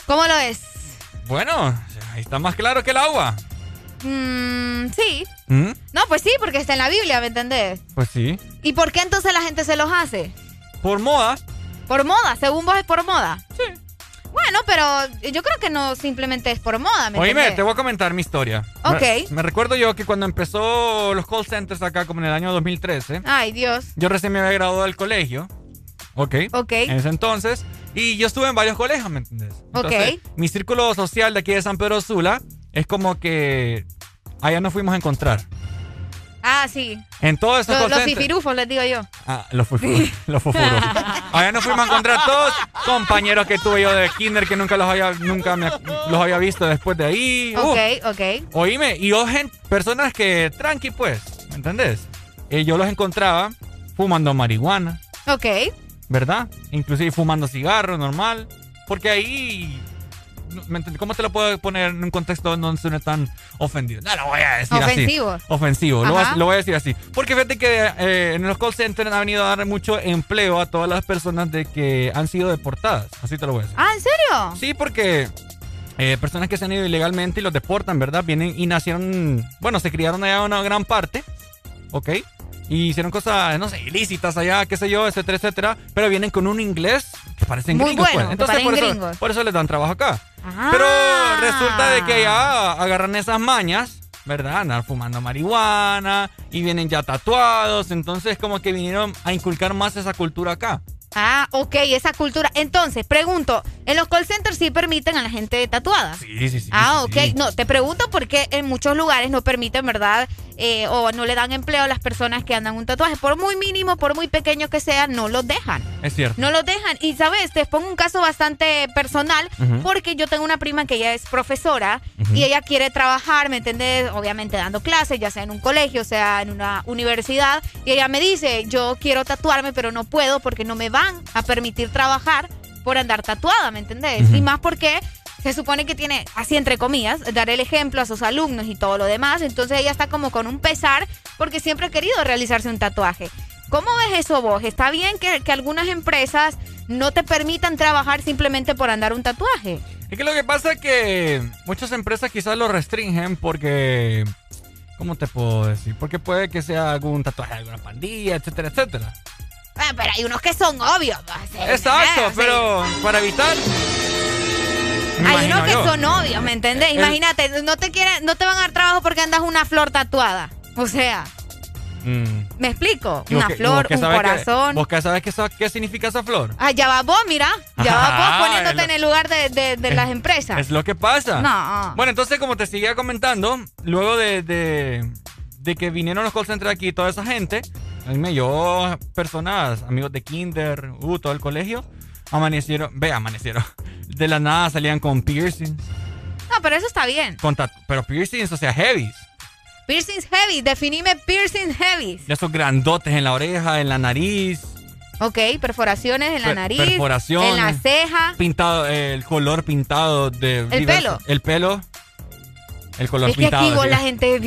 Speaker 7: ¿Cómo lo es?
Speaker 8: Bueno, ahí está más claro que el agua.
Speaker 7: Mm, sí.
Speaker 8: ¿Mm?
Speaker 7: No, pues sí, porque está en la Biblia, ¿me entendés?
Speaker 8: Pues sí.
Speaker 7: ¿Y por qué entonces la gente se los hace?
Speaker 8: Por moda.
Speaker 7: Por moda, según vos es por moda. Sí. Bueno, pero yo creo que no simplemente es por moda, ¿me
Speaker 8: Oíme,
Speaker 7: entendés?
Speaker 8: te voy a comentar mi historia.
Speaker 7: Ok.
Speaker 8: Me, recuerdo yo que cuando empezó los call centers acá, como en el año 2013,
Speaker 7: Ay, Dios.
Speaker 8: Yo recién me había graduado del colegio. Ok.
Speaker 7: Ok.
Speaker 8: En ese entonces. Y yo estuve en varios colegios, ¿me entiendes? Entonces, Mi círculo social de aquí de San Pedro Sula es como que allá nos fuimos a encontrar.
Speaker 7: Ah, sí.
Speaker 8: En todos esos
Speaker 7: Los,
Speaker 8: call
Speaker 7: los
Speaker 8: centers-
Speaker 7: fifirufos, les digo yo.
Speaker 8: Ah, los fufuros. los fufuros. *laughs* Allá nos fuimos a encontrar todos compañeros que tuve yo de kinder que nunca los había, nunca me- los había visto después de ahí. Uh,
Speaker 7: Ok, ok.
Speaker 8: Oíme, y yo, personas que tranqui, pues, ¿me entendés? Eh, yo los encontraba fumando marihuana.
Speaker 7: Ok.
Speaker 8: ¿verdad? Inclusive fumando cigarro normal, porque ahí. ¿Cómo te lo puedo poner en un contexto donde no suene tan ofendido? No lo voy a decir
Speaker 7: Ofensivo.
Speaker 8: así. Ofensivo.
Speaker 7: Ajá.
Speaker 8: lo voy a decir así. Porque fíjate que eh, en los call centers ha venido a dar mucho empleo a todas las personas de que han sido deportadas. Así te lo voy a decir.
Speaker 7: Ah, ¿en serio?
Speaker 8: Sí, porque eh, personas que se han ido ilegalmente y los deportan, ¿verdad? Vienen y nacieron, bueno, se criaron allá una gran parte, ¿ok? Y hicieron cosas, no sé, ilícitas allá, qué sé yo, etcétera, etcétera. Pero vienen con un inglés que parecen
Speaker 7: Muy
Speaker 8: gringos,
Speaker 7: bueno,
Speaker 8: pues. Entonces, por
Speaker 7: parecen
Speaker 8: eso,
Speaker 7: gringos.
Speaker 8: por eso les dan trabajo acá.
Speaker 7: Ah.
Speaker 8: Pero resulta de que ya agarran esas mañas, ¿verdad? Andan fumando marihuana y vienen ya tatuados. Entonces, como que vinieron a inculcar más esa cultura acá.
Speaker 7: Ah, ok, esa cultura. Entonces, pregunto, ¿en los call centers sí permiten a la gente tatuada?
Speaker 8: Sí, sí, sí.
Speaker 7: Ah, ok.
Speaker 8: sí.
Speaker 7: No, te pregunto porque en muchos lugares no permiten, ¿verdad? Eh, o no le dan empleo a las personas que andan un tatuaje. Por muy mínimo, por muy pequeño que sea, no los dejan.
Speaker 8: Es cierto.
Speaker 7: No los dejan. Y, ¿sabes? Te pongo un caso bastante personal porque yo tengo una prima que ella es profesora y ella quiere trabajar, ¿me entiendes? Obviamente dando clases, ya sea en un colegio, sea en una universidad. Y ella me dice, yo quiero tatuarme, pero no puedo porque no me van a permitir trabajar por andar tatuada, ¿me entendés? Y más porque se supone que tiene, así entre comillas, dar el ejemplo a sus alumnos y todo lo demás. Entonces ella está como con un pesar porque siempre ha querido realizarse un tatuaje. ¿Cómo ves eso vos? ¿Está bien que, que algunas empresas no te permitan trabajar simplemente por andar un tatuaje?
Speaker 8: Es que lo que pasa es que muchas empresas quizás lo restringen porque. ¿Cómo te puedo decir? Porque puede que sea algún tatuaje de alguna pandilla, etcétera, etcétera.
Speaker 7: Pero hay unos que son obvios.
Speaker 8: Exacto,
Speaker 7: eh,
Speaker 8: pero para evitar.
Speaker 7: Hay unos que
Speaker 8: yo.
Speaker 7: son obvios, ¿me entendés?
Speaker 8: El-
Speaker 7: Imagínate, no te quieren, no te van a dar trabajo porque andas una flor tatuada. O sea,
Speaker 8: Mm.
Speaker 7: ¿Me explico?
Speaker 8: ¿Y vos
Speaker 7: Una flor, un corazón.
Speaker 8: ¿Vos qué sabes qué, significa esa flor?
Speaker 7: Ah, ya va vos, mira. Ya va
Speaker 8: Ajá,
Speaker 7: vos poniéndote
Speaker 8: lo-
Speaker 7: en el lugar de, de- de las empresas.
Speaker 8: Es lo que pasa.
Speaker 7: No.
Speaker 8: Bueno, entonces, como te seguía comentando, luego de, de, de que vinieron los call centers aquí, toda esa gente, a mí me yo, personas, amigos de kinder, uh, todo el colegio, amanecieron, ve, amanecieron. De la nada salían con piercings,
Speaker 7: No, pero eso está bien.
Speaker 8: con pero piercings, o sea, heavy.
Speaker 7: Piercings heavy. Definime piercings heavy.
Speaker 8: De esos grandotes en la oreja, en la nariz,
Speaker 7: Ok, perforaciones en la
Speaker 8: Per-
Speaker 7: nariz.
Speaker 8: perforaciones.
Speaker 7: En la ceja.
Speaker 8: pintado, el color pintado de...
Speaker 7: El pelo.
Speaker 8: El pelo. El color
Speaker 7: Es que
Speaker 8: pintado.
Speaker 7: aquí vos la gente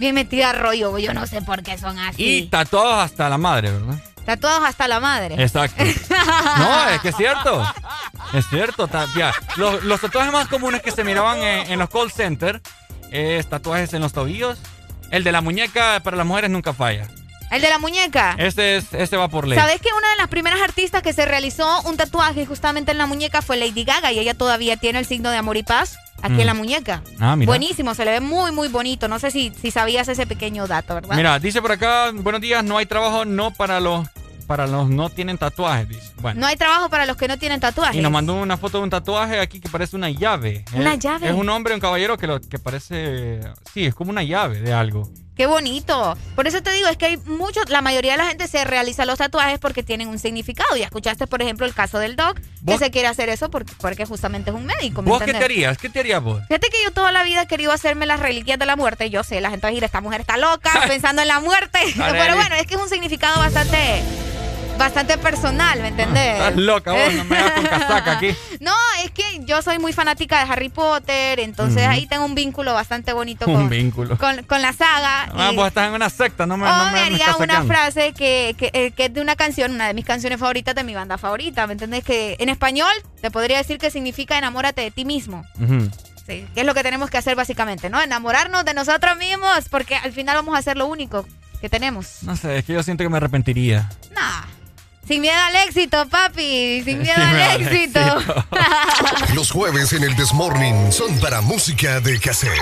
Speaker 7: bien, metida a rollo. Yo no sé por qué son
Speaker 8: Y
Speaker 7: así.
Speaker 8: tatuados hasta la madre, ¿verdad?
Speaker 7: Tatuados hasta la madre.
Speaker 8: Exacto. No, es que es cierto. Es cierto. ya, Los, los tatuajes más comunes que se miraban en, en los call centers es tatuajes en los tobillos. El de la muñeca para las mujeres nunca falla.
Speaker 7: El de la muñeca.
Speaker 8: Ese, es, ese va por ley.
Speaker 7: ¿Sabes que una de las primeras artistas que se realizó un tatuaje justamente en la muñeca fue Lady Gaga y ella todavía tiene el signo de amor y paz aquí
Speaker 8: Mm.
Speaker 7: en la muñeca?
Speaker 8: Ah, mira.
Speaker 7: Buenísimo, se le ve muy, muy bonito. No sé si, si sabías ese pequeño dato, ¿verdad?
Speaker 8: Mira, dice por acá, buenos días, no hay trabajo no para los para los no tienen tatuajes, dice. Bueno.
Speaker 7: No hay trabajo para los que no tienen tatuajes.
Speaker 8: Y nos mandó una foto de un tatuaje aquí que parece una llave.
Speaker 7: ¿Una
Speaker 8: Es-
Speaker 7: llave?
Speaker 8: Es un hombre, un caballero que, lo, que parece... Sí, es como una llave de algo.
Speaker 7: Qué bonito. Por eso te digo, es que hay muchos, la mayoría de la gente se realiza los tatuajes porque tienen un significado. Ya escuchaste, por ejemplo, el caso del doc, que
Speaker 8: ¿Vos-
Speaker 7: se quiere hacer eso porque, porque justamente es un médico. ¿me
Speaker 8: ¿Vos qué te harías? ¿Qué te harías vos?
Speaker 7: Fíjate que yo toda la vida he querido hacerme las reliquias de la muerte. Yo sé, la gente va a decir, esta mujer está loca *laughs* pensando en la muerte. *laughs* Pero bueno, es que es un significado bastante, bastante personal, ¿me entendés?
Speaker 8: Estás loca vos, no me das con casaca aquí. *laughs*
Speaker 7: No, es que yo soy muy fanática de Harry Potter, entonces ahí tengo un vínculo bastante bonito
Speaker 8: Un
Speaker 7: con,
Speaker 8: vínculo.
Speaker 7: con, con la saga.
Speaker 8: Ah,
Speaker 7: y-
Speaker 8: vos estás en una secta, no me,
Speaker 7: o
Speaker 8: no me,
Speaker 7: me
Speaker 8: me
Speaker 7: haría
Speaker 8: estás
Speaker 7: una frase que, que, eh, que es de una canción, una de mis canciones favoritas de mi banda favorita, ¿me entiendes? Que en español te podría decir que significa enamórate de ti mismo. Sí, que es lo que tenemos que hacer básicamente, ¿no? Enamorarnos de nosotros mismos, porque al final vamos a hacer lo único que tenemos.
Speaker 8: No sé, es que yo siento que me arrepentiría.
Speaker 7: Sin miedo al éxito, papi. Sin miedo
Speaker 21: Sin
Speaker 7: al
Speaker 21: miedo al
Speaker 7: éxito. *laughs*
Speaker 21: Los jueves en el Desmorning son para música de cassette.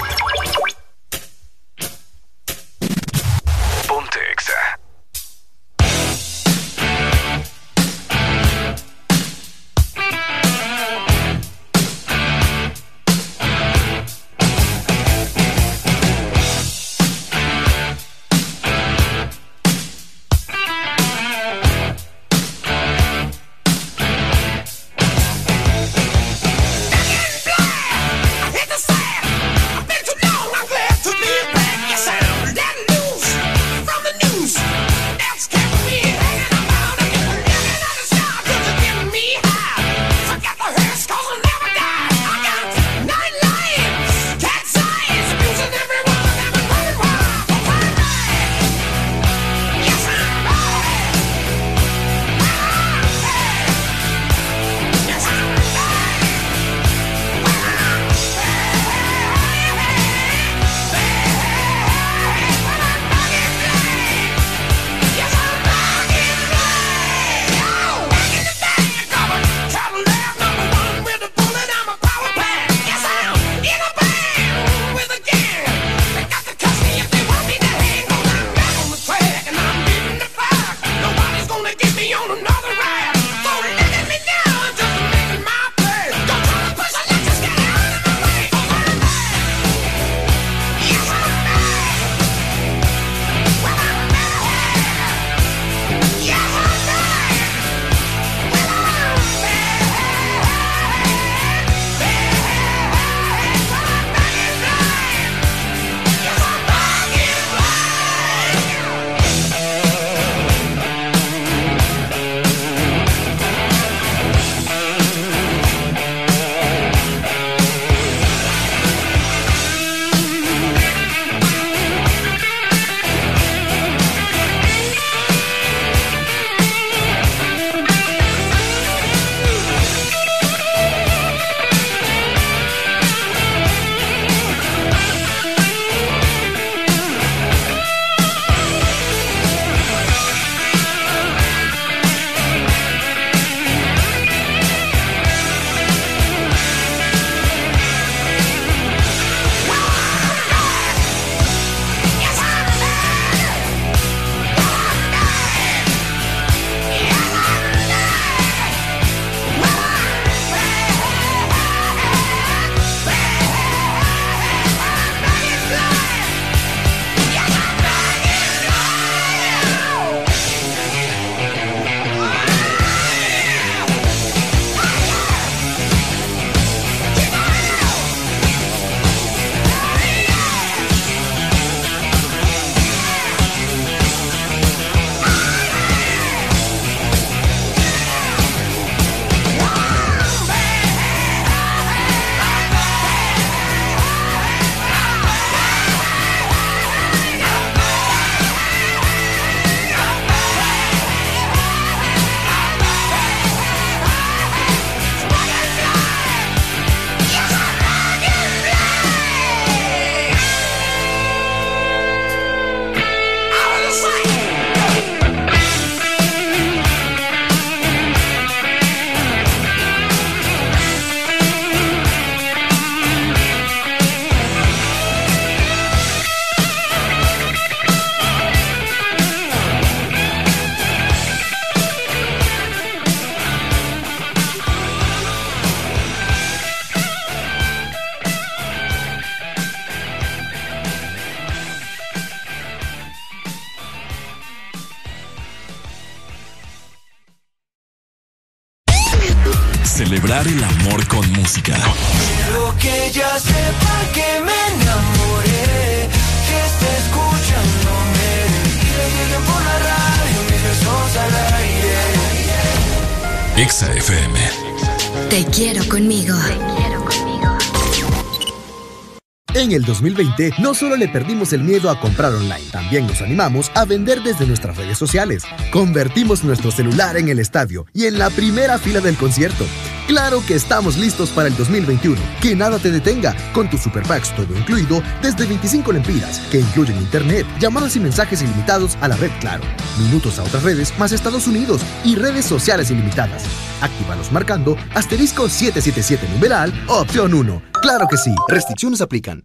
Speaker 31: En el 2020 no solo le perdimos el miedo a comprar online, también nos animamos a vender desde nuestras redes sociales. Convertimos nuestro celular en el estadio y en la primera fila del concierto. Claro que estamos listos para el 2021. Que nada te detenga con tus super packs todo incluido desde 25 lempiras, que incluyen internet, llamadas y mensajes ilimitados a la red Claro, minutos a otras redes más Estados Unidos y redes sociales ilimitadas. Actívalos marcando asterisco 777 numeral opción 1. Claro que sí, restricciones aplican.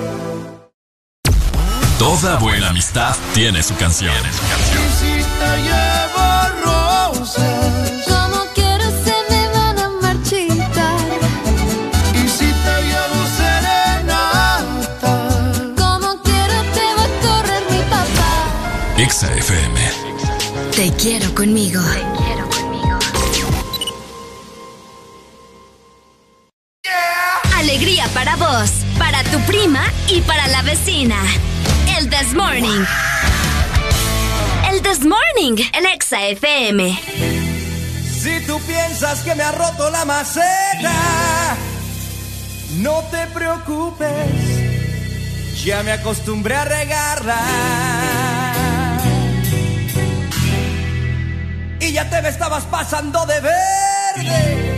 Speaker 6: Toda buena amistad tiene su canción.
Speaker 32: Y si te llevo rosas,
Speaker 33: Como quiero se me van a marchitar.
Speaker 32: y si te llevo serenata,
Speaker 33: Como quiero te va a correr mi papá.
Speaker 6: Exa FM.
Speaker 10: Te quiero conmigo. Alegría para vos, para tu prima y para la vecina. El This Morning. El This Morning, el Exa FM.
Speaker 32: Si tú piensas que me ha roto la maceta, no te preocupes, ya me acostumbré a regarla. Y ya te me estabas pasando de verde.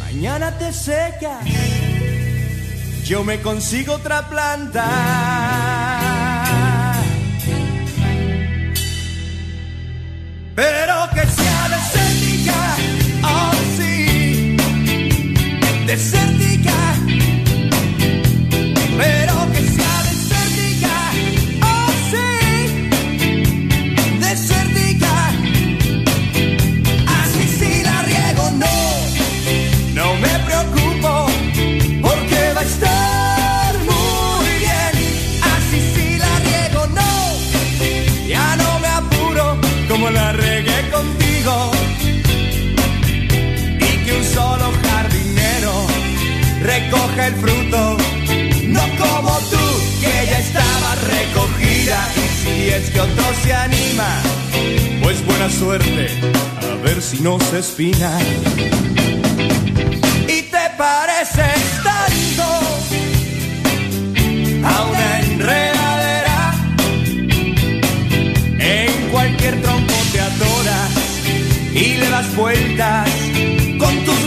Speaker 32: Mañana te secas, yo me consigo otra planta. Pero que sea desértica, oh sí, desértica. El fruto, no como tú que ya estaba recogida. Y si es que otro se anima, pues buena suerte, a ver si no se espina. Y te pareces tanto a una enredadera. En cualquier tronco te adoras y le das vueltas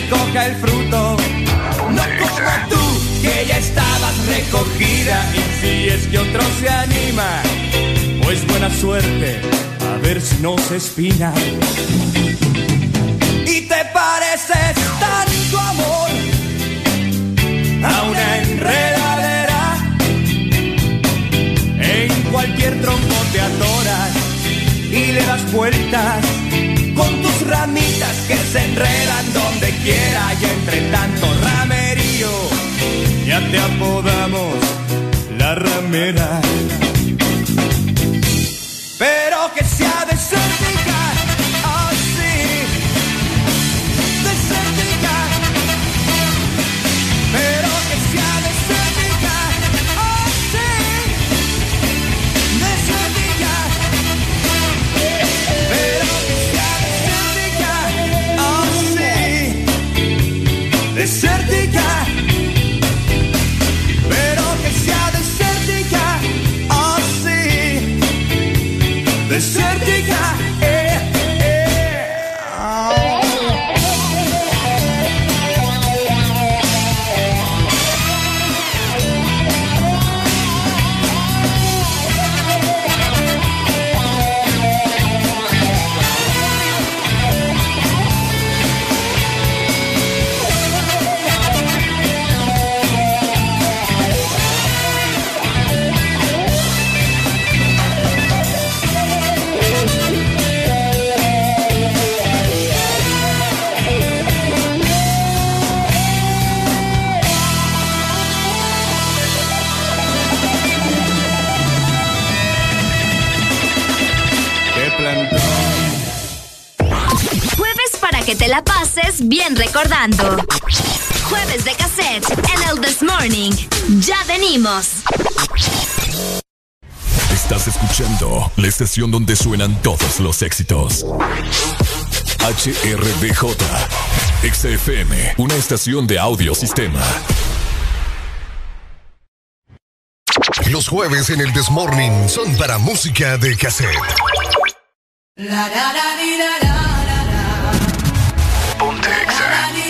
Speaker 32: Recoja el fruto. No como tú, que ya estabas recogida. Y si es que otro se anima, pues buena suerte, a ver si no se espina. Y te pareces tanto amor a una enredadera. En cualquier tronco te adoras y le das vueltas ramitas que se enredan donde quiera y entre tanto ramerío ya te apodamos la ramera. Pero que sea desértica, oh
Speaker 10: Jueves de cassette en el This Morning. Ya venimos.
Speaker 6: Estás escuchando la estación donde suenan todos los éxitos. HRDJ, XFM, una estación de audio sistema.
Speaker 24: Los jueves en el Desmorning son para música de cassette.
Speaker 34: La da da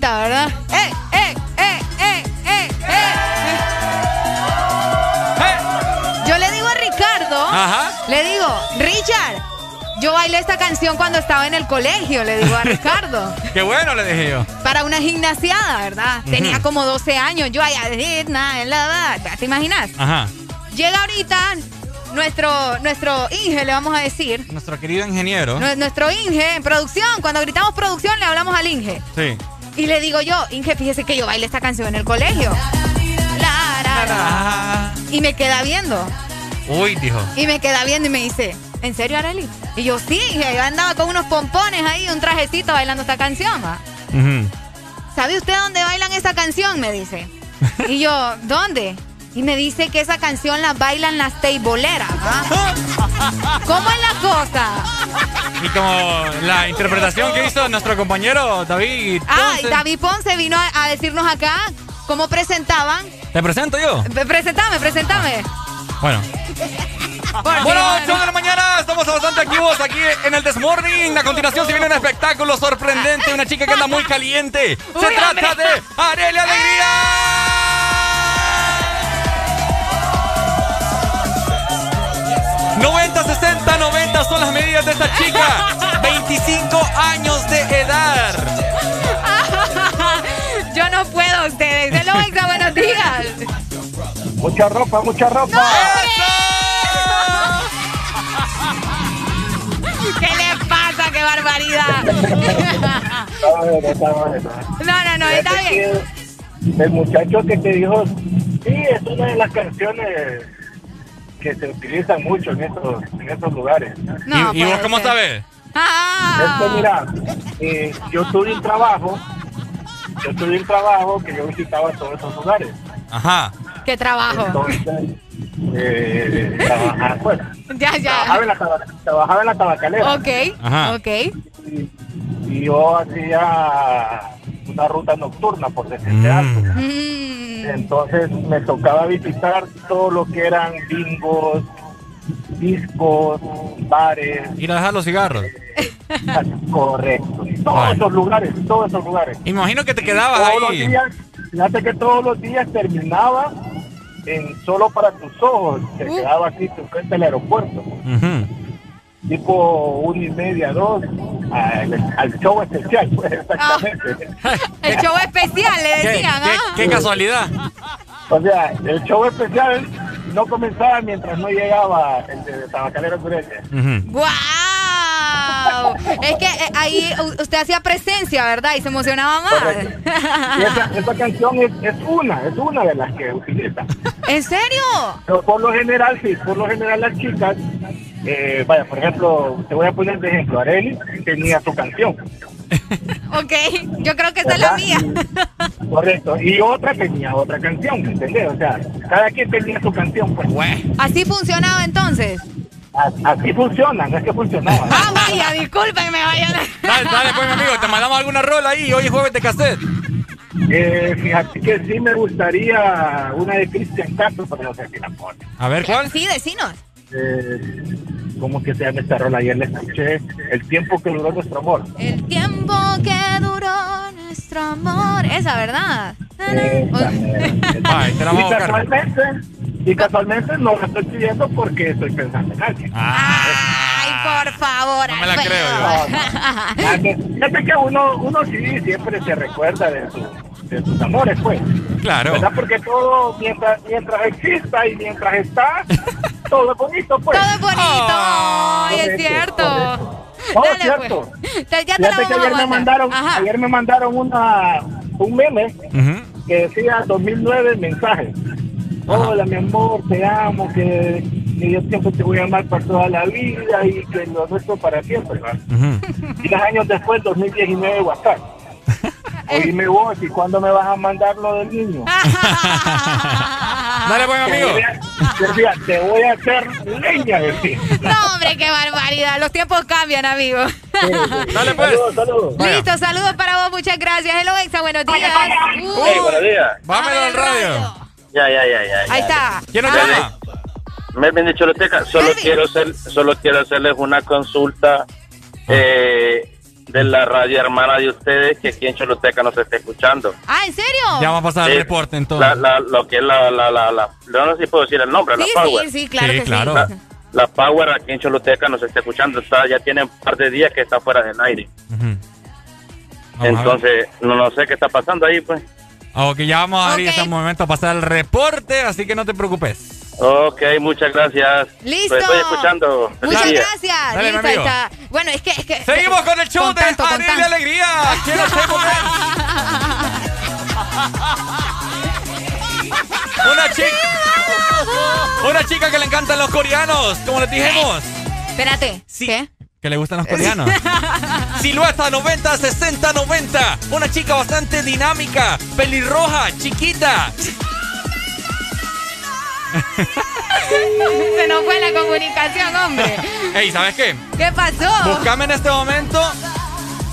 Speaker 7: ¿verdad? ¡Eh, eh, eh, eh, eh, eh! Yo le digo a Ricardo,
Speaker 8: Ajá.
Speaker 7: le digo, Richard, yo bailé esta canción cuando estaba en el colegio, le digo a *laughs* Ricardo.
Speaker 8: Qué bueno le dije yo.
Speaker 7: Para una gimnasiada, ¿verdad? Tenía como 12 años. Yo allá, ¿te imaginas?
Speaker 8: Ajá.
Speaker 7: Llega ahorita nuestro, nuestro Inge, le vamos a decir.
Speaker 8: Nuestro querido ingeniero.
Speaker 7: Nu- Nuestro Inge en producción. Cuando gritamos producción, le hablamos al Inge.
Speaker 8: Sí.
Speaker 7: Y le digo yo, Inge, fíjese que yo bailé esta canción en el colegio. La. Y me queda viendo.
Speaker 8: Uy, dijo.
Speaker 7: Y me queda viendo y me dice, ¿en serio, Arely? Y yo, sí, Inge, yo andaba con unos pompones ahí, un trajecito bailando esta canción, va.
Speaker 8: Ujú.
Speaker 7: ¿Sabe usted dónde bailan esa canción? Me dice. Y yo, ¿dónde? Y me dice que esa canción la bailan las teiboleras. ¿ah? *laughs* ¿Cómo es la cosa?
Speaker 8: Y como la interpretación que hizo nuestro compañero David.
Speaker 7: Ah,
Speaker 8: Ponce.
Speaker 7: David Ponce vino a, a decirnos acá cómo presentaban.
Speaker 8: ¿Te presento yo?
Speaker 7: Pre- Presentame, presentame.
Speaker 8: Bueno. *laughs* Bueno,
Speaker 7: Dios.
Speaker 8: 8 de la mañana, estamos bastante activos aquí en el Desmorning. A continuación se viene un espectáculo sorprendente, una chica que anda muy caliente. Se
Speaker 7: Uy,
Speaker 8: trata
Speaker 7: hombre.
Speaker 8: de Arelia Alegría. 90, 60, 90 son las medidas de esta chica. 25 años de edad. *laughs*
Speaker 7: Yo no puedo, ustedes. Hello, Exa, buenos días.
Speaker 35: Mucha ropa, mucha ropa.
Speaker 7: ¿Qué le pasa? ¡Qué barbaridad! No, no, no, está bien.
Speaker 35: El muchacho que te dijo, sí, es una de las canciones que se utilizan mucho en estos, en estos lugares.
Speaker 7: No,
Speaker 8: ¿Y, y vos cómo
Speaker 7: ser.
Speaker 8: sabes?
Speaker 7: Ah.
Speaker 35: Es que mira, eh, yo tuve un trabajo, yo tuve un trabajo que yo visitaba todos esos lugares.
Speaker 8: Ajá.
Speaker 7: ¡Qué trabajo!
Speaker 35: Entonces, eh, trabajaba, pues, *laughs*
Speaker 7: Ya, ya.
Speaker 35: trabajaba en la, trabajaba en la tabacalera.
Speaker 7: Ok,
Speaker 8: Ajá.
Speaker 7: ok.
Speaker 35: Y yo hacía una ruta nocturna por Descende Alto.
Speaker 7: Mm.
Speaker 35: Entonces me tocaba visitar todo lo que eran bingos, discos, bares.
Speaker 8: Ir a dejar los cigarros. *laughs*
Speaker 35: Correcto. Todos
Speaker 8: Vale.
Speaker 35: esos lugares, todos esos lugares.
Speaker 8: Imagino que te quedabas
Speaker 35: todos los
Speaker 8: ahí.
Speaker 35: días, fíjate que todos los días terminaba en solo para tus ojos. Se
Speaker 7: Uh.
Speaker 35: quedaba aquí frente al aeropuerto. Tipo una y media, dos, al, al show especial, pues exactamente. *laughs*
Speaker 7: El show especial, le
Speaker 8: ¿Qué,
Speaker 7: decían,
Speaker 8: qué-
Speaker 7: ¿ah?
Speaker 8: qué casualidad.
Speaker 35: O sea, el show especial no comenzaba mientras no llegaba el de Tabacalera Sureña.
Speaker 8: Ujú.
Speaker 7: Es que eh, ahí usted hacía presencia, ¿verdad? Y se emocionaba más. *laughs*
Speaker 35: Y esa, esa canción es, es una, es una de las que utiliza.
Speaker 7: ¿En serio?
Speaker 35: Pero por lo general, sí, por lo general las chicas, eh, vaya, por ejemplo, te voy a poner de ejemplo, Areli tenía su canción. *laughs*
Speaker 7: Ok, yo creo que esa es la mía.
Speaker 35: Correcto, y otra tenía otra canción, ¿me entendés? O sea, cada quien tenía su canción, pues.
Speaker 7: ¿Así funcionaba entonces?
Speaker 35: Así funciona, no es que funcionaba. *laughs*
Speaker 7: Ah, vaya, discúlpenme, vayan.
Speaker 8: Dale, dale, pues, mi amigo, te mandamos alguna rola ahí. Hoy es jueves de cassette.
Speaker 35: Eh, fíjate que sí me gustaría una de Cristian Castro, pero no sé si la pone.
Speaker 8: A ver, ¿cuál?
Speaker 7: Sí, decinos.
Speaker 35: Eh, ¿Cómo que se llama esta rola? Ayer la escuché. El tiempo que duró nuestro amor.
Speaker 7: El tiempo que duró nuestro amor. Esa, ¿verdad?
Speaker 35: Esa.
Speaker 8: Ay, te la vamos
Speaker 35: y
Speaker 8: a buscar.
Speaker 35: Y casualmente no la estoy pidiendo porque estoy pensando en alguien.
Speaker 7: Ay, por favor.
Speaker 8: No me la
Speaker 7: Alfredo.
Speaker 35: Ah, *laughs* que- Fíjate que uno, uno sí siempre se recuerda de, su, de sus amores, pues.
Speaker 8: Claro.
Speaker 35: ¿Verdad? Porque todo, mientras, mientras exista y mientras está, *laughs* todo es bonito, pues.
Speaker 7: Todo es bonito. Ay, es cierto.
Speaker 35: Oh,
Speaker 7: Dale,
Speaker 35: cierto.
Speaker 7: pues. Te- Ya te la
Speaker 35: que ayer me
Speaker 7: mandar.
Speaker 35: mandaron,
Speaker 7: Ajá.
Speaker 35: ayer me mandaron una, un meme
Speaker 8: Ujú.
Speaker 35: que decía 2009 Hola, mi amor, te amo, que, que yo siempre te voy a amar por toda la vida y que lo nuestro para siempre. ¿va?
Speaker 8: Ujú.
Speaker 35: Y dos años después, 2019, WhatsApp. *laughs* Oíme vos, ¿y cuándo me vas a mandar lo del niño? *laughs*
Speaker 8: Dale, buen amigo.
Speaker 36: Te voy a hacer leña, decía.
Speaker 7: No, hombre, qué barbaridad. Los tiempos cambian, amigo.
Speaker 8: Dale, pues.
Speaker 36: Saludos, saludos.
Speaker 7: Listo, saludos para vos, muchas gracias. Hello, Exa, buenos días. Uh,
Speaker 37: Hey, buenos días.
Speaker 8: Bájame al radio.
Speaker 37: Ya, ya, ya, ya.
Speaker 7: Ahí
Speaker 37: ya.
Speaker 7: está.
Speaker 8: ¿Quién nos
Speaker 7: Ah,
Speaker 8: llama?
Speaker 37: Melvin de Choloteca, solo
Speaker 7: Melvin.
Speaker 37: quiero hacer, solo quiero hacerles una consulta eh, de la radio hermana de ustedes que aquí en Choloteca nos está escuchando.
Speaker 7: Ah, ¿en serio?
Speaker 8: Ya vamos a pasar el
Speaker 37: Sí.
Speaker 8: reporte entonces.
Speaker 37: La, la, lo que es la, la, la, la, no sé si puedo decir el nombre,
Speaker 7: Sí,
Speaker 37: la Power.
Speaker 7: sí, sí, claro
Speaker 8: Sí,
Speaker 7: que
Speaker 8: claro.
Speaker 7: sí.
Speaker 37: La, la Power aquí en Choloteca nos está escuchando, está, ya tiene un par de días que está fuera del aire.
Speaker 8: Ujú. Vamos a ver.
Speaker 37: Entonces, no, no sé qué está pasando ahí, pues.
Speaker 8: Ok, ya vamos a abrir
Speaker 7: Ok.
Speaker 8: este momento a pasar el reporte, así que no te preocupes.
Speaker 37: Ok, muchas gracias.
Speaker 7: Listo.
Speaker 37: Lo estoy escuchando.
Speaker 7: Muchas gracias.
Speaker 8: Dale,
Speaker 7: Listo, ahí
Speaker 8: amigo.
Speaker 7: está. Bueno, es que, es que.
Speaker 8: Seguimos con el show
Speaker 7: Con
Speaker 8: de
Speaker 7: tanto, con
Speaker 8: Alegría y
Speaker 7: tanto.
Speaker 8: Alegría. ¿Quién hacemos *laughs* Una chica. Una chica que le encantan los coreanos, como les dijimos.
Speaker 7: Espérate.
Speaker 8: Sí.
Speaker 7: ¿Qué?
Speaker 8: Que le gustan los coreanos. *laughs* Silueta 90, 60, 90. Una chica bastante dinámica, pelirroja, chiquita. *laughs*
Speaker 7: Se nos fue la comunicación, hombre. *laughs*
Speaker 8: Ey, ¿sabes qué?
Speaker 7: ¿Qué pasó?
Speaker 8: Buscame en este momento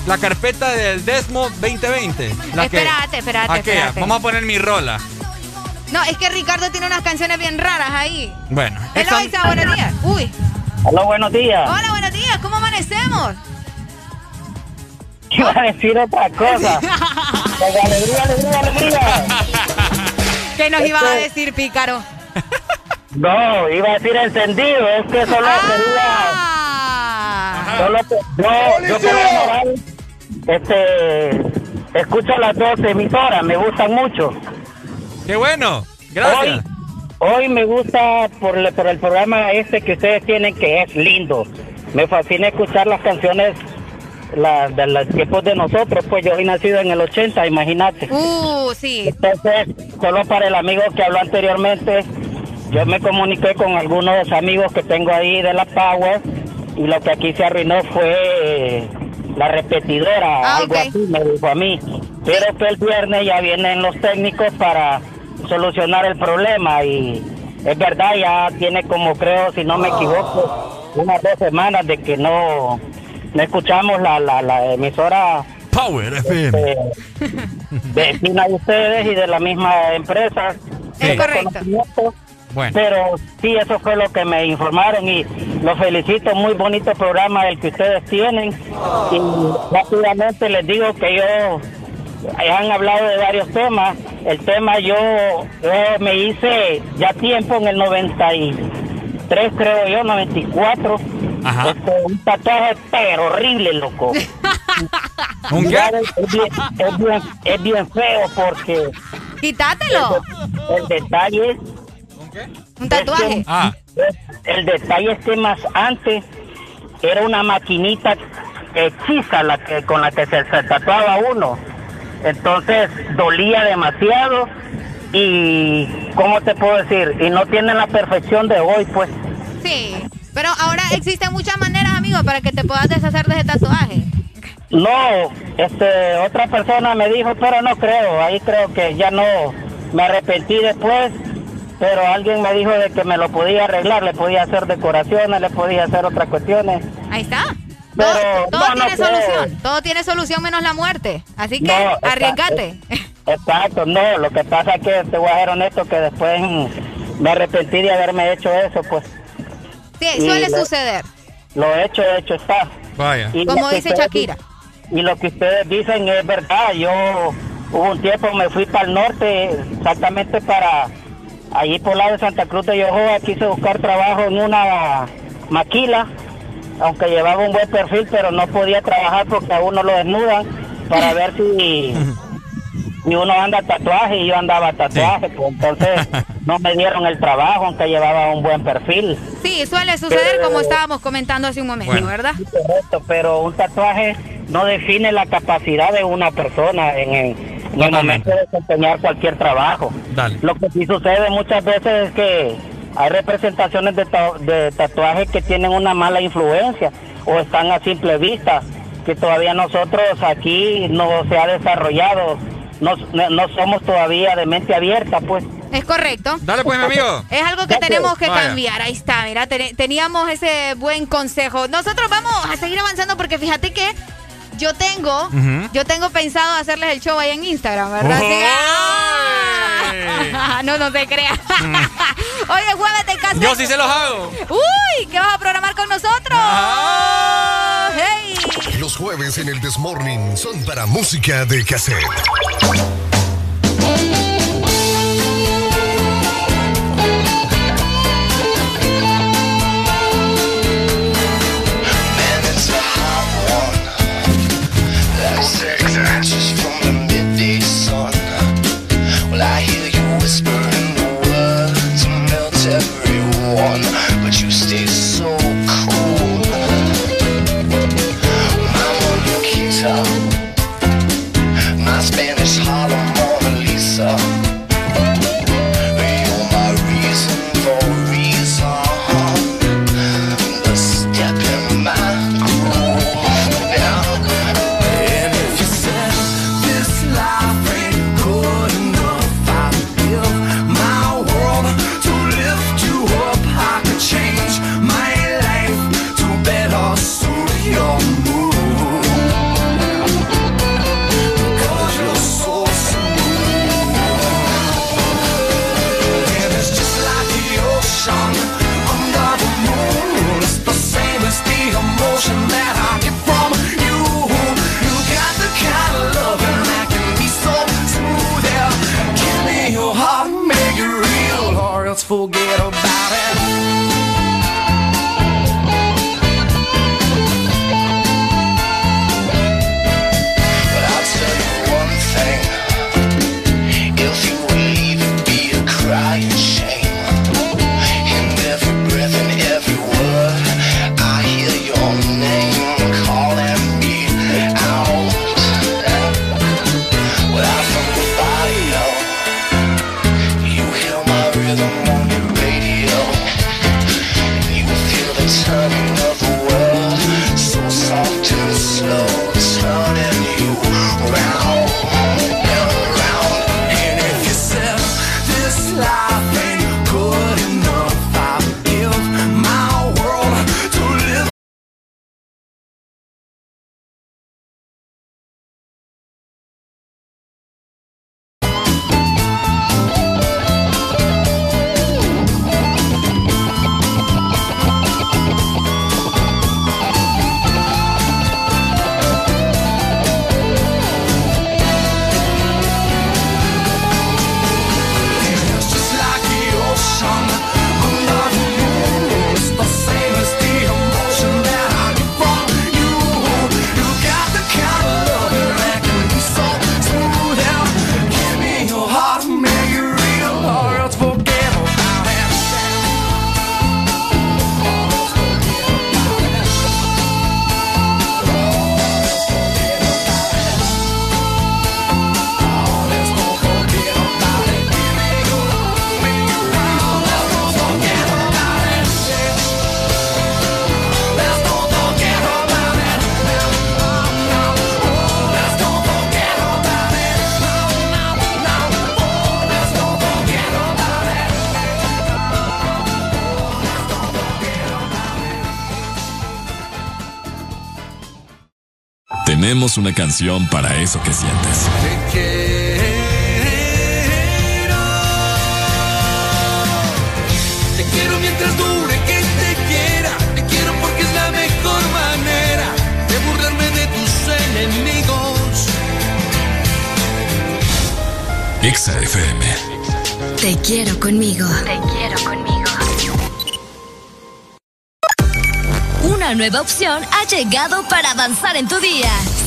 Speaker 8: la carpeta del Desmo 2020. La que-
Speaker 7: Espérate, espérate,
Speaker 8: Aquella.
Speaker 7: espérate.
Speaker 8: Vamos a poner mi rola.
Speaker 7: No, es que Ricardo tiene unas canciones bien raras ahí.
Speaker 8: Bueno.
Speaker 7: Isa, buenos días. Uy.
Speaker 36: Hola, buenos días.
Speaker 7: Hola, buenos días. ¿Cómo amanecemos?
Speaker 36: Iba a decir otra cosa. *laughs* Alegría, alegría, alegría.
Speaker 7: ¿Qué nos ibas a decir, pícaro?
Speaker 36: No, iba a decir encendido. Es que solo quería.
Speaker 7: Ah.
Speaker 36: Solo que, yo, yo por lo este, escucho las dos emisoras, me gustan mucho.
Speaker 8: Qué bueno. Gracias.
Speaker 36: Hoy, hoy me gusta por, el- por el programa este que ustedes tienen que es lindo. Me fascina escuchar las canciones de los tiempos de nosotros, pues yo soy nacido en el 80, imagínate.
Speaker 7: Uh, sí.
Speaker 36: Entonces, solo para el amigo que habló anteriormente, yo me comuniqué con algunos amigos que tengo ahí de la Power y lo que aquí se arruinó fue eh, la repetidora,
Speaker 7: Ah,
Speaker 36: algo así me dijo a mí. Pero que el viernes ya vienen los técnicos para solucionar el problema y es verdad, ya tiene como creo, si no me equivoco, unas dos semanas de que no, no escuchamos la, la, la emisora
Speaker 8: Power FM.
Speaker 36: eh, vecina de ustedes y de la misma empresa.
Speaker 7: Es correcto.
Speaker 8: Bueno.
Speaker 36: Pero sí, eso fue lo que me informaron y los felicito, muy bonito programa el que ustedes tienen. Y rápidamente les digo que yo, han hablado de varios temas. El tema yo, yo me hice ya tiempo en el 93, creo yo, 94.
Speaker 8: Ajá.
Speaker 36: Este, un tatuaje pero horrible, loco. *laughs*
Speaker 8: ¿Un qué?
Speaker 36: Es bien, es bien, es bien feo porque
Speaker 7: Quítatelo.
Speaker 36: el detalle
Speaker 7: Un tatuaje.
Speaker 8: Ah,
Speaker 36: el detalle es que más antes era una maquinita hechiza la que con la que se, se tatuaba uno. Entonces dolía demasiado y ¿cómo te puedo decir? Y no tiene la perfección de hoy, pues.
Speaker 7: Sí. Pero ahora existen muchas maneras, amigo, para que te puedas deshacer de ese tatuaje.
Speaker 36: No, este otra persona me dijo, pero no creo, ahí creo que ya no me arrepentí después, pero alguien me dijo de que me lo podía arreglar, le podía hacer decoraciones, le podía hacer otras cuestiones.
Speaker 7: Ahí está.
Speaker 36: Pero
Speaker 7: Todo
Speaker 36: no
Speaker 7: tiene solución. Todo tiene solución menos la muerte. Así que
Speaker 36: No,
Speaker 7: arriesgate.
Speaker 36: Exacto, no, lo que pasa es que te voy a ser honesto que después me arrepentí de haberme hecho eso, pues
Speaker 7: Sí, suele
Speaker 36: lo-
Speaker 7: suceder.
Speaker 36: lo hecho, hecho está.
Speaker 8: vaya.
Speaker 36: Y
Speaker 7: Como dice Shakira.
Speaker 36: Y lo que ustedes dicen es verdad, yo hubo un tiempo me fui para el norte, exactamente para allí por el lado de Santa Cruz de Yohoa, quise buscar trabajo en una maquila, aunque llevaba un buen perfil, pero no podía trabajar porque a uno lo desnudan para ver si, si uno anda tatuaje y yo andaba tatuaje, pues entonces *laughs* no me dieron el trabajo aunque llevaba un buen perfil.
Speaker 7: Sí, suele suceder como estábamos comentando hace un momento,
Speaker 8: Bueno.
Speaker 7: ¿verdad?
Speaker 36: Sí, correcto, pero un tatuaje no define la capacidad de una persona en el, en el momento de desempeñar cualquier trabajo.
Speaker 8: Dale.
Speaker 36: Lo que sí sucede muchas veces es que hay representaciones de, de tatuajes que tienen una mala influencia o están a simple vista, que todavía nosotros aquí no se ha desarrollado, no, no somos todavía de mente abierta, pues.
Speaker 7: Es correcto.
Speaker 8: Dale pues, mi amigo.
Speaker 7: Es algo que
Speaker 8: pues,
Speaker 7: tenemos que cambiar. Ahí está, mira, teníamos ese buen consejo. Nosotros vamos a seguir avanzando porque fíjate que yo tengo, yo tengo pensado hacerles el show ahí en Instagram, ¿verdad? Oh. *laughs* No, no te creas. Mm. Hoy es jueves de casa.
Speaker 8: Yo sí se los hago.
Speaker 7: Uy, ¿qué vas a programar con nosotros? Ah. Hey.
Speaker 38: Los jueves en el Desmorning son para música de cassette.
Speaker 6: tenemos una canción para eso que sientes.
Speaker 18: Te quiero. Te quiero mientras dure que te quiera. Te quiero porque es la mejor manera de burlarme de tus enemigos.
Speaker 6: Exa FM.
Speaker 10: Te quiero conmigo. Te quiero conmigo. Una nueva opción ha llegado para avanzar en tu día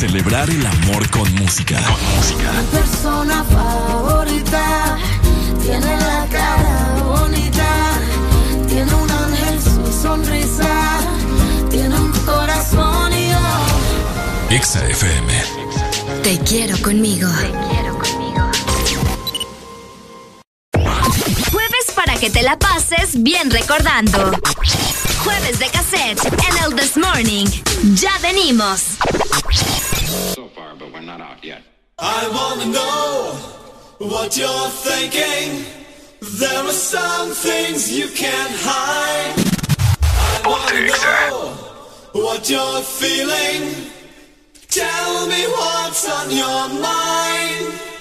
Speaker 6: Celebrar el amor con música. Con música.
Speaker 17: Mi persona favorita tiene la cara bonita, tiene un ángel su sonrisa, tiene un corazón y yo.
Speaker 6: Exa FM.
Speaker 10: Te quiero conmigo. Jueves para que te la pases bien recordando. Jueves de cassette en el This Morning. Ya venimos.
Speaker 39: I wanna know what you're thinking. There are some things you can't hide. I wanna know what you're feeling. Tell me what's on your mind.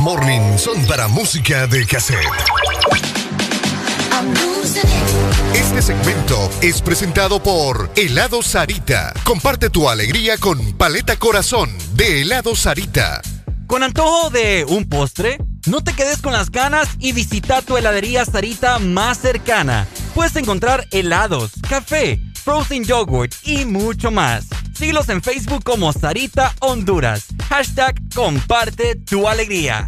Speaker 21: Morning son para música de cassette. Este segmento es presentado por Helado Sarita. Comparte tu alegría con Paleta Corazón de Helado Sarita.
Speaker 8: Con antojo de un postre, no te quedes con las ganas y visita tu heladería Sarita más cercana. Puedes encontrar helados, café, frozen yogurt y mucho más. Síguelos en Facebook como Sarita Honduras. Hashtag comparte tu alegría.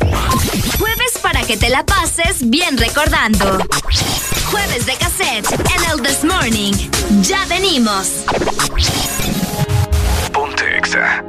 Speaker 10: Jueves para que te la pases bien recordando. Jueves de cassette en el This Morning. Ya venimos.
Speaker 40: Ponte Exa.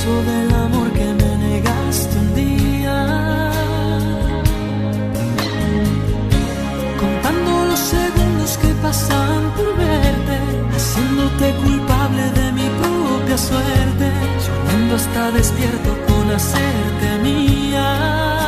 Speaker 22: Del amor que me negaste un día. Contando los segundos que pasan por verte, haciéndote culpable de mi propia suerte, soñando hasta despierto con hacerte mía.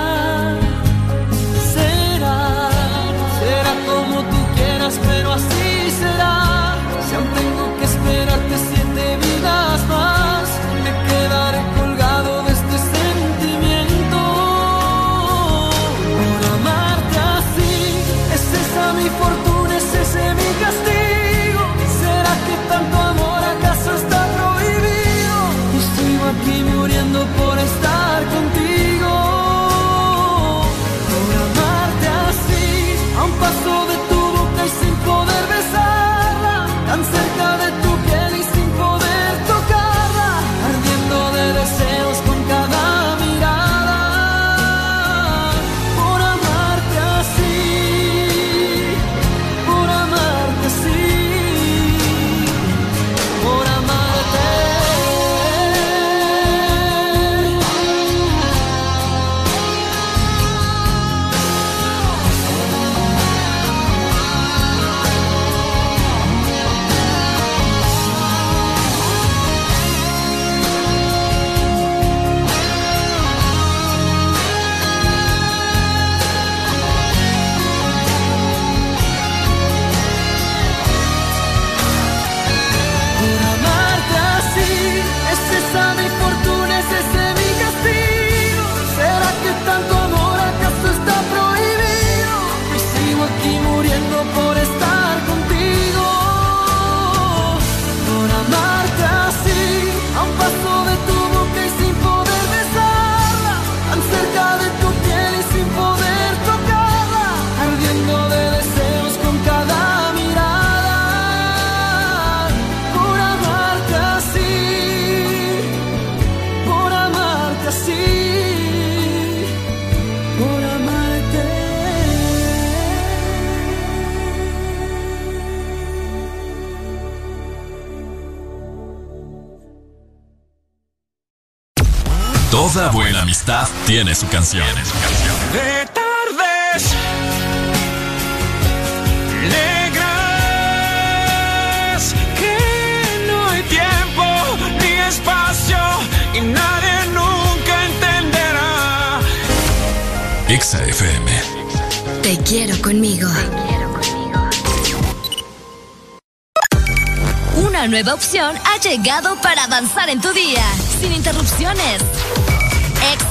Speaker 6: Amistad tiene su canción.
Speaker 22: De tardes negras que no hay tiempo ni espacio y nadie nunca entenderá.
Speaker 6: Exa FM.
Speaker 10: Te quiero conmigo. Una nueva opción ha llegado para avanzar en tu día, sin interrupciones.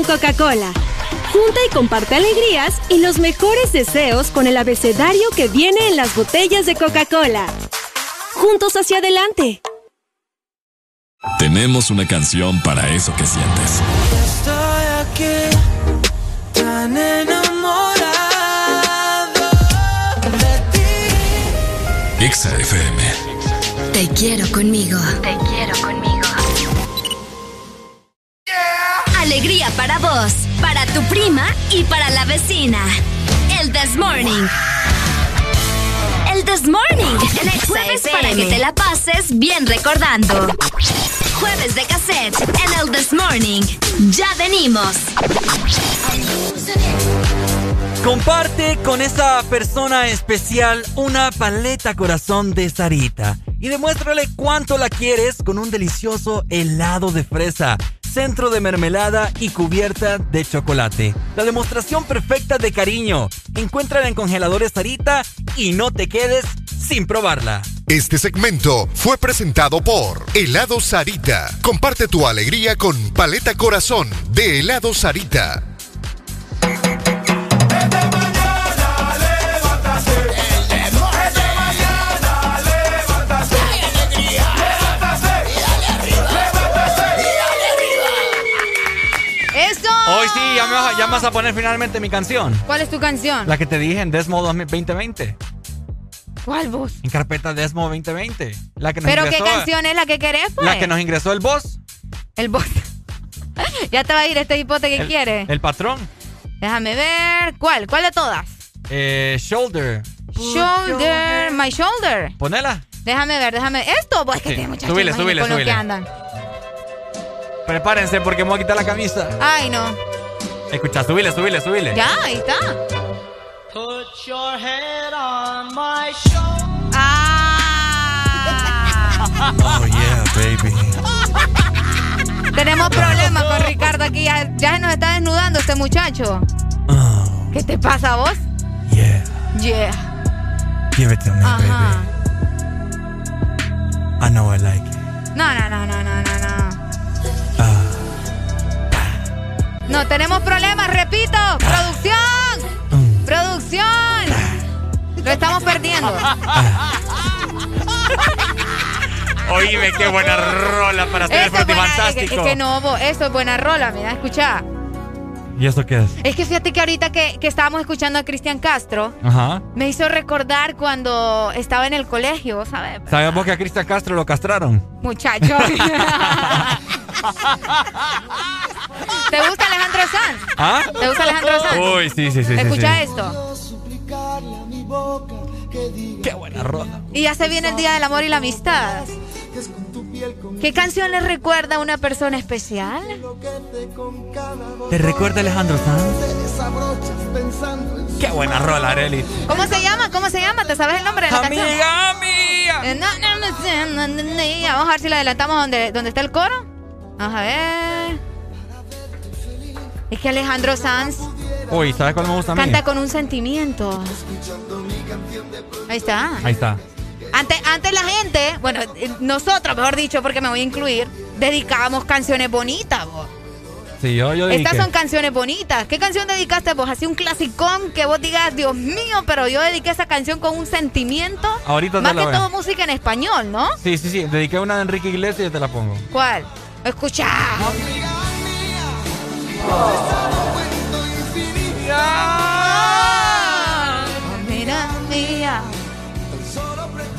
Speaker 41: Con Coca-Cola. Junta y comparte alegrías y los mejores deseos con el abecedario que viene en las botellas de Coca-Cola. Juntos hacia adelante.
Speaker 6: Tenemos una canción para eso que sientes.
Speaker 22: Estoy aquí tan enamorado de ti.
Speaker 6: Exa FM.
Speaker 10: Te quiero conmigo. Te quiero conmigo. Alegría para vos, para tu prima y para la vecina. El This Morning. El This Morning. En Exa Jueves para que te la pases bien recordando. Jueves de cassette en el This Morning. Ya venimos.
Speaker 8: Comparte con esa persona especial una paleta corazón de Sarita y demuéstrale cuánto la quieres con un delicioso helado de fresa, centro de mermelada y cubierta de chocolate. La demostración perfecta de cariño. Encuéntrala en congeladores Sarita y no te quedes sin probarla.
Speaker 21: Este segmento fue presentado por Helado Sarita. Comparte tu alegría con Paleta Corazón de Helado Sarita.
Speaker 7: ¡Eso!
Speaker 8: Hoy sí, ya me, vas a, ya me vas a poner finalmente mi canción.
Speaker 7: ¿Cuál es tu canción?
Speaker 8: La que te dije en Desmo 2020.
Speaker 7: ¿Cuál voz?
Speaker 8: En carpeta Desmo 2020. La que nos
Speaker 7: ¿Pero qué canción es la que querés, pues?
Speaker 8: La que nos ingresó el boss.
Speaker 7: El boss. *laughs* ya te va a ir este hipote que
Speaker 8: el,
Speaker 7: quiere.
Speaker 8: El patrón.
Speaker 7: Déjame ver. ¿Cuál? ¿Cuál de todas?
Speaker 8: Eh, shoulder.
Speaker 7: Shoulder, my shoulder.
Speaker 8: Ponela.
Speaker 7: Déjame ver, déjame. Esto, pues que
Speaker 8: Sí.
Speaker 7: tiene muchachos.
Speaker 8: Súbile, súbile,
Speaker 7: con lo que
Speaker 8: súbile.
Speaker 7: andan.
Speaker 8: Prepárense porque me voy a quitar la camisa.
Speaker 7: Ay, no.
Speaker 8: Escucha, subile, subile, subile.
Speaker 7: Ya, ahí está.
Speaker 22: Put your head on my shoulder.
Speaker 7: Ah.
Speaker 8: Oh, yeah, baby. *laughs*
Speaker 7: Tenemos problemas con Ricardo aquí. Ya, ya se nos está desnudando este muchacho. ¿Qué te pasa a vos?
Speaker 8: Oh. Yeah.
Speaker 7: Yeah.
Speaker 8: Give it to me,
Speaker 7: Ajá.
Speaker 8: baby. I know I like it.
Speaker 7: No, no, no, no, no, no, no. No, tenemos problemas, repito. ¡Producción! ¡Producción! Lo estamos perdiendo. *laughs*
Speaker 8: Oíme, qué buena rola para hacer el
Speaker 7: Esto es, buena, es, que,
Speaker 8: fantástico.
Speaker 7: es que no, bo, esto es buena rola, mira, escucha.
Speaker 8: ¿Y esto qué es?
Speaker 7: Es que fíjate que ahorita que, que estábamos escuchando a Cristian Castro,
Speaker 8: Ajá.
Speaker 7: me hizo recordar cuando estaba en el colegio, ¿sabes?
Speaker 8: ¿Sabes vos que a Cristian Castro lo castraron?
Speaker 7: Muchacho. *laughs* *laughs* ¿Te gusta Alejandro Sanz?
Speaker 8: ¿Ah?
Speaker 7: ¿Te gusta Alejandro Sanz?
Speaker 8: Uy, sí, sí, sí. sí,
Speaker 7: Escucha
Speaker 8: sí.
Speaker 7: esto.
Speaker 8: Qué buena rola.
Speaker 7: Y ya se viene el Día del Amor y la Amistad. ¿Qué canción le recuerda a una persona especial?
Speaker 8: ¿Te recuerda Alejandro Sanz? Qué buena rola, Arely.
Speaker 7: ¿Cómo se llama? ¿Cómo se llama? ¿Te sabes el nombre de la canción?
Speaker 8: Amiga mía.
Speaker 7: Eh. Vamos a ver si la adelantamos donde, donde está el coro. Vamos a ver. Es que Alejandro Sanz
Speaker 8: Uy, ¿sabes cuál me gusta a mí?
Speaker 7: canta con un sentimiento. Ahí está.
Speaker 8: Ahí está.
Speaker 7: Antes, antes la gente, bueno, eh, nosotros, mejor dicho, porque me voy a incluir, dedicábamos canciones bonitas. bo.
Speaker 8: Sí, yo, yo dediqué.
Speaker 7: Estas son canciones bonitas. ¿Qué canción dedicaste vos? Así un clasicón que vos digas, Dios mío, pero yo dediqué esa canción con un sentimiento.
Speaker 8: Ahorita te
Speaker 7: Más
Speaker 8: la
Speaker 7: que todo música en español, ¿no?
Speaker 8: Sí, sí, sí. Dediqué una de Enrique Iglesias y yo te la pongo.
Speaker 7: ¿Cuál? Escucha. Mía.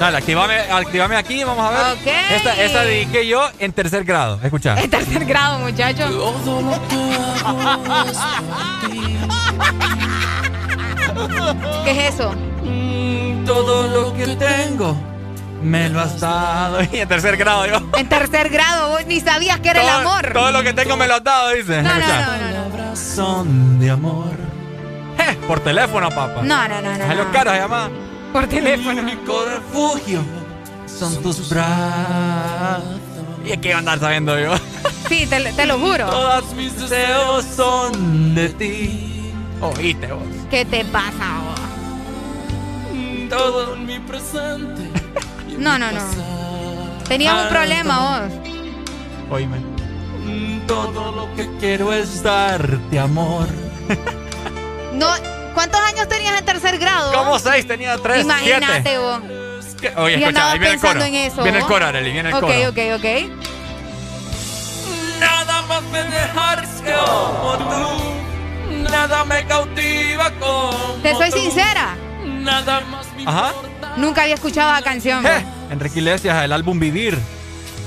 Speaker 8: Dale, activame, activame aquí, vamos a ver. Esta, esta dediqué yo en tercer grado. Escucha.
Speaker 7: En tercer grado, muchacho. *laughs* ¿Qué es eso?
Speaker 8: Todo lo que tengo me lo has dado. *laughs* Y en tercer grado yo.
Speaker 7: En tercer grado, vos ni sabías que era el amor.
Speaker 8: Todo lo que tengo me lo has dado, dice.
Speaker 7: No, no, no, no, no.
Speaker 8: Son de amor. Eh, por teléfono, papá.
Speaker 7: No, no, no, no,
Speaker 8: A los caros, llama.
Speaker 7: Por teléfono.
Speaker 8: único refugio son tus brazos. Y es que iba a andar sabiendo yo.
Speaker 7: Sí, te, te lo juro.
Speaker 8: Todos mis deseos son de ti. Oíste vos.
Speaker 7: ¿Qué te pasa vos?
Speaker 8: Todo en mi presente.
Speaker 7: No, no, no. Tenías un problema vos.
Speaker 8: Oíme. Todo lo que quiero es darte amor.
Speaker 7: No, ¿Cuántos años tenías en tercer grado?
Speaker 8: ¿Cómo seis? Tenía tres,
Speaker 7: Imagínate
Speaker 8: siete.
Speaker 7: vos.
Speaker 8: ¿Qué? Oye,
Speaker 7: y
Speaker 8: escucha, ahí viene el
Speaker 7: pensando
Speaker 8: coro.
Speaker 7: en eso.
Speaker 8: Viene el coro, Arely, viene el
Speaker 7: Ok,
Speaker 8: coro.
Speaker 7: ok, ok.
Speaker 8: Nada más me dejas como tú. Nada me cautiva como
Speaker 7: Te soy
Speaker 8: tú.
Speaker 7: sincera.
Speaker 8: Nada más me
Speaker 7: Ajá. Nunca había escuchado la canción.
Speaker 8: Eh, Enrique Iglesias, el álbum Vivir.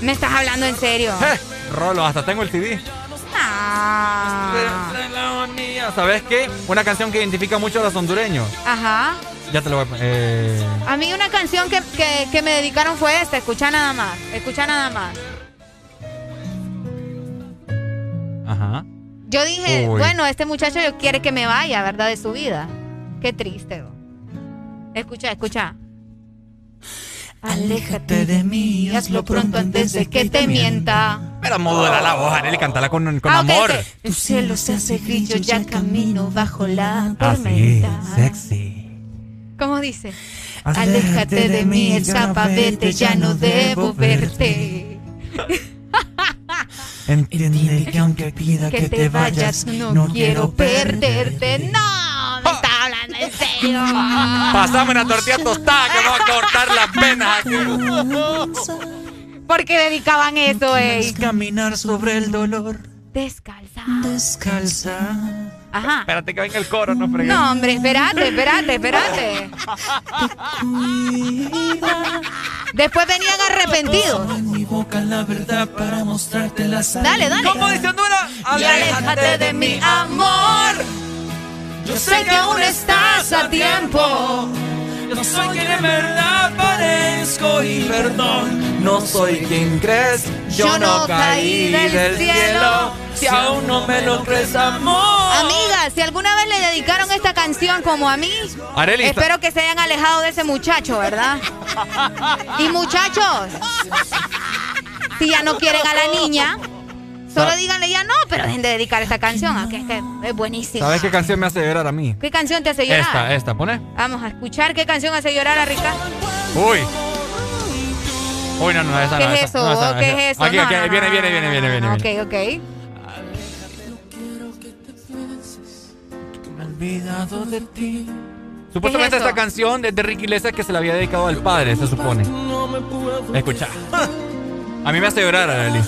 Speaker 7: Me estás hablando en serio.
Speaker 8: Eh, Rolo, hasta tengo el CD.
Speaker 7: Ah.
Speaker 8: ¿Sabes qué? Una canción que identifica mucho a los hondureños.
Speaker 7: Ajá.
Speaker 8: Ya te lo voy a poner. Eh,
Speaker 7: A mí una canción que, que, que me dedicaron fue esta. Escucha nada más. Escucha nada más.
Speaker 8: ajá.
Speaker 7: Yo dije,
Speaker 8: Uy.
Speaker 7: bueno, este muchacho quiere que me vaya, ¿verdad? De su vida. Qué triste. Escucha, escucha. Aléjate de mí, hazlo pronto antes de que te mienta.
Speaker 8: Pero modula la voz, Arely, cántala con, con
Speaker 7: Ah, ok,
Speaker 8: amor.
Speaker 7: El cielo se hace gris, yo ya camino bajo la
Speaker 8: Así,
Speaker 7: tormenta.
Speaker 8: sexy.
Speaker 7: ¿Cómo dice? Aléjate de mí, escapa, vete, ya no debo verte. *laughs*
Speaker 8: Entiende que aunque pida
Speaker 7: Que te vayas, no quiero perderte. No, me está hablando en serio.
Speaker 8: Pasame una tortilla tostada que me va a cortar las venas aquí.
Speaker 7: ¿Por qué dedicaban eso, ey?
Speaker 8: Caminar sobre el dolor.
Speaker 7: Descalza.
Speaker 8: Descalza.
Speaker 7: Ajá.
Speaker 8: Espérate que venga el coro, no fregues.
Speaker 7: No, hombre, espérate, espérate, espérate. Después venían arrepentidos.
Speaker 22: mi boca la verdad para mostrarte la
Speaker 7: Dale, dale.
Speaker 8: ¿Cómo dice Honduras?
Speaker 7: Aléjate de mi amor.
Speaker 22: Yo sé que aún estás a tiempo.
Speaker 8: Yo soy quien en verdad parezco y perdón. No soy quien crees. Yo, no caí del cielo. Si aún no me lo crees, amor.
Speaker 7: Amiga, si alguna vez le dedicaron esta canción como a mí,
Speaker 8: Arely,
Speaker 7: espero que se hayan alejado de ese muchacho, ¿verdad? *laughs* Y muchachos, si ya no quieren a la niña, solo díganle ya no, pero dejen de dedicar esta canción, a que es que es buenísima.
Speaker 8: ¿Sabes qué canción me hace llorar a mí?
Speaker 7: ¿Qué canción te hace llorar?
Speaker 8: Esta, esta, pone.
Speaker 7: Vamos a escuchar qué canción hace llorar a Ricardo.
Speaker 8: Uy. Uy, no, no, esa
Speaker 7: ¿Qué
Speaker 8: no.
Speaker 7: es
Speaker 8: esa,
Speaker 7: eso?
Speaker 8: no, esa no,
Speaker 7: ¿Qué
Speaker 8: esa.
Speaker 7: es eso?
Speaker 8: Aquí,
Speaker 7: No,
Speaker 8: aquí,
Speaker 7: no, no,
Speaker 8: viene,
Speaker 7: no,
Speaker 8: viene,
Speaker 7: no,
Speaker 8: viene,
Speaker 7: no,
Speaker 8: viene, viene,
Speaker 7: no. Ok, ok.
Speaker 8: Me he olvidado de ti. Supuestamente
Speaker 7: ¿Qué es
Speaker 8: esta canción es de Ricky Iglesias que se la había dedicado al padre, se supone. Escucha. A mí me hace llorar, Arely.
Speaker 22: En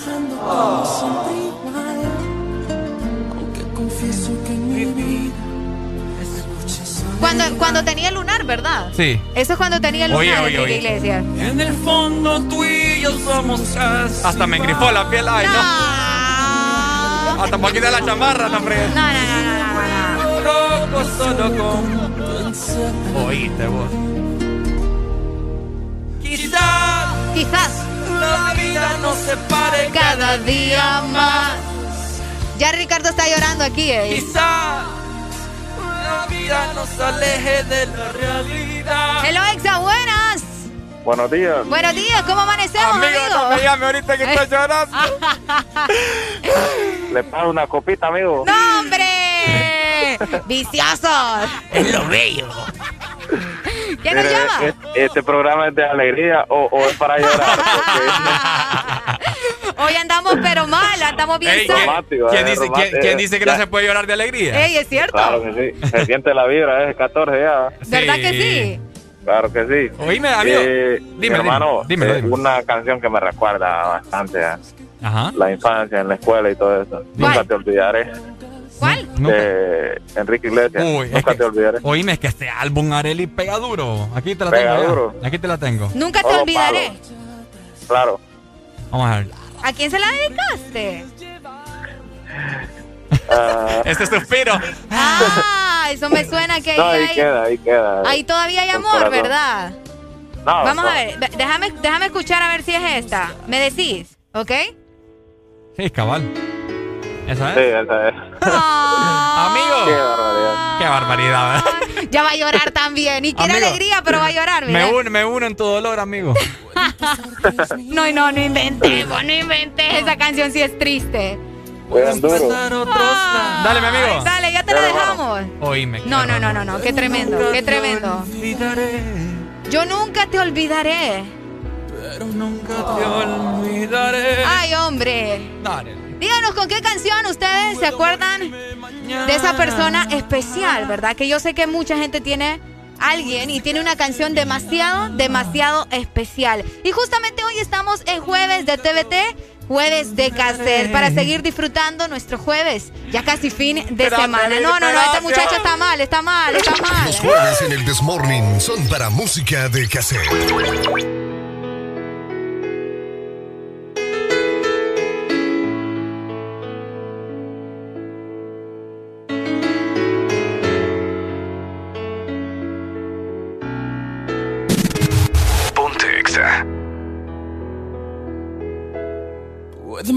Speaker 7: Cuando, cuando tenía lunar, ¿verdad?
Speaker 8: Sí.
Speaker 7: Eso es cuando tenía lunar
Speaker 8: Oye,
Speaker 7: en
Speaker 8: oye,
Speaker 7: Enrique
Speaker 8: oye.
Speaker 7: Iglesias.
Speaker 8: En el fondo tú y yo somos casi Hasta me engrifó la piel, ay, no. Hasta poquito de la chamarra, no fregues.
Speaker 7: No, no, no, no, no, no.
Speaker 8: Loco solo con Oíste vos. Quizás
Speaker 7: Quizás
Speaker 8: la vida nos separe
Speaker 7: cada día más. Ya Ricardo está llorando aquí, eh.
Speaker 8: Quizás la vida nos aleje de la realidad.
Speaker 7: Hello, Exa, buenas.
Speaker 37: Buenos días.
Speaker 7: Buenos días, ¿cómo amanecemos,
Speaker 8: Amigo,
Speaker 7: amigo?
Speaker 8: no me llame ahorita que estoy llorando. *laughs*
Speaker 37: Le pago una copita, amigo.
Speaker 7: ¡No, hombre! ¡Viciosos!
Speaker 8: Es lo bello.
Speaker 7: ¿Quién nos llama?
Speaker 37: ¿es- ¿Este programa es de alegría o, o es para llorar? *laughs*
Speaker 7: Hoy andamos pero mal, andamos bien
Speaker 8: Ey. ¿quién,
Speaker 37: Romántico,
Speaker 8: quién
Speaker 37: eh,
Speaker 8: dice,
Speaker 37: romántico.
Speaker 8: quién- quién dice que no se puede llorar de alegría?
Speaker 7: Ey, es cierto.
Speaker 37: Claro que sí. Se siente la vibra, es 14 ya.
Speaker 7: ¿Verdad que sí?
Speaker 37: Claro que sí.
Speaker 8: Oíme, amigo.
Speaker 37: Eh,
Speaker 8: Dime,
Speaker 37: hermano,
Speaker 8: dímelo,
Speaker 37: eh,
Speaker 8: dímelo.
Speaker 37: una canción que me recuerda bastante a
Speaker 8: Ajá.
Speaker 37: la infancia en la escuela y todo eso. Nunca te olvidaré.
Speaker 7: ¿Cuál?
Speaker 37: De Enrique Iglesias.
Speaker 8: Uy, es
Speaker 37: Nunca
Speaker 8: que-
Speaker 37: te olvidaré.
Speaker 8: Oíme, es que este álbum Areli pega duro. Aquí te la
Speaker 37: Pega
Speaker 8: tengo.
Speaker 37: duro.
Speaker 8: Aquí te la tengo.
Speaker 7: Nunca te olvidaré.
Speaker 37: Claro.
Speaker 8: Vamos a ver.
Speaker 7: ¿A quién se la dedicaste?
Speaker 37: Ah,
Speaker 8: Este suspiro.
Speaker 7: Ah, eso me suena que
Speaker 37: no,
Speaker 7: ahí,
Speaker 37: ahí
Speaker 7: hay-
Speaker 37: queda, ahí queda.
Speaker 7: ahí todavía hay amor. ¿verdad?
Speaker 37: No,
Speaker 7: Vamos
Speaker 37: no.
Speaker 7: a ver, ve- déjame, déjame escuchar a ver si es esta. ¿Me decís? ¿Ok?
Speaker 8: Sí, cabal. ¿Esa
Speaker 37: Sí,
Speaker 8: es?
Speaker 37: esa es.
Speaker 8: Amigo.
Speaker 37: Qué barbaridad.
Speaker 8: Qué barbaridad. ¿verdad?
Speaker 7: Ya va a llorar también. Y quiere
Speaker 8: Amigo,
Speaker 7: alegría, pero va a llorar,
Speaker 8: Me uno, me uno en tu dolor, amigo. *laughs*
Speaker 7: No, no, no inventemos, no inventes. Esa canción sí es triste.
Speaker 37: Juegan duro.
Speaker 7: Ah,
Speaker 8: Dale, mi amigo.
Speaker 7: Dale, ya te la
Speaker 37: Dale, hermano.
Speaker 7: dejamos.
Speaker 8: Oíme.
Speaker 7: No, no, no, no, no, qué tremendo, qué tremendo. Yo nunca te olvidaré.
Speaker 8: Pero nunca te olvidaré.
Speaker 7: Ay, hombre.
Speaker 8: Dale.
Speaker 7: Díganos con qué canción ustedes se acuerdan de esa persona especial, ¿verdad? Que yo sé que mucha gente tiene alguien y tiene una canción demasiado, demasiado especial. Y justamente hoy estamos en jueves de TVT, jueves de cassette, para seguir disfrutando nuestro jueves, ya casi fin de semana. No, no, no, este muchacho está mal, está mal, está mal.
Speaker 21: Los jueves en el Desmorning son para música de cassette.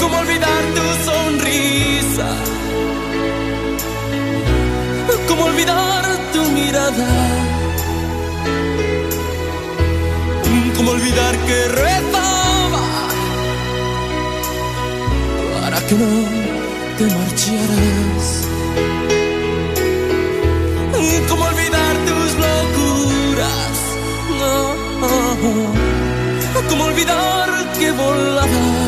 Speaker 22: ¿Cómo olvidar tu sonrisa? ¿Cómo olvidar tu mirada? ¿Cómo olvidar que rezaba para que no te marcharas? ¿Cómo olvidar tus locuras? No. ¿Cómo olvidar que volabas?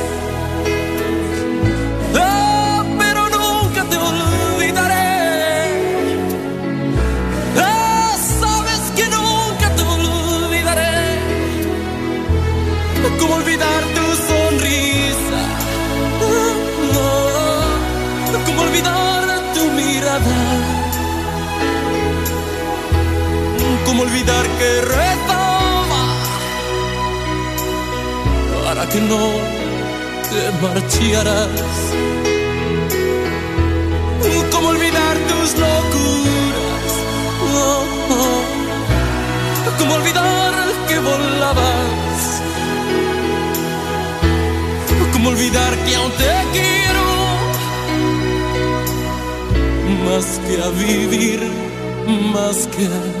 Speaker 22: que rezaba para que no te marcharas. ¿Cómo olvidar tus locuras? Oh, ¿Cómo olvidar que volabas? ¿Cómo olvidar que aún te quiero? más que a vivir, más que a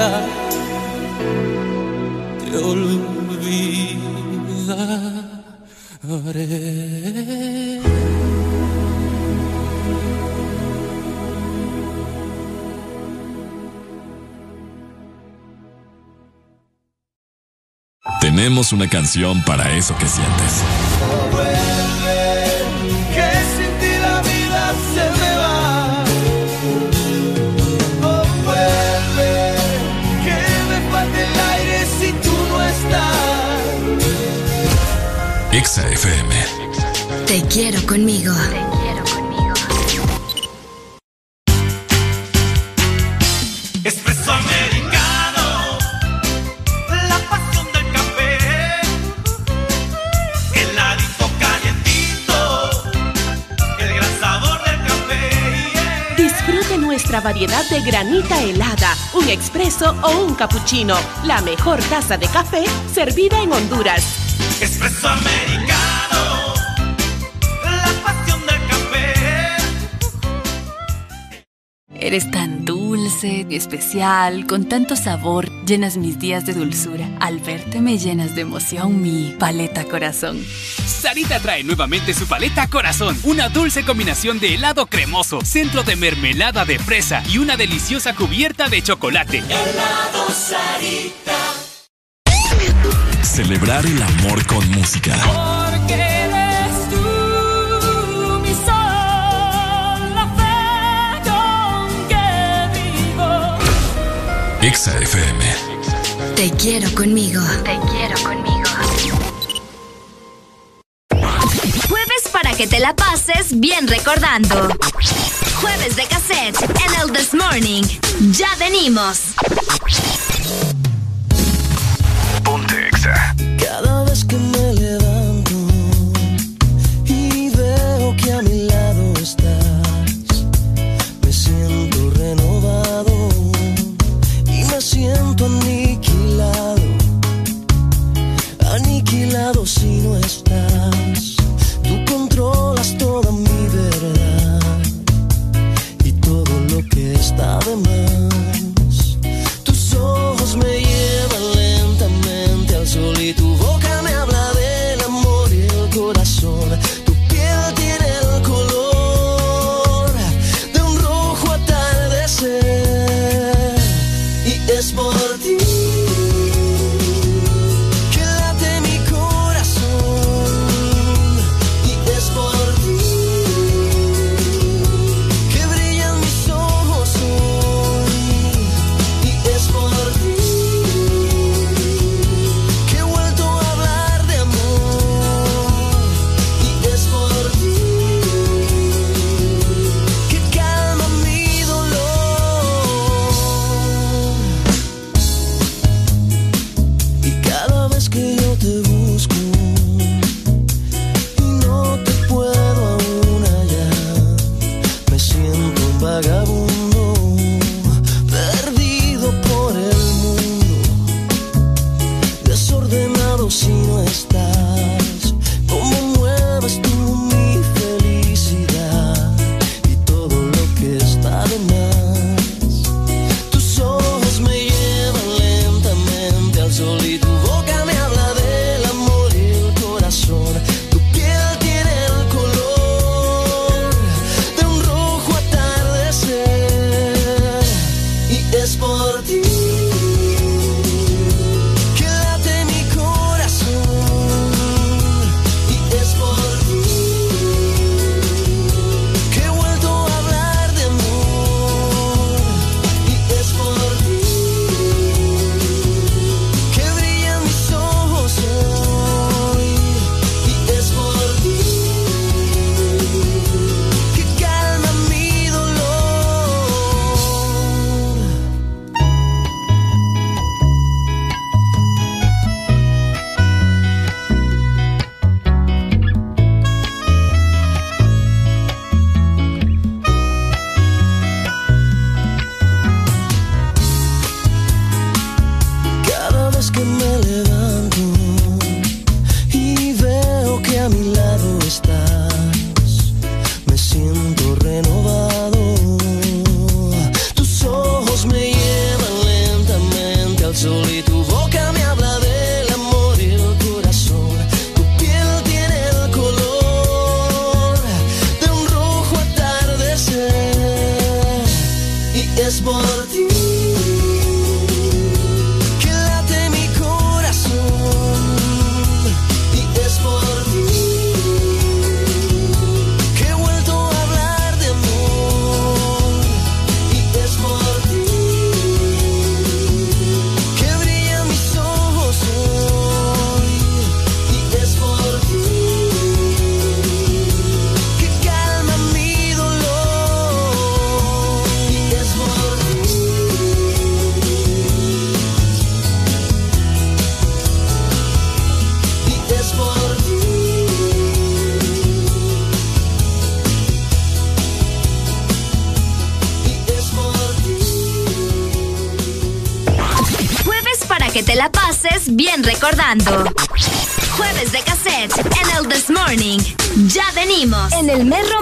Speaker 22: Nunca te olvidaré.
Speaker 6: Tenemos una canción para eso que sientes.
Speaker 22: Que sin ti la vida se me va.
Speaker 6: Exa FM.
Speaker 10: Te quiero conmigo.
Speaker 22: Espresso americano, la pasión del café, heladito calientito, el gran sabor del café.
Speaker 42: Disfrute nuestra variedad de granita helada, un expreso o un cappuccino. La mejor taza de café servida en Honduras.
Speaker 22: Espresso americano, la pasión del café.
Speaker 29: Eres tan dulce, especial, con tanto sabor, llenas mis días de dulzura. Al verte me llenas de emoción mi paleta corazón.
Speaker 43: Sarita trae nuevamente su paleta Corazón, una dulce combinación de helado cremoso, centro de mermelada de fresa y una deliciosa cubierta de chocolate.
Speaker 22: Helado Sarita.
Speaker 6: Celebrar el amor con música.
Speaker 22: Porque eres tú mi sol, la fe con que vivo.
Speaker 6: Exa FM.
Speaker 10: Te quiero conmigo. Te quiero conmigo. Jueves para que te la pases bien recordando. Jueves de cassette en el This Morning. Ya venimos.
Speaker 22: Cada vez que me levanto y veo que a mi lado estás, me siento renovado y me siento aniquilado, aniquilado si no estás. Tú controlas toda mi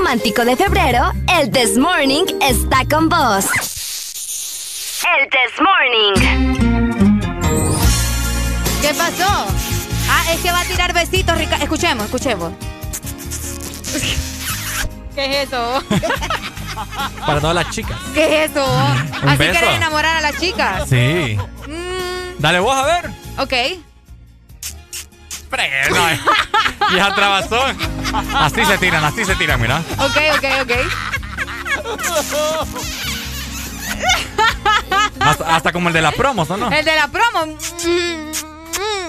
Speaker 10: romántico de febrero, el This Morning está con vos. El This Morning.
Speaker 7: ¿Qué pasó? Ah, es que va a tirar besitos, Rica. Escuchemos, escuchemos. ¿Qué es eso? *laughs*
Speaker 8: Para todas las chicas.
Speaker 7: ¿Qué es eso?
Speaker 8: Un
Speaker 7: ¿Así
Speaker 8: beso.
Speaker 7: quieres enamorar a las chicas?
Speaker 8: Sí. Dale vos a ver.
Speaker 7: Ok.
Speaker 8: Eh. *laughs* Vieja trabazón. Así se tiran, así se tiran, mira.
Speaker 7: Ok, ok, ok.
Speaker 8: Hasta, hasta como el de las promos, ¿o no?
Speaker 7: El de la promo.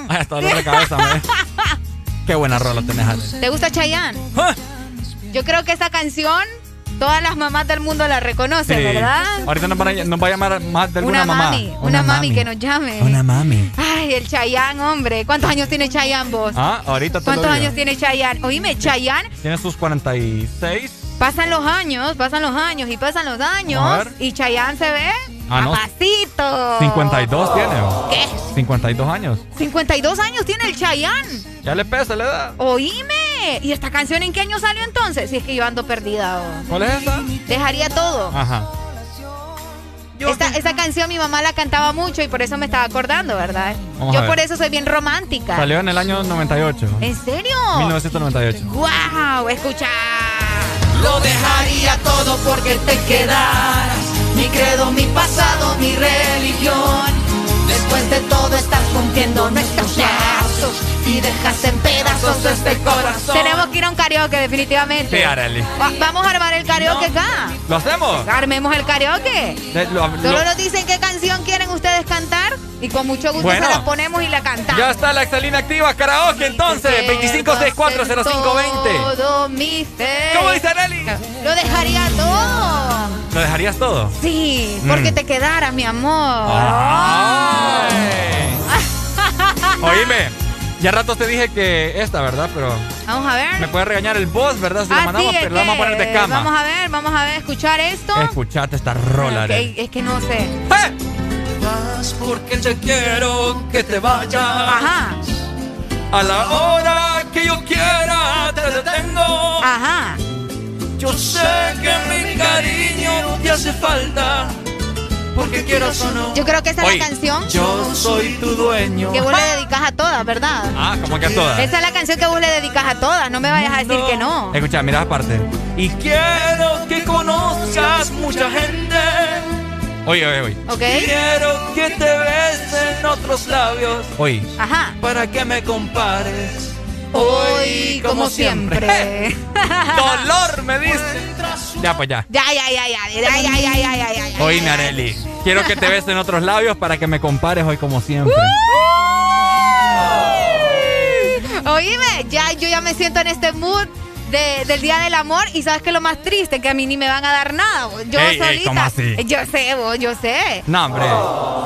Speaker 8: Ay, hasta dolor de cabeza, me. Qué buena rola tenés, Ale.
Speaker 7: ¿Te gusta Chayanne?
Speaker 8: Ah.
Speaker 7: Yo creo que esa canción todas las mamás del mundo la reconocen,
Speaker 8: Sí.
Speaker 7: ¿verdad?
Speaker 8: Ahorita nos, van a, nos va a llamar más de alguna
Speaker 7: Una
Speaker 8: mamá.
Speaker 7: mami, una, mami, que nos llame.
Speaker 8: Una mami.
Speaker 7: Ay, el Chayanne, hombre. ¿Cuántos años tiene Chayanne vos?
Speaker 8: Ah, ahorita te lo
Speaker 7: ¿Cuántos
Speaker 8: digo.
Speaker 7: años tiene Chayanne? Oíme, Chayanne,
Speaker 8: Tiene sus 46.
Speaker 7: pasan los años, pasan los años y pasan los años. Y Chayanne se ve
Speaker 8: Ah, no.
Speaker 7: papacito.
Speaker 8: 52 tiene.
Speaker 7: ¿Qué?
Speaker 8: 52 años.
Speaker 7: 52 años tiene el Chayanne.
Speaker 8: Ya le pesa la edad.
Speaker 7: Oíme. ¿Y esta canción en qué año salió entonces? Si es que yo ando perdida. oh.
Speaker 8: ¿Cuál es esa?
Speaker 7: Dejaría todo.
Speaker 8: Ajá.
Speaker 7: Esta, esta canción mi mamá la cantaba mucho y por eso me estaba acordando, ¿verdad?
Speaker 8: Vamos
Speaker 7: yo por eso soy bien romántica.
Speaker 8: Salió en el año 98.
Speaker 7: ¿En serio?
Speaker 8: 1998.
Speaker 7: ¡Wow! Escucha.
Speaker 22: Lo dejaría todo porque te quedaras. Mi credo, mi pasado, mi religión. Después de todo estás cumpliendo nuestros lazos y dejas en pedazos este corazón.
Speaker 7: Tenemos que ir a un karaoke, definitivamente.
Speaker 8: Sí, Arely.
Speaker 7: Va- vamos a armar el karaoke acá.
Speaker 8: ¿Lo hacemos?
Speaker 7: Armemos el karaoke.
Speaker 8: De- lo- lo-
Speaker 7: Solo nos dicen qué canción quieren ustedes cantar y con mucho gusto
Speaker 8: Bueno.
Speaker 7: se la ponemos y la cantamos.
Speaker 8: ya está la excelina activa karaoke entonces. 25640520.
Speaker 7: Todo mi fe.
Speaker 8: ¿Cómo dice Arely?
Speaker 7: Lo dejaría todo.
Speaker 8: ¿Lo dejarías todo?
Speaker 7: Sí, porque
Speaker 8: Mm.
Speaker 7: te quedaras, mi amor.
Speaker 8: Ay. *laughs* Oíme, ya rato te dije que esta, ¿verdad? Pero
Speaker 7: Vamos a ver.
Speaker 8: me puede regañar el boss, ¿verdad? Si lo
Speaker 7: Ah,
Speaker 8: mandamos,
Speaker 7: sí,
Speaker 8: pero lo vamos a poner de cama.
Speaker 7: Vamos a ver, vamos a ver, escuchar esto.
Speaker 8: Escuchate esta rola,
Speaker 7: Ok,
Speaker 8: Arely.
Speaker 7: es que no sé.
Speaker 22: Vas porque te quiero que te vayas.
Speaker 7: Ajá.
Speaker 22: A la hora que yo quiera te detengo.
Speaker 7: Ajá.
Speaker 22: Yo sé que mi cariño te hace falta. Porque quiero o no.
Speaker 7: Yo creo que esa es la canción
Speaker 22: Yo soy tu dueño.
Speaker 7: que vos le dedicas a todas, ¿verdad?
Speaker 8: Ah, como que a todas.
Speaker 7: Esa es la canción que vos le dedicas a todas. No me vayas a decir que no.
Speaker 8: Escucha, mira aparte.
Speaker 22: Y quiero que conozcas mucha gente.
Speaker 8: Oye, oye, oye.
Speaker 7: ¿Ok?
Speaker 22: Quiero que te besen otros labios.
Speaker 8: Oye.
Speaker 7: Ajá.
Speaker 22: Para que me compares.
Speaker 7: Hoy, como siempre. *laughs*
Speaker 8: Dolor, me dice. Ya, pues ya.
Speaker 7: Ya, ya, ya, ya, ya, ya, ya, ya, ya, ya, ya.
Speaker 8: Oíme, Areli. Quiero que te *laughs* besen otros labios para que me compares hoy como siempre.
Speaker 7: Oíme, ya yo ya me siento en este mood de- del Día del Amor y sabes que lo más triste que a mí ni me van a dar nada. vos. Yo
Speaker 8: Ey, ey,
Speaker 7: solita.
Speaker 8: ¿cómo así?
Speaker 7: Yo sé, vos, yo sé.
Speaker 8: No, hombre.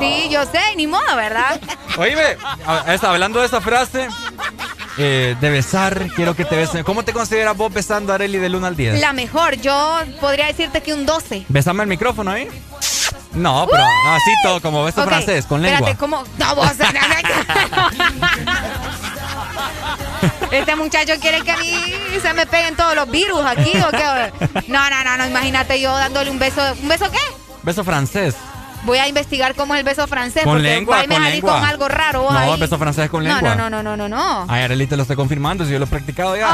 Speaker 7: Sí, yo sé, ni modo, ¿verdad?
Speaker 8: Oíme, a- hablando de esa frase eh, de besar, quiero que te besen. ¿Cómo te consideras vos besando a Areli del 1 al 10?
Speaker 7: La mejor, yo podría decirte que un 12.
Speaker 8: ¿Besame el micrófono ahí? No, pero así todo, como beso francés, con lengua.
Speaker 7: Espérate, ¿cómo? No, vos. *laughs* Este muchacho quiere que a mí se me peguen todos los virus aquí o qué? No, no, no, no, imagínate yo dándole un beso. ¿Un beso qué?
Speaker 8: Beso francés.
Speaker 7: Voy a investigar cómo es el beso francés.
Speaker 8: Con
Speaker 7: porque
Speaker 8: lengua,
Speaker 7: me
Speaker 8: con lengua.
Speaker 7: con algo raro vos
Speaker 8: No,
Speaker 7: ahí.
Speaker 8: beso francés con lengua.
Speaker 7: no, no, no, no, no, no.
Speaker 8: Ay, Areli te lo estoy confirmando, si yo lo he practicado ya.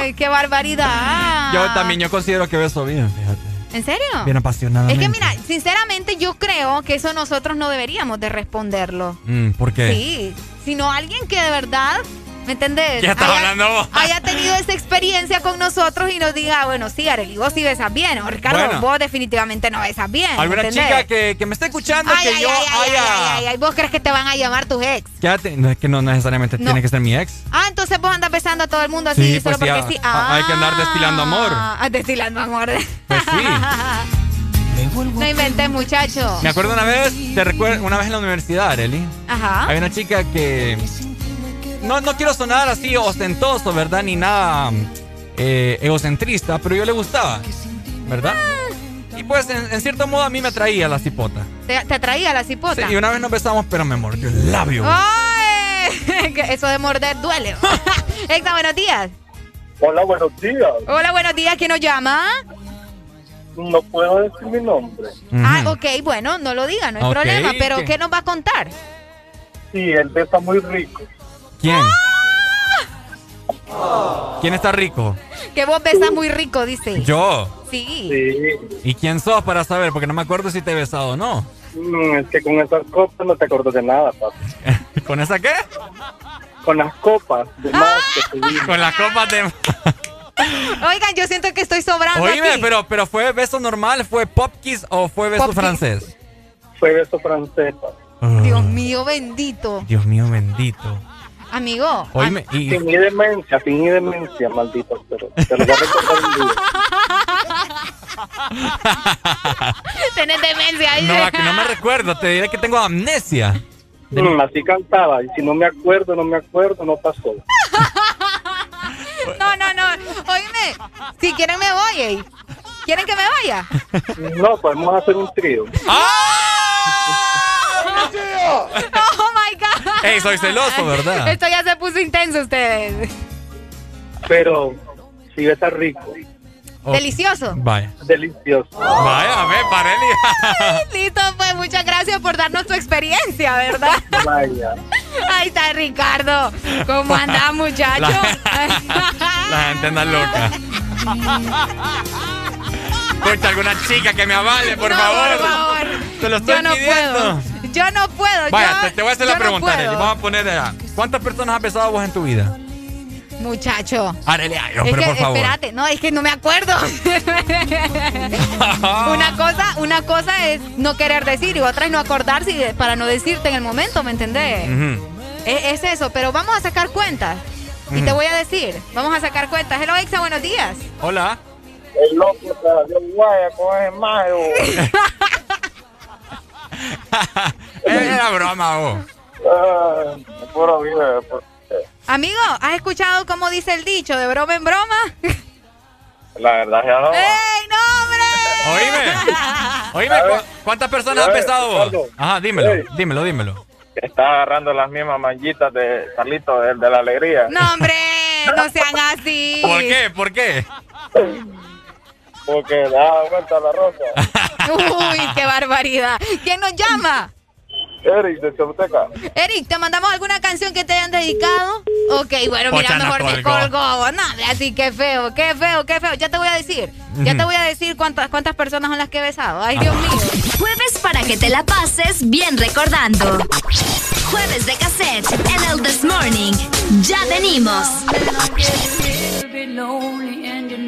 Speaker 7: ¡Ay! ¡Qué barbaridad!
Speaker 8: Yo también yo considero que beso bien, fíjate.
Speaker 7: ¿En serio?
Speaker 8: Bien
Speaker 7: Es
Speaker 8: apasionadamente.
Speaker 7: que mira, sinceramente yo creo que eso nosotros no deberíamos de responderlo.
Speaker 8: Mm, ¿Por qué?
Speaker 7: Sí, sino alguien que de verdad, ¿me entendés?
Speaker 8: ¿Qué estás
Speaker 7: haya,
Speaker 8: hablando vos?
Speaker 7: haya tenido esa experiencia con nosotros y nos diga, bueno, sí, Arely, vos sí besas bien, o Ricardo,
Speaker 8: Bueno.
Speaker 7: vos definitivamente no besas bien. ¿me
Speaker 8: ¿Alguna
Speaker 7: entendés?
Speaker 8: chica que, que me esté escuchando
Speaker 7: Ay,
Speaker 8: que
Speaker 7: ay,
Speaker 8: yo
Speaker 7: ay, ay,
Speaker 8: haya...
Speaker 7: ay, ay, ay, ¿Vos crees que te van a llamar tus ex?
Speaker 8: Quédate- no, es que no necesariamente
Speaker 7: No.
Speaker 8: tiene que ser mi ex.
Speaker 7: Ah, entonces vos andas besando a todo el mundo así
Speaker 8: Sí,
Speaker 7: solo
Speaker 8: pues sí,
Speaker 7: porque
Speaker 8: ah,
Speaker 7: sí.
Speaker 8: ah, hay que andar destilando amor.
Speaker 7: Ah, destilando amor.
Speaker 8: Pues sí. *laughs*
Speaker 7: no inventes, muchacho.
Speaker 8: Me acuerdo una vez, te recuerdo, una vez en la universidad, Areli.
Speaker 7: Ajá.
Speaker 8: Hay una chica que... No, no quiero sonar así ostentoso, ¿verdad? Ni nada eh, egocentrista, pero yo le gustaba, ¿verdad? y pues en, en cierto modo a mí me atraía la cipota.
Speaker 7: ¿Te, te atraía la
Speaker 8: Sí,
Speaker 7: cipota?
Speaker 8: y una vez nos besamos, pero me mordió el labio.
Speaker 7: ¡Ay! *laughs* Eso de morder duele. *laughs* Exa, buenos días.
Speaker 37: Hola, buenos días.
Speaker 7: Hola, buenos días. ¿Quién nos llama?
Speaker 37: No puedo decir mi nombre.
Speaker 7: Ah, ok, bueno, no lo diga, no hay problema. Pero
Speaker 37: ¿qué?
Speaker 7: ¿qué nos va a contar?
Speaker 37: Sí, él besa muy rico.
Speaker 8: ¿Quién?
Speaker 7: ¡Ah!
Speaker 8: ¿Quién está rico?
Speaker 7: Que vos besas muy rico, dice.
Speaker 8: Yo.
Speaker 7: Sí.
Speaker 8: ¿Y quién sos para saber? Porque no me acuerdo si te he besado o no.
Speaker 37: Mm, es que con esas copas no te acuerdo de nada, papi. *laughs*
Speaker 8: ¿Con esa qué?
Speaker 37: Con las copas de más que te di.
Speaker 8: Con las copas de...
Speaker 7: Oigan, yo siento que estoy sobrando
Speaker 8: Oíme,
Speaker 7: aquí.
Speaker 8: pero, pero ¿fue beso normal? ¿Fue pop kiss o fue beso
Speaker 7: Pop kiss.
Speaker 8: francés?
Speaker 37: Fue beso francés, papi.
Speaker 7: Dios mío, bendito.
Speaker 8: Dios mío bendito.
Speaker 7: Amigo.
Speaker 8: Oíme, y...
Speaker 37: Sin mi demencia, sin mi demencia, maldito. Pero te lo voy a recordar un día. *laughs*
Speaker 7: Tenés demencia.
Speaker 8: No,
Speaker 7: dice.
Speaker 8: a que no me recuerdo, te diré que tengo amnesia.
Speaker 37: Mm, así cantaba. Y si no me acuerdo, no me acuerdo, no pasó.
Speaker 7: No, no, no. Oíme, si quieren me voy. ey. ¿Quieren que me vaya?
Speaker 37: No, podemos hacer un trío.
Speaker 7: Oh God. *laughs*
Speaker 8: Ey, soy celoso, ¿verdad?
Speaker 7: Esto ya se puso intenso ustedes.
Speaker 37: Pero si besa rico.
Speaker 7: Delicioso.
Speaker 8: Vaya.
Speaker 37: Delicioso.
Speaker 8: Vaya, ve, Pareli.
Speaker 7: Listo, pues muchas gracias por darnos tu experiencia, ¿verdad?
Speaker 37: Vaya.
Speaker 7: Ahí está Ricardo. ¿Cómo anda, *laughs* muchacho?
Speaker 8: La gente anda loca. *laughs* Escucha alguna chica que me avale, por
Speaker 7: No,
Speaker 8: favor.
Speaker 7: por favor.
Speaker 8: Te lo estoy
Speaker 7: Yo no
Speaker 8: pidiendo.
Speaker 7: puedo. Yo no puedo.
Speaker 8: Vaya,
Speaker 7: yo-
Speaker 8: te, te voy a hacer la pregunta. Vamos a poner. eh, ¿Cuántas personas has besado vos en tu vida?
Speaker 7: Muchacho.
Speaker 8: Areli, ay,
Speaker 7: es
Speaker 8: hombre,
Speaker 7: que,
Speaker 8: por favor.
Speaker 7: espérate, no, es que no me acuerdo. *laughs* una cosa, una cosa es no querer decir y otra es no acordarse y de- para no decirte en el momento, ¿me entendés?
Speaker 8: Ujú.
Speaker 7: es, es eso, pero vamos a sacar cuentas. Y te voy a decir, vamos a sacar cuentas. Hello, Exa, buenos días.
Speaker 8: Hola.
Speaker 37: El loco se dio guaya con ese mayo. *laughs* *laughs* *laughs*
Speaker 8: Era broma, vos.
Speaker 37: Ah, puro
Speaker 7: Amigo, ¿has escuchado cómo dice el dicho de broma en broma?
Speaker 37: La verdad ya no.
Speaker 7: ¡Ey, no, hombre!
Speaker 8: Oíme. Oíme,
Speaker 37: A ver.
Speaker 8: ¿cu- ¿cuántas personas has
Speaker 37: ver,
Speaker 8: besado vos? Ajá, dímelo,
Speaker 37: Ey.
Speaker 8: dímelo, dímelo.
Speaker 37: Está agarrando las mismas manchitas de Carlito, el de la alegría.
Speaker 7: No, hombre, no sean *laughs* así.
Speaker 8: ¿Por qué? ¿Por qué?
Speaker 37: Porque le da vuelta a la rosa. *laughs*
Speaker 7: Uy, qué barbaridad. ¿Quién nos llama?
Speaker 37: Eric de Choluteca.
Speaker 7: Eric, ¿te mandamos alguna canción que te hayan dedicado? Ok, bueno, mira,
Speaker 37: Pochana
Speaker 7: mejor me
Speaker 37: colgó.
Speaker 7: No, así que feo, qué feo, qué feo. Ya te voy a decir. Ya te voy a decir cuántas, cuántas personas son las que he besado. Ay, Dios mío.
Speaker 10: Jueves para que te la pases bien recordando. Jueves de cassette en el This Morning. Ya venimos.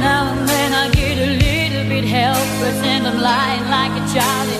Speaker 28: now and then I get a little bit helpless and I'm lying like a child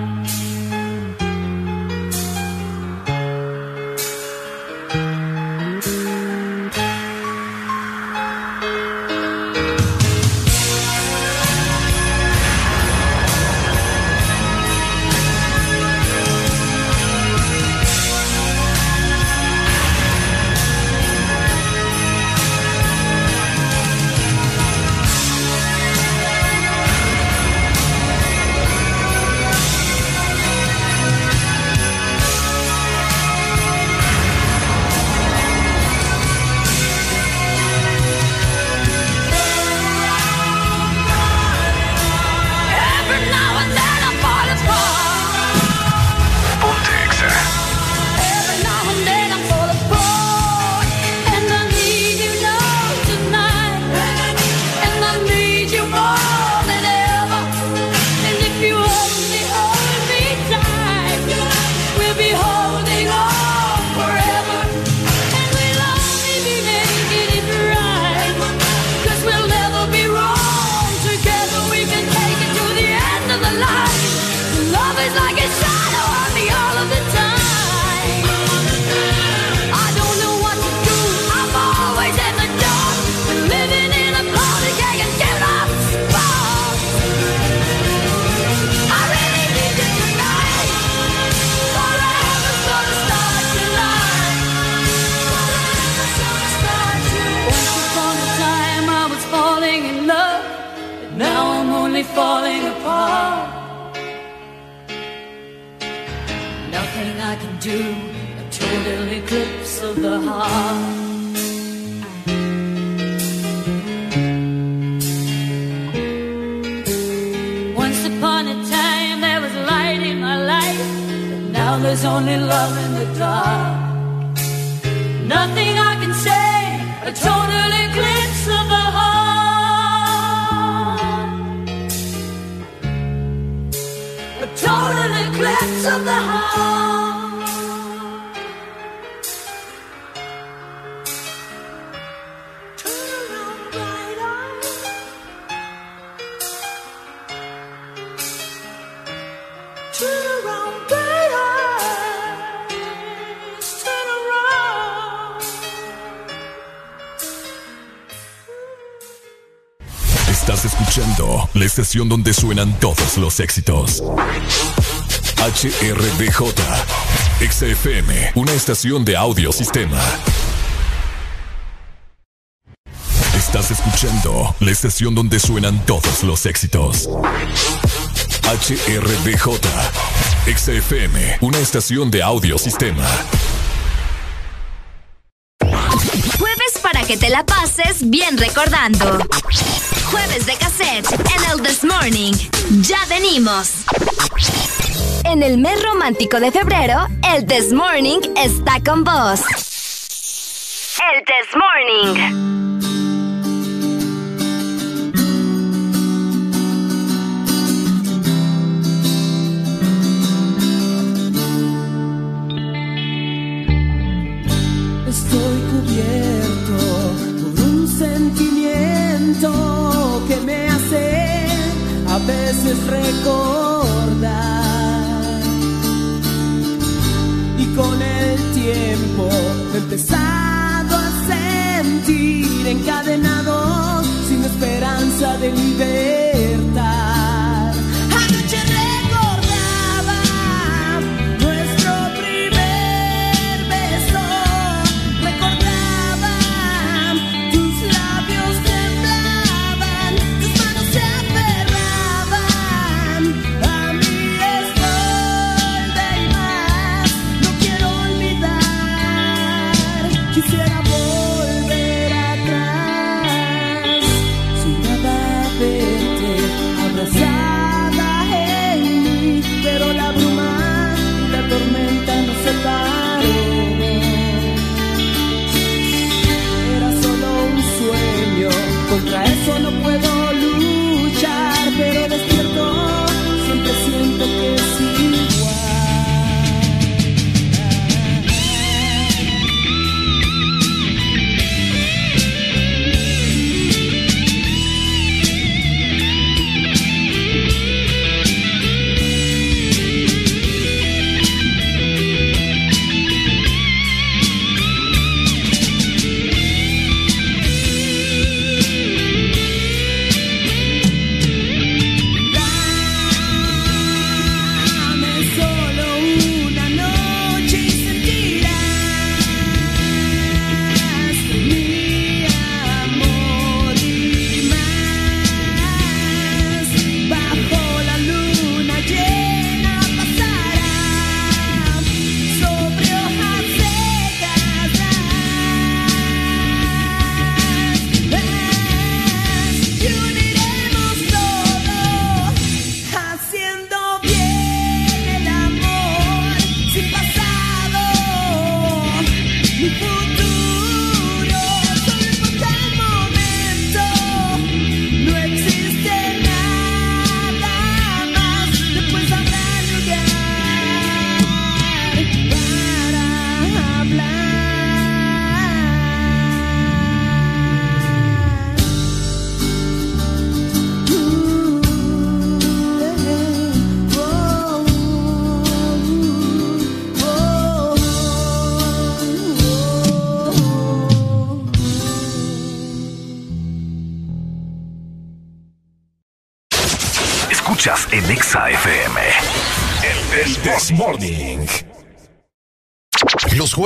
Speaker 28: Only love in the dark. Nothing I can say, a total eclipse of the heart. A total eclipse of the heart.
Speaker 6: Escuchando la estación donde suenan todos los éxitos. HRDJ, XFM, una estación de audio sistema. Estás escuchando la estación donde suenan todos los éxitos. HRDJ, XFM, una estación de audio sistema.
Speaker 10: Jueves para que te la pases bien recordando. Jueves de cassette en el This Morning. Ya venimos. En el mes romántico de febrero, el This Morning está con vos. El This Morning.
Speaker 44: Recordar. Y con el tiempo he empezado a sentir encadenado sin esperanza de libertad.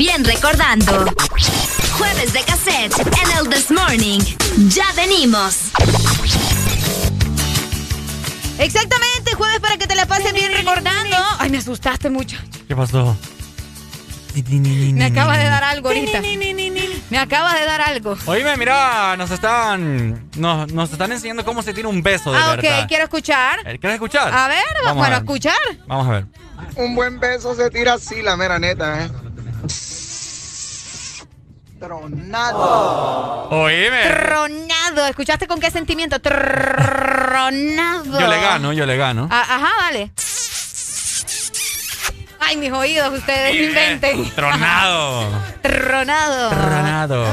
Speaker 10: Bien recordando. Jueves de cassette en el This Morning. Ya venimos.
Speaker 7: Exactamente, jueves para que te la pases bien recordando. Ay, me asustaste mucho.
Speaker 8: ¿Qué pasó?
Speaker 7: Me acaba de dar algo ahorita. Me acaba de dar algo.
Speaker 8: Oíme, mira, nos están nos, nos están enseñando cómo se tira un beso de
Speaker 7: Ah,
Speaker 8: verdad.
Speaker 7: ok, quiero escuchar.
Speaker 8: ¿Quieres escuchar?
Speaker 7: A ver,
Speaker 8: Vamos
Speaker 7: bueno,
Speaker 8: a
Speaker 7: a
Speaker 8: ver.
Speaker 7: escuchar.
Speaker 8: Vamos a ver.
Speaker 45: Un buen beso se tira así, la mera neta, ¿eh? Tronado.
Speaker 8: Oíme.
Speaker 7: Tronado. ¿Escuchaste con qué sentimiento? Tronado.
Speaker 8: Yo le gano, yo le gano.
Speaker 7: Ah, ajá, dale. Ay, mis oídos, ustedes inventen.
Speaker 8: Tronado. *laughs*
Speaker 7: Tronado.
Speaker 8: Tronado.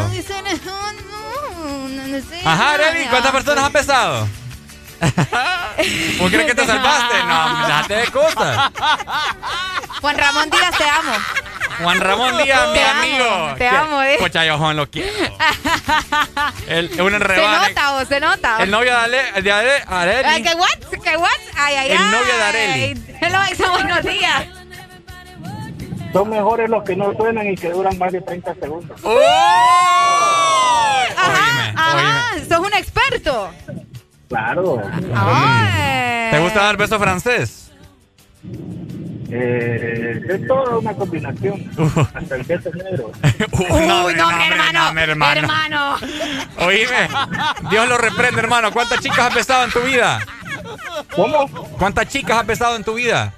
Speaker 8: Ajá, Arely, ¿cuántas personas han pesado? *laughs* ¿Vos crees que te salvaste? No, déjate de cosas.
Speaker 7: Juan Ramón Díaz, te amo.
Speaker 8: Juan Ramón Díaz, mi amigo.
Speaker 7: te amo, eh.
Speaker 8: Pocha, yo Juan lo quiero. *laughs* El, un
Speaker 7: Se
Speaker 8: enrebane.
Speaker 7: nota, vos, se nota.
Speaker 8: El novio de, Ale, de Ale- Arely.
Speaker 7: Ay, ¿Qué what? ¿Qué what? Ay, ay,
Speaker 8: El
Speaker 7: ay.
Speaker 8: novio de Arely.
Speaker 7: Hello, Isa, buenos días.
Speaker 36: Son mejores los que no suenan y que duran más de 30 segundos.
Speaker 7: Ajá, ajá. Sos un experto.
Speaker 36: Claro.
Speaker 7: Ay.
Speaker 8: ¿Te gusta dar beso francés?
Speaker 36: Eh, es toda una combinación. *laughs* Hasta el beso negro.
Speaker 8: Uy, no,
Speaker 7: no, hermano.
Speaker 8: mi hermano.
Speaker 7: Hermano.
Speaker 8: Oíme, Dios lo reprende, hermano. ¿Cuántas chicas has besado en tu vida?
Speaker 36: ¿Cómo?
Speaker 8: ¿Cuántas chicas has besado en tu vida?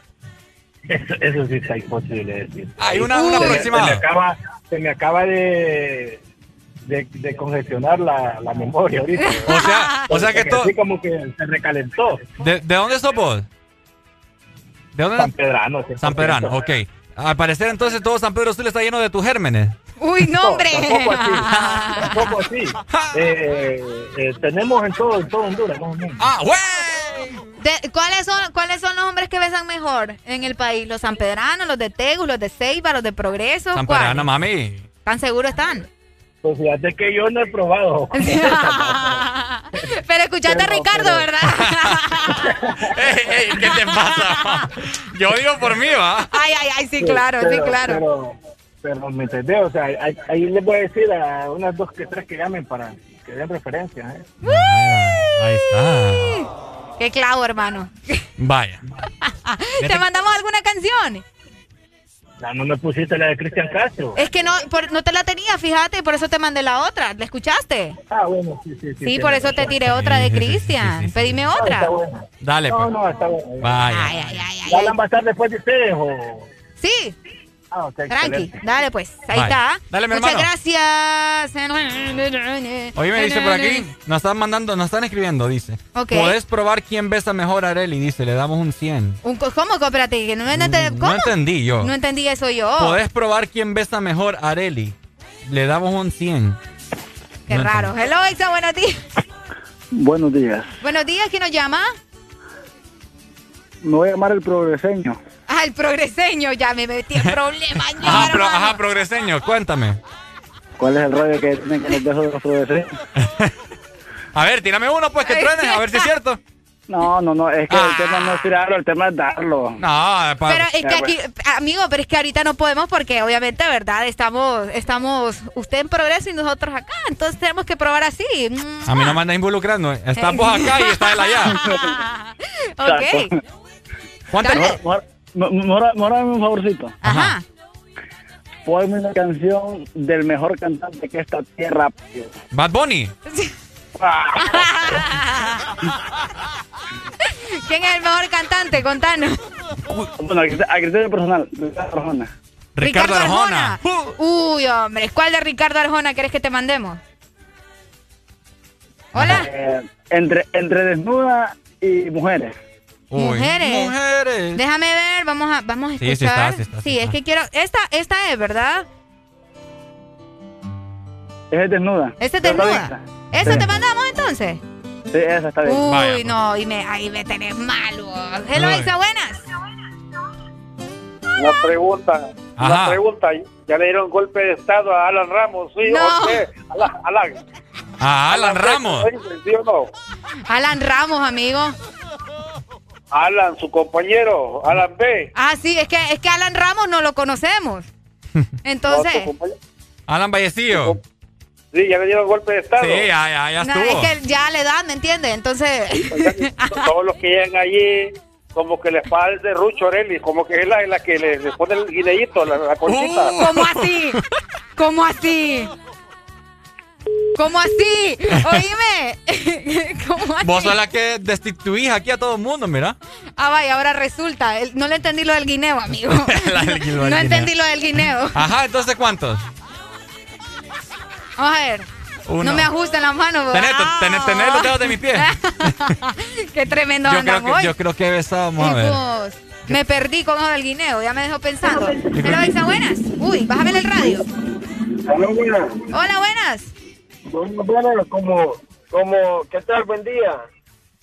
Speaker 36: Eso, eso sí está imposible decir.
Speaker 8: Hay una- una
Speaker 36: Se me-
Speaker 8: aproximada.
Speaker 36: Se me acaba, se me acaba de, de, de congestionar la, la memoria ahorita.
Speaker 8: O sea, o sea que todo.
Speaker 36: Así como que se recalentó.
Speaker 8: ¿De, de dónde sos vos? ¿De dónde?
Speaker 36: San Pedrano.
Speaker 8: San Pedrano, ok. Al parecer entonces todo San Pedro Sula está lleno de tus gérmenes.
Speaker 7: Uy, no, hombre.
Speaker 36: Tampoco así. Tampoco así. *laughs* Eh, eh, tenemos en todo, en todo Honduras, más o menos.
Speaker 8: ¡Ah, güey!
Speaker 7: De- ¿cuáles, son, ¿Cuáles son los hombres que besan mejor en el país? ¿Los sanpedranos, los de Tegus, los de Ceiba, los de Progreso?
Speaker 8: San
Speaker 7: ¿Cuáles?
Speaker 8: Pedrano, mami.
Speaker 7: ¿Tan seguros están?
Speaker 36: Pues fíjate que yo no he probado. *laughs* *laughs*
Speaker 7: Pero escuchaste a
Speaker 36: Pero-
Speaker 7: Ricardo,
Speaker 36: pero-
Speaker 7: ¿verdad? *laughs*
Speaker 8: Ey, ey, ¿Qué te pasa? Yo digo por mí, ¿va?
Speaker 7: Ay, ay, ay, sí, claro, sí,
Speaker 36: Pero-
Speaker 7: claro.
Speaker 36: Pero, pero me entendés, o sea, ahí, ahí les voy a decir a unas dos que tres que llamen para que den referencia. ¿eh?
Speaker 8: Ahí está.
Speaker 7: Qué clavo, hermano.
Speaker 8: Vaya. *laughs*
Speaker 7: ¿Te mandamos alguna canción?
Speaker 36: No, no me pusiste la de Cristian Castro.
Speaker 7: Es que no, por- no te la tenía, fíjate, por eso te mandé la otra. ¿La escuchaste?
Speaker 36: Ah, bueno, sí, sí.
Speaker 7: Sí, por eso te tiré otra de Cristian. Pedime otra.
Speaker 8: Dale,
Speaker 36: No,
Speaker 8: pues.
Speaker 36: no, está bueno.
Speaker 8: Vaya.
Speaker 36: ¿Ya la van a estar después de ustedes o...?
Speaker 7: Sí.
Speaker 36: Ah,
Speaker 7: Tranqui,
Speaker 36: excelente.
Speaker 7: dale pues, ahí está.
Speaker 8: Dale, mi
Speaker 7: Muchas
Speaker 8: hermano.
Speaker 7: gracias.
Speaker 8: Oye, me dice por aquí, nos están mandando, nos están escribiendo, dice.
Speaker 7: Ok.
Speaker 8: Podés probar quién besa mejor a Areli, dice, le damos un 100.
Speaker 7: Un ¿Cómo? Espérate, que no, no, ente- ¿cómo?
Speaker 8: No entendí yo.
Speaker 7: No entendí eso yo.
Speaker 8: Podés probar quién besa mejor a Areli. Le damos un 100.
Speaker 7: Qué
Speaker 8: No
Speaker 7: raro. Hello, Exa, buenos días.
Speaker 46: Buenos días.
Speaker 7: Buenos días, ¿quién nos llama?
Speaker 46: Me voy a llamar el progreseño.
Speaker 7: Ah, el progreseño, ya me metí en problemas.
Speaker 8: Ajá, pro-
Speaker 7: hermano.
Speaker 8: ajá, progreseño, cuéntame.
Speaker 46: ¿Cuál es el rollo que tienen los besos de los *laughs* progreseños?
Speaker 8: A ver, tírame uno, pues, que truene, a ver si es cierto.
Speaker 46: No, no, no, es que el tema no es tirarlo, el tema es darlo.
Speaker 8: No,
Speaker 7: Pero es que aquí, amigo, pero es que ahorita no podemos porque obviamente, ¿verdad? Estamos, estamos, usted en progreso y nosotros acá, entonces tenemos que probar así.
Speaker 8: A mí no me andas involucrando. Estás vos acá y está él allá. *laughs*
Speaker 7: ok.
Speaker 8: ¿Cuántas?
Speaker 46: Mora, mora, mora, un favorcito.
Speaker 7: Ajá.
Speaker 46: Ponme una canción del mejor cantante que esta tierra.
Speaker 8: Bad Bunny. *laughs*
Speaker 7: ¿Quién es el mejor cantante? Contanos.
Speaker 46: Bueno, a criterio- personal, Ricardo Arjona.
Speaker 8: Ricardo Arjona.
Speaker 7: Uy, hombre, ¿cuál de Ricardo Arjona querés que te mandemos? Hola.
Speaker 46: Eh, entre, entre desnuda y mujeres.
Speaker 7: Mujeres.
Speaker 8: Mujeres.
Speaker 7: Déjame ver, vamos a, vamos a
Speaker 46: Sí, sí
Speaker 7: escuchar.
Speaker 46: está, sí está, sí
Speaker 7: es que quiero. Esta, esta es, ¿verdad?
Speaker 46: Esa es desnuda.
Speaker 7: Esta es desnuda. ¿Esa
Speaker 46: Sí.
Speaker 7: te mandamos entonces?
Speaker 46: Sí, esa está bien.
Speaker 7: Uy, no, y me, ahí me tenés malo. Hello. Isa, buenas.
Speaker 47: Una pregunta,
Speaker 8: Ajá.
Speaker 47: una pregunta. Ya le dieron golpe de estado a Alan Ramos, ¿sí
Speaker 7: No.
Speaker 47: o qué? Alan, Alan.
Speaker 8: A Alan Ramos.
Speaker 47: ¿Sí o no?
Speaker 7: Alan Ramos, amigo.
Speaker 47: Alan, su compañero, Alan B.
Speaker 7: Ah, sí, es que, es que Alan Ramos no lo conocemos. *laughs* Entonces,
Speaker 8: Alan Vallecillo.
Speaker 47: Sí, ya le dieron golpe de estado.
Speaker 8: Sí, ya, ya, ya
Speaker 7: no,
Speaker 8: estuvo.
Speaker 7: es que ya la edad, ¿me entiendes? Entonces,
Speaker 47: Todos los que llegan allí, como que les falta de Rucho Orelli, como que es la, la que le, le pone el guineíto, la, la conchita.
Speaker 7: ¿cómo así? ¿Cómo así? ¿Cómo así? Oíme. *laughs* ¿Cómo así?
Speaker 8: Vos sos la que destituís aquí a todo el mundo, mira.
Speaker 7: Ah, vaya, ahora resulta. El- No le entendí lo del guineo, amigo. *laughs*
Speaker 8: La del guineo.
Speaker 7: No entendí lo del guineo.
Speaker 8: Ajá, entonces ¿cuántos?
Speaker 7: Vamos a ver.
Speaker 8: Uno.
Speaker 7: No me ajusten las manos.
Speaker 8: Tenés,
Speaker 7: Ah.
Speaker 8: tenés, tenés los dedos de mi pie. *laughs*
Speaker 7: Qué tremendo
Speaker 8: Yo
Speaker 7: andan
Speaker 8: creo, que,
Speaker 7: hoy.
Speaker 8: yo creo que he besado, vamos a ver.
Speaker 7: Me perdí con del guineo, ya me dejó pensando. Hola, buenas. Uy, bájame el radio.
Speaker 47: Hola, buenas.
Speaker 7: Hola, buenas.
Speaker 47: Bueno, bueno, como, como, ¿qué tal? Buen día.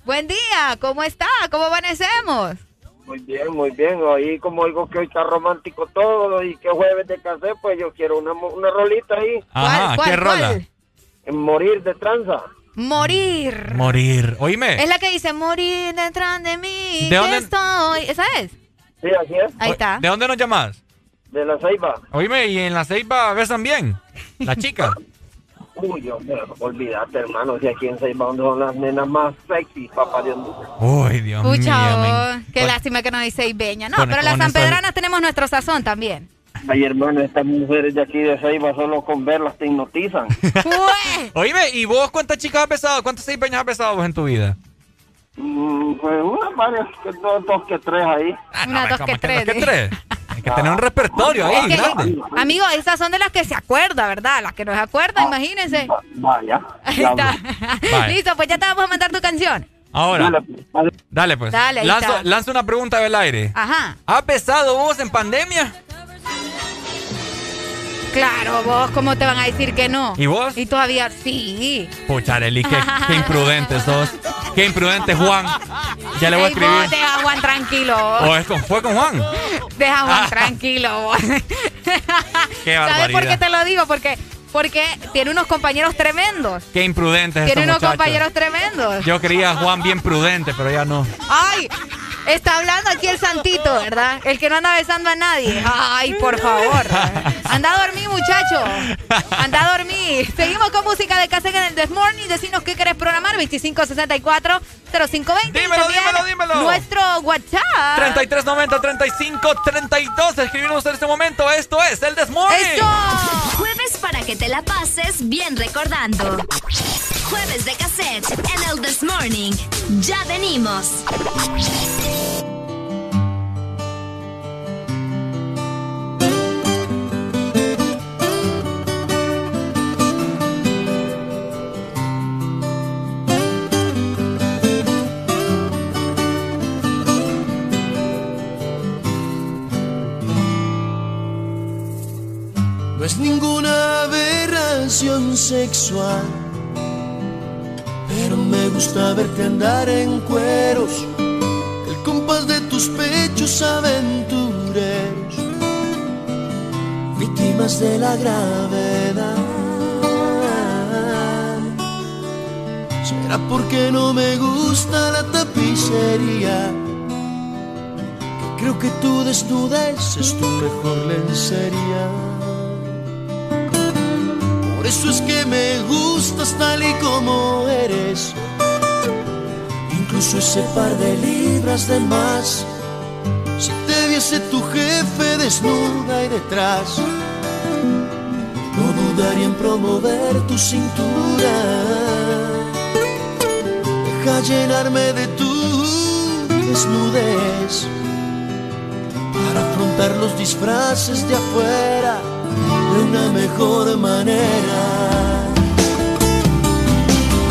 Speaker 7: Buen día, ¿cómo está? ¿Cómo amanecemos?
Speaker 47: Muy bien, muy bien. Ahí como oigo que hoy está romántico todo y que jueves de casé, pues yo quiero una, mo- una rolita ahí.
Speaker 8: Ajá,
Speaker 7: ¿Cuál,
Speaker 8: ¿qué
Speaker 7: cuál,
Speaker 8: rola?
Speaker 7: cuál?
Speaker 47: En morir de tranza.
Speaker 7: Morir.
Speaker 8: Morir. Oíme.
Speaker 7: Es la que dice morir detrás de mí.
Speaker 8: ¿De dónde-
Speaker 7: estoy? ¿Esa es?
Speaker 47: Sí, así es.
Speaker 7: Ahí está.
Speaker 8: ¿De dónde nos llamas?
Speaker 47: De la Ceiba.
Speaker 8: Oíme, ¿y en la ceiba besan bien? ¿La chica? *laughs*
Speaker 47: Uy, yo, olvídate, hermano, si aquí en Ceiba donde son las nenas más sexy, papá Dios mío.
Speaker 8: Uy, Dios
Speaker 7: Pucha,
Speaker 8: mío.
Speaker 7: oh, qué lástima que no dice Ibeña. No,
Speaker 8: con-
Speaker 7: pero las sanpedranas tenemos nuestro sazón también.
Speaker 47: Ay, hermano, estas mujeres de aquí de Ceiba solo con verlas te hipnotizan.
Speaker 7: Ué. *laughs*
Speaker 8: Oíme, ¿y vos cuántas chicas has besado? ¿Cuántas seis peñas has besado vos en tu vida?
Speaker 47: Mm, pues unas varias, que dos, dos que tres ahí.
Speaker 7: Una, dos,
Speaker 8: ¿Cómo
Speaker 7: que
Speaker 8: que dos
Speaker 7: tres.
Speaker 8: que tres? *laughs* Hay que tener un repertorio ahí,
Speaker 7: Es que,
Speaker 8: grande.
Speaker 7: amigo, esas son de las que se acuerda, ¿verdad? Las que no se acuerda, imagínense.
Speaker 47: Vaya. *laughs*
Speaker 7: Ahí está.
Speaker 8: Vale. *laughs*
Speaker 7: Listo, pues ya te vamos a mandar tu canción.
Speaker 8: Ahora, dale pues.
Speaker 7: Dale,
Speaker 8: lanzo una pregunta del aire.
Speaker 7: Ajá.
Speaker 8: ¿Has besado vos en pandemia?
Speaker 7: Claro, vos, ¿cómo te van a decir que no?
Speaker 8: ¿Y vos?
Speaker 7: Y todavía sí.
Speaker 8: Pucha, Arely, qué, qué imprudente sos. Qué imprudente, Juan. Ya le voy a
Speaker 7: Ey, vos,
Speaker 8: escribir.
Speaker 7: deja a Juan tranquilo. vos.
Speaker 8: ¿O es con, fue con Juan?
Speaker 7: Deja a Juan
Speaker 8: Ah.
Speaker 7: tranquilo. vos. *laughs*
Speaker 8: Qué
Speaker 7: ¿Sabes por qué te lo digo? Porque, porque tiene unos compañeros tremendos.
Speaker 8: Qué imprudentes
Speaker 7: Tiene
Speaker 8: estos
Speaker 7: unos
Speaker 8: muchachos.
Speaker 7: compañeros tremendos.
Speaker 8: Yo quería a Juan bien prudente, pero ya no.
Speaker 7: Ay, está hablando aquí el santito, ¿verdad? El que no anda besando a nadie. Ay, por favor. Anda a dormir, muchacho. Anda a dormir. Seguimos con música de cassette en el This Morning. Decinos qué querés programar. 2564 0520.
Speaker 8: Dímelo,
Speaker 7: También
Speaker 8: dímelo, dímelo.
Speaker 7: Nuestro WhatsApp.
Speaker 8: 3390 35 32. Escribirnos en este momento. Esto es el Desmorning.
Speaker 10: Jueves para que te la pases bien recordando. Jueves de cassette en el This Morning. Ya venimos.
Speaker 48: Es ninguna aberración sexual, pero me gusta verte andar en cueros, el compás de tus pechos aventureros, víctimas de la gravedad. Será porque no me gusta la tapicería, que creo que tu desnudez es tu mejor lencería. Eso es que me gustas tal y como eres. Incluso ese par de libras de más. Si te viese tu jefe desnuda y detrás, no dudaría en promover tu cintura. Deja llenarme de tu desnudez para afrontar los disfraces de afuera de una mejor manera.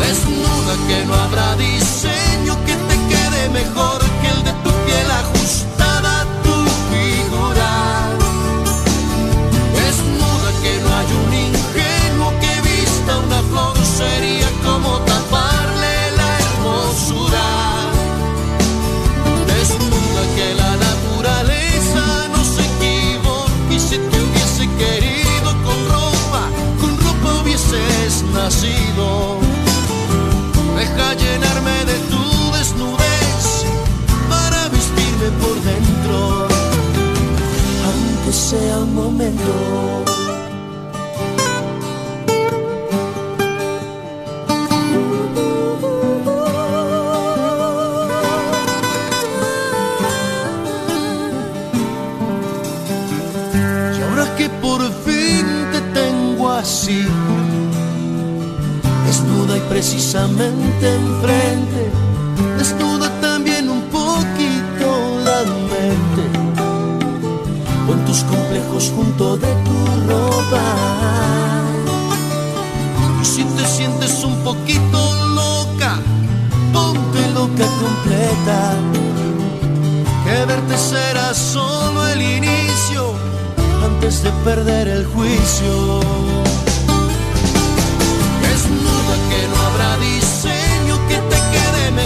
Speaker 48: Desnuda que no habrá diseño que te quede mejor que el de tu piel Deja llenarme de tu desnudez para vestirme por dentro, aunque sea un momento. see precisamente enfrente, desnuda también un poquito la mente, con tus complejos junto de tu ropa. Y si te sientes un poquito loca, ponte loca completa que verte será solo el inicio antes de perder el juicio.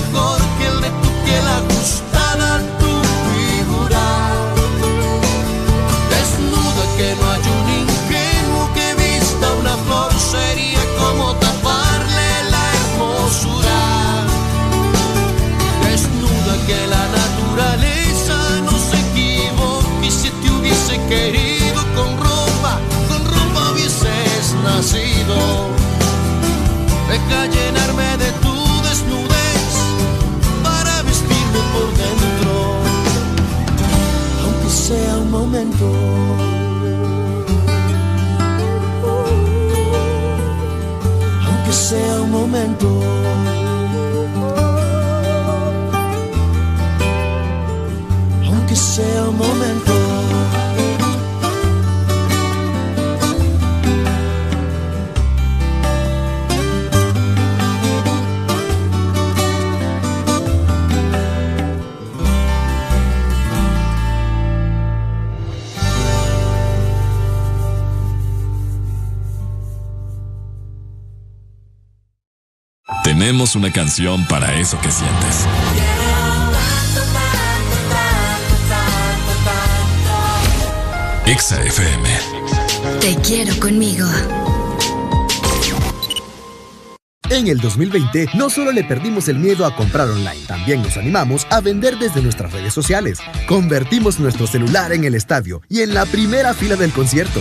Speaker 48: Mejor que el de
Speaker 6: Tenemos una canción para eso que sientes. Exa FM.
Speaker 10: Te quiero conmigo.
Speaker 31: En el 2020 no solo le perdimos el miedo a comprar online, también nos animamos a vender desde nuestras redes sociales. Convertimos nuestro celular en el estadio y en la primera fila del concierto.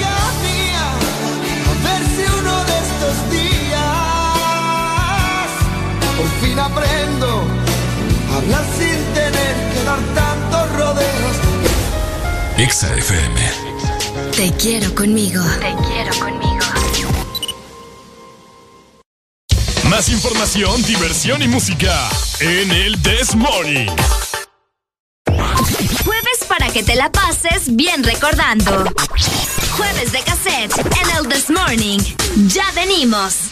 Speaker 18: Fin aprendo a hablar sin tener que dar tantos rodeos.
Speaker 6: Exa FM.
Speaker 10: Te quiero conmigo. Te quiero conmigo.
Speaker 6: Más información, diversión y música en el This Morning.
Speaker 10: Jueves para que te la pases bien recordando. Jueves de cassette en el This Morning. Ya venimos.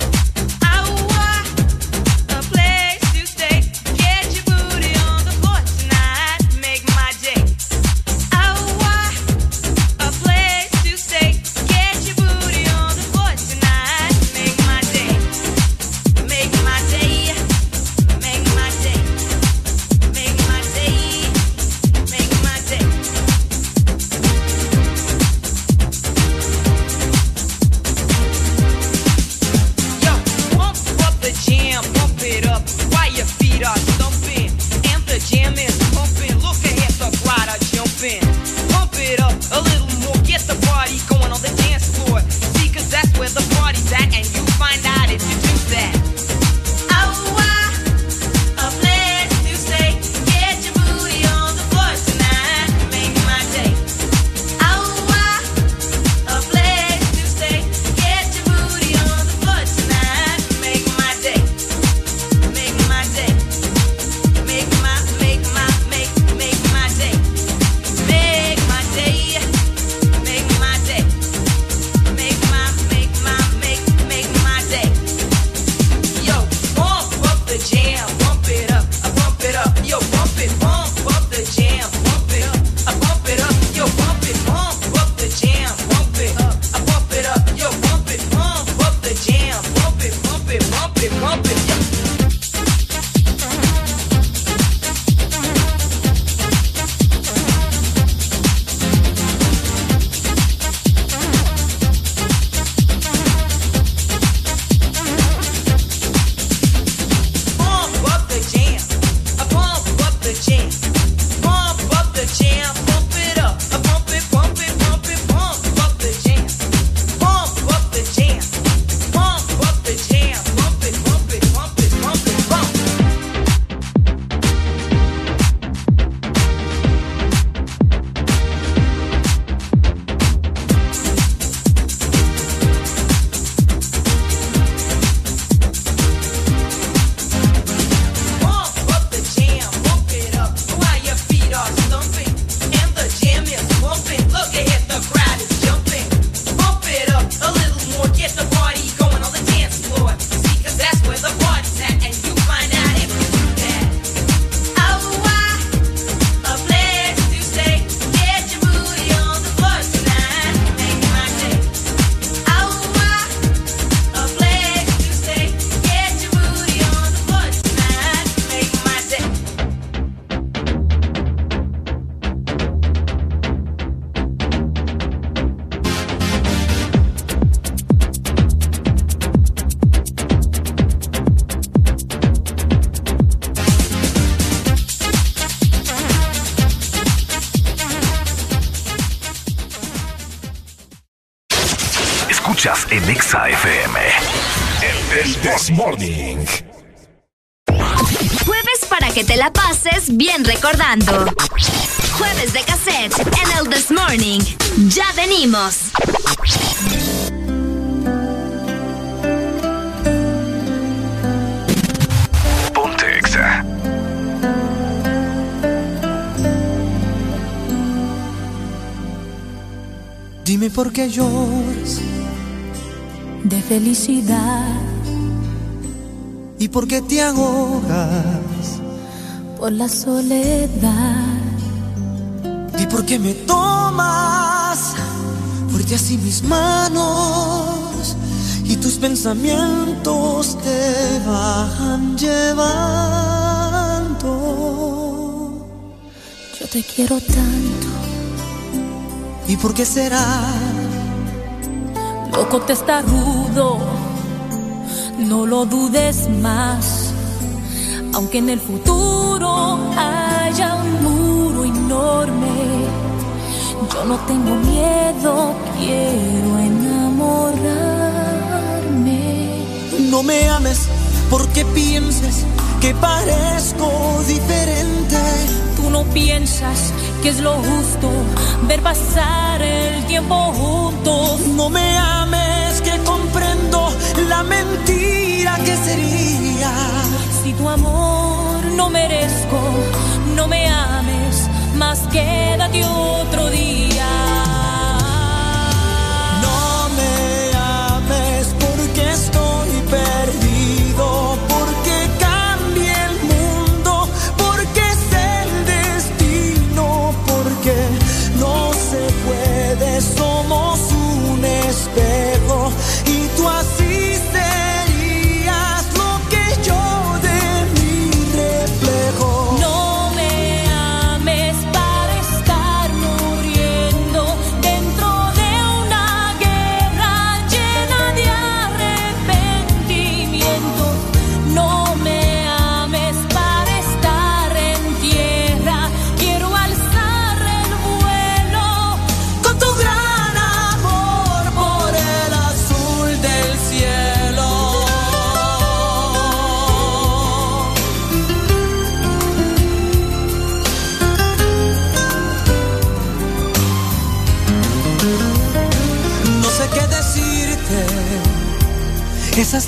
Speaker 49: that, and you find
Speaker 50: out if
Speaker 51: you do that. Lloras
Speaker 52: de felicidad
Speaker 51: y por qué te ahogas.
Speaker 52: por la soledad.
Speaker 51: ¿Y por qué me tomas fuerte así mis manos y tus pensamientos te van llevando?
Speaker 52: Yo te quiero tanto,
Speaker 51: ¿Y por qué será?
Speaker 52: Te está rudo, no lo dudes más. Aunque en el futuro haya un muro enorme, yo no tengo miedo, quiero enamorarme.
Speaker 51: No me ames porque pienses que parezco diferente.
Speaker 52: Tú no piensas que es lo justo ver pasar el tiempo juntos.
Speaker 51: No me ames que comprendo la mentira que sería.
Speaker 52: Si tu amor no merezco, no me ames, más quédate otro día.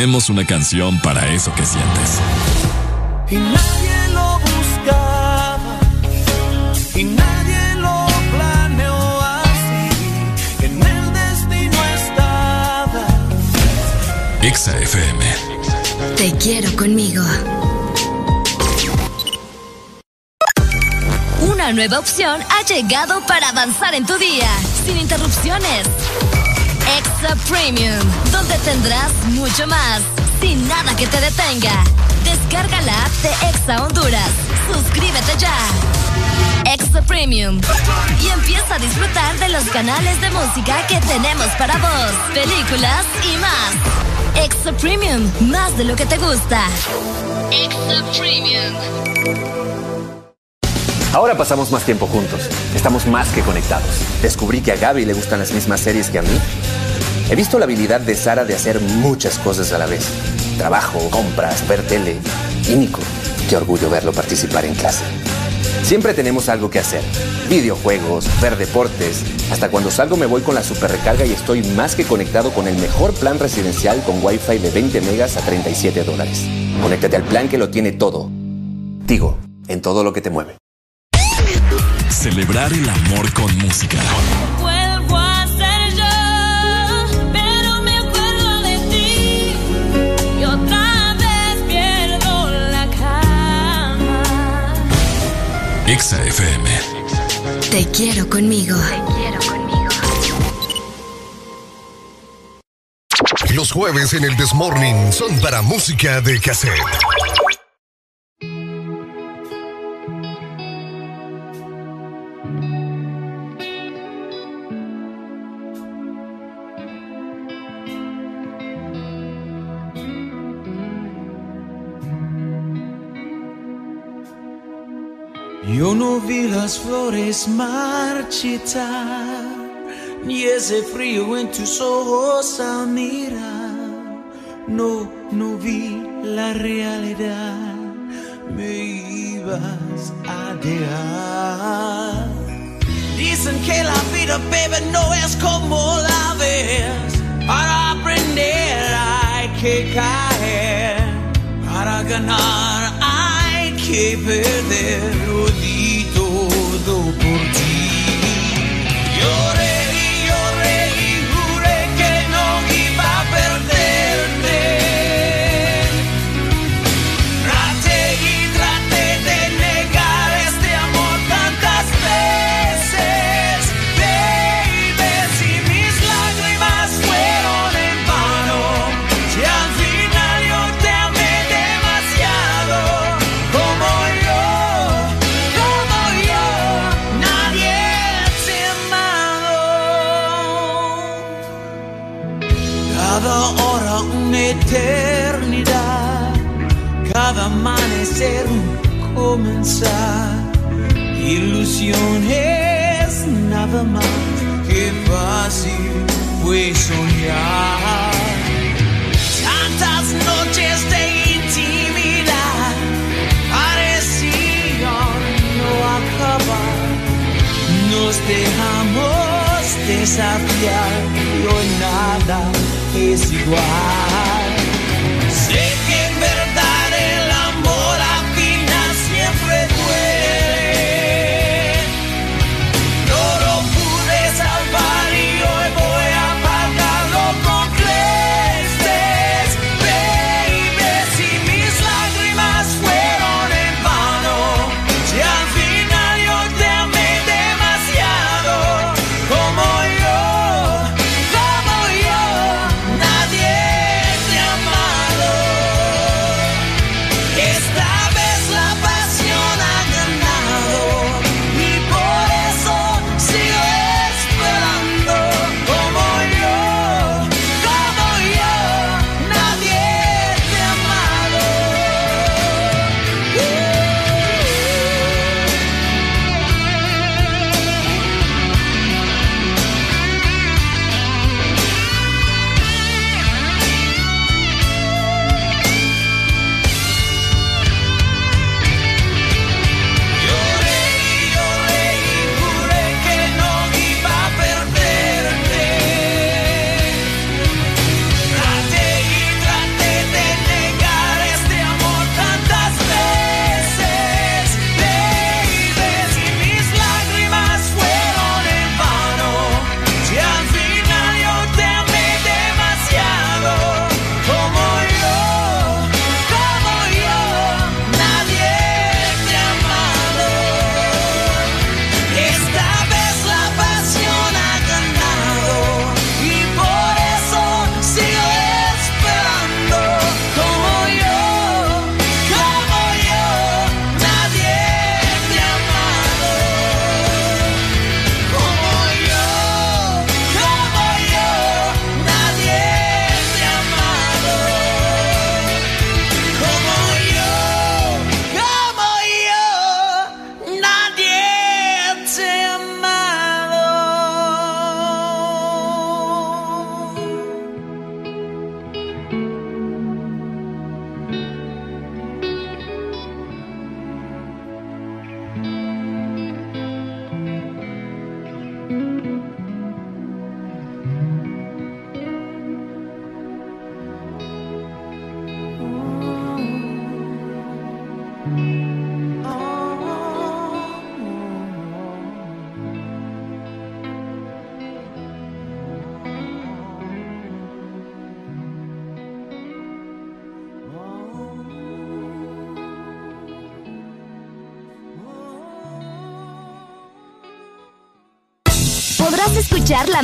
Speaker 6: Tenemos una canción para eso que sientes.
Speaker 51: Y nadie lo buscaba, y nadie lo planeó así. En el destino estaba.
Speaker 28: Exa FM.
Speaker 10: Te quiero conmigo. Una nueva opción ha llegado para avanzar en tu día, sin interrupciones. Extra Premium, donde tendrás mucho más, sin nada que te detenga. Descarga la app de Exa Honduras. Suscríbete ya. Extra Premium. Y empieza a disfrutar de los canales de música que tenemos para vos, películas y más. Extra Premium, más de lo que te gusta. Extra Premium.
Speaker 53: Ahora pasamos más tiempo juntos. Estamos más que conectados. Descubrí que a Gaby le gustan las mismas series que a mí. He visto la habilidad de Sara de hacer muchas cosas a la vez. Trabajo, compras, ver tele. Y Nico, qué orgullo verlo participar en clase. Siempre tenemos algo que hacer. Videojuegos, ver deportes. Hasta cuando salgo me voy con la super recarga y estoy más que conectado con el mejor plan residencial con Wi-Fi de 20 megas a 37 dólares. Conéctate al plan que lo tiene todo. Tigo, en todo lo que te mueve.
Speaker 28: Celebrar el amor con música. Exa FM.
Speaker 10: Te quiero conmigo.
Speaker 24: Los jueves en el Desmorning son para música de cassette.
Speaker 51: Yo no vi las flores marchitar, ni ese frío en tus ojos al mirar. No, no vi la realidad, me ibas a dejar. Dicen que la vida, baby, no es como la ves. Para aprender hay que caer, para ganar hay que perder. Lo di todo por Ilusiones nada más que fácil fue soñar. Tantas noches de intimidad parecían no acabar. Nos dejamos desafiar hoy nada es igual.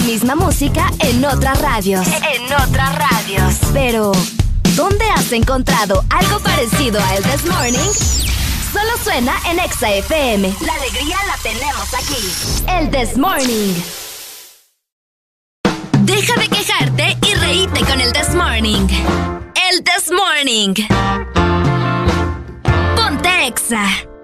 Speaker 10: Misma música en otras radios. En otras radios. Pero, ¿dónde has encontrado algo parecido a El This Morning? Solo suena en Exa FM. La alegría la tenemos aquí. El This Morning. Deja de quejarte y reíte con el This Morning. El This Morning. Ponte Exa.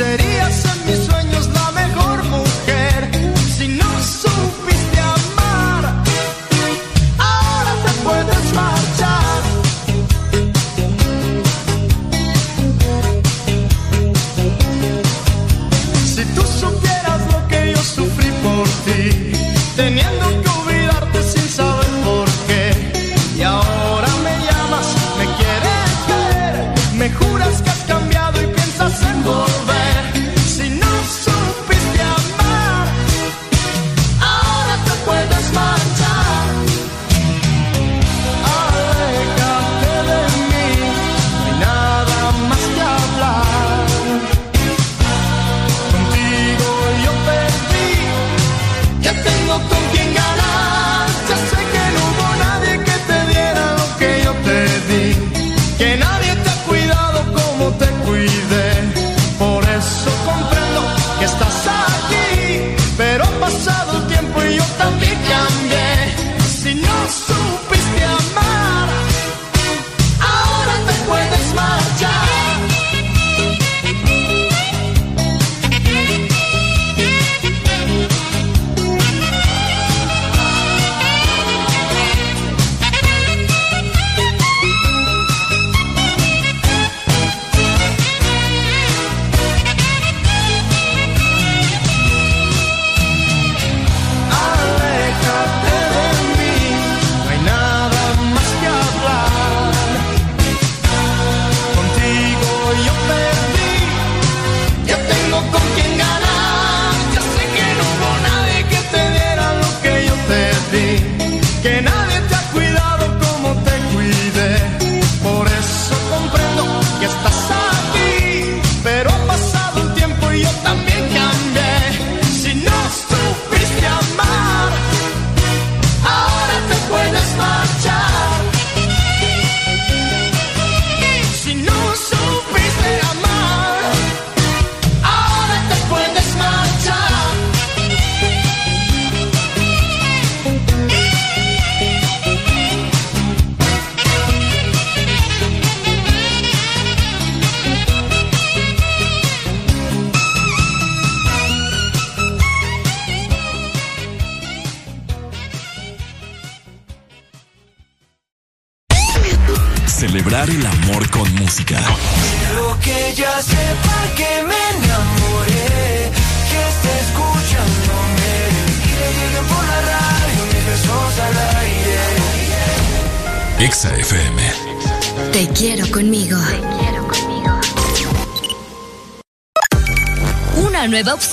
Speaker 18: Amé,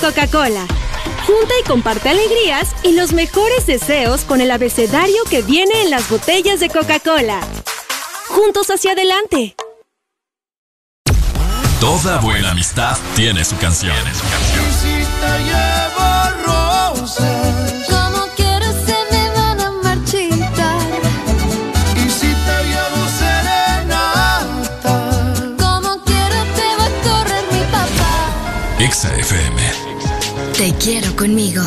Speaker 54: Coca-Cola. Junta y comparte alegrías y los mejores deseos con el abecedario que viene en las botellas de Coca-Cola. Juntos hacia adelante.
Speaker 6: Toda buena amistad tiene su canción.
Speaker 55: Te quiero conmigo.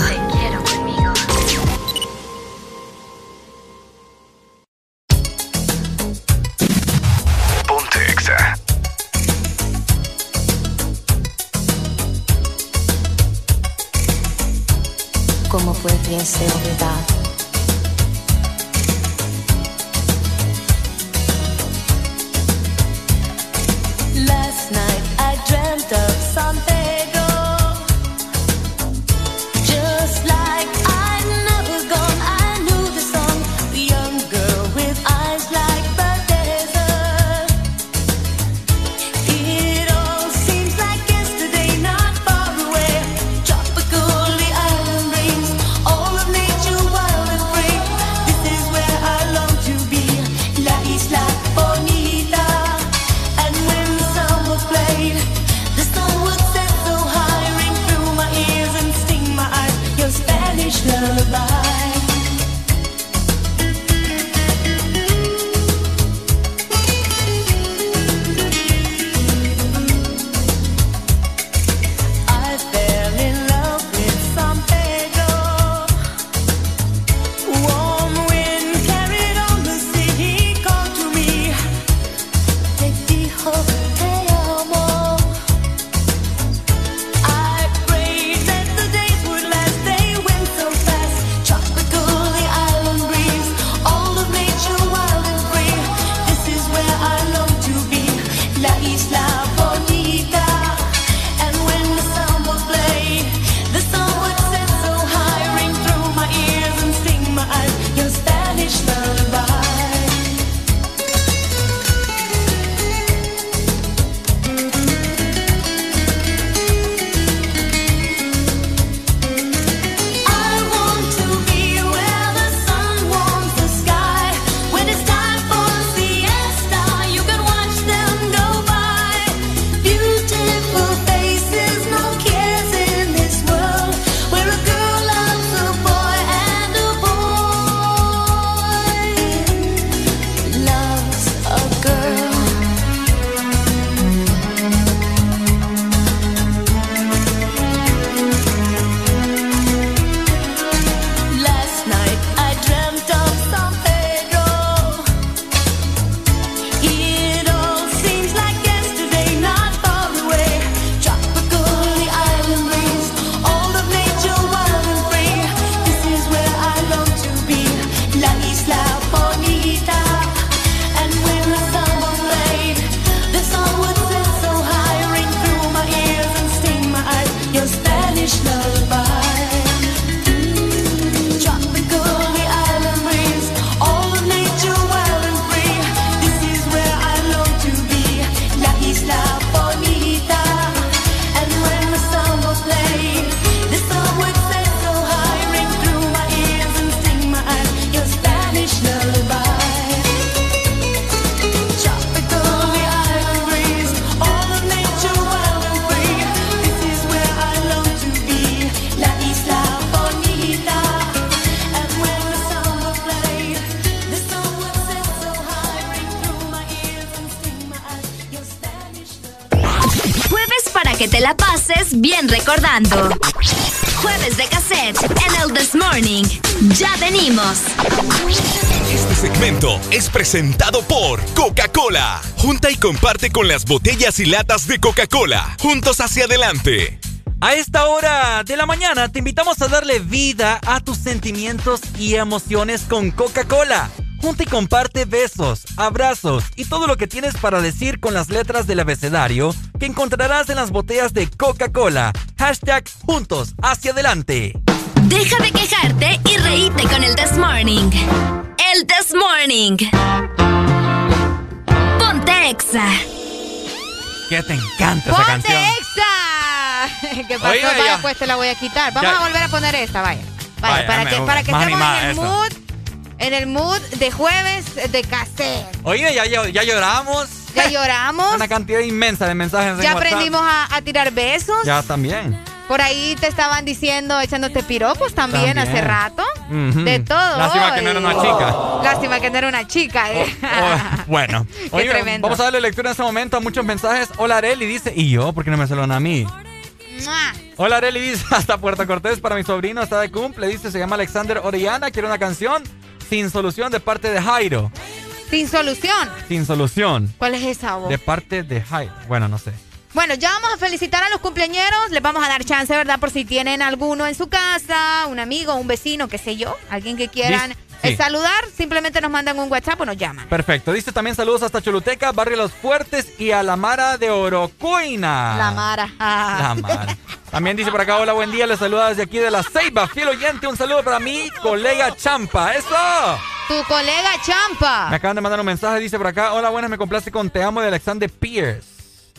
Speaker 56: es presentado por Coca-Cola. Junta y comparte con las botellas y latas de Coca-Cola. Juntos hacia adelante.
Speaker 8: A esta hora de la mañana te invitamos a darle vida a tus sentimientos y emociones con Coca-Cola. Junta y comparte besos, abrazos y todo lo que tienes para decir con las letras del abecedario que encontrarás en las botellas de Coca-Cola. Hashtag Juntos hacia adelante.
Speaker 55: Deja de quejarte y reíte con el This Morning. Morning. Ponte Exa.
Speaker 8: Que te encanta esa canción.
Speaker 7: ¡Ponte Exa! *laughs* ¿Qué pasó?
Speaker 8: Oye,
Speaker 7: pues te la voy a quitar. Vamos a volver a poner esta, vaya. Vaya, para, que, para que estemos en el mood en el mood de jueves de cassette.
Speaker 8: Oye, ya, ya, ya lloramos.
Speaker 7: Ya lloramos. *laughs*
Speaker 8: Una cantidad inmensa de mensajes.
Speaker 7: Ya aprendimos a, tirar besos.
Speaker 8: Ya también.
Speaker 7: Por ahí te estaban diciendo, echándote piropos también, hace rato. De todo.
Speaker 8: Lástima que no era una chica.
Speaker 7: Lástima que no era una chica. ¿eh?
Speaker 8: Oh, oh, *laughs* bueno, Oye, vamos a darle lectura en este momento a muchos mensajes. Hola Areli dice, ¿y yo? ¿Por qué no me saludan a mí? Hola Areli dice, *laughs* hasta Puerto Cortés para mi sobrino, está de cumple, dice, se llama Alexander Orellana, quiere una canción sin solución de parte de Jairo.
Speaker 7: Sin solución.
Speaker 8: Sin solución.
Speaker 7: ¿Cuál es esa voz?
Speaker 8: De parte de Jairo. Bueno, no sé.
Speaker 7: Bueno, ya vamos a felicitar a los cumpleañeros, les vamos a dar chance, ¿verdad? Por si tienen alguno en su casa, un amigo, un vecino, qué sé yo, alguien que quieran
Speaker 8: Sí.
Speaker 7: saludar, simplemente nos mandan un WhatsApp o nos llaman.
Speaker 8: Perfecto. Dice también saludos hasta Choluteca, Barrio Los Fuertes y a la Mara de Orocuina.
Speaker 7: La Mara. Ah.
Speaker 8: La Mara. También dice por acá, hola, buen día. Les saluda desde aquí de La Ceiba. Fiel oyente, un saludo para mi colega Champa. ¡Eso!
Speaker 7: Tu colega Champa.
Speaker 8: Me acaban de mandar un mensaje, dice por acá, hola, buenas, me complace con Te Amo de Alexander Pierce.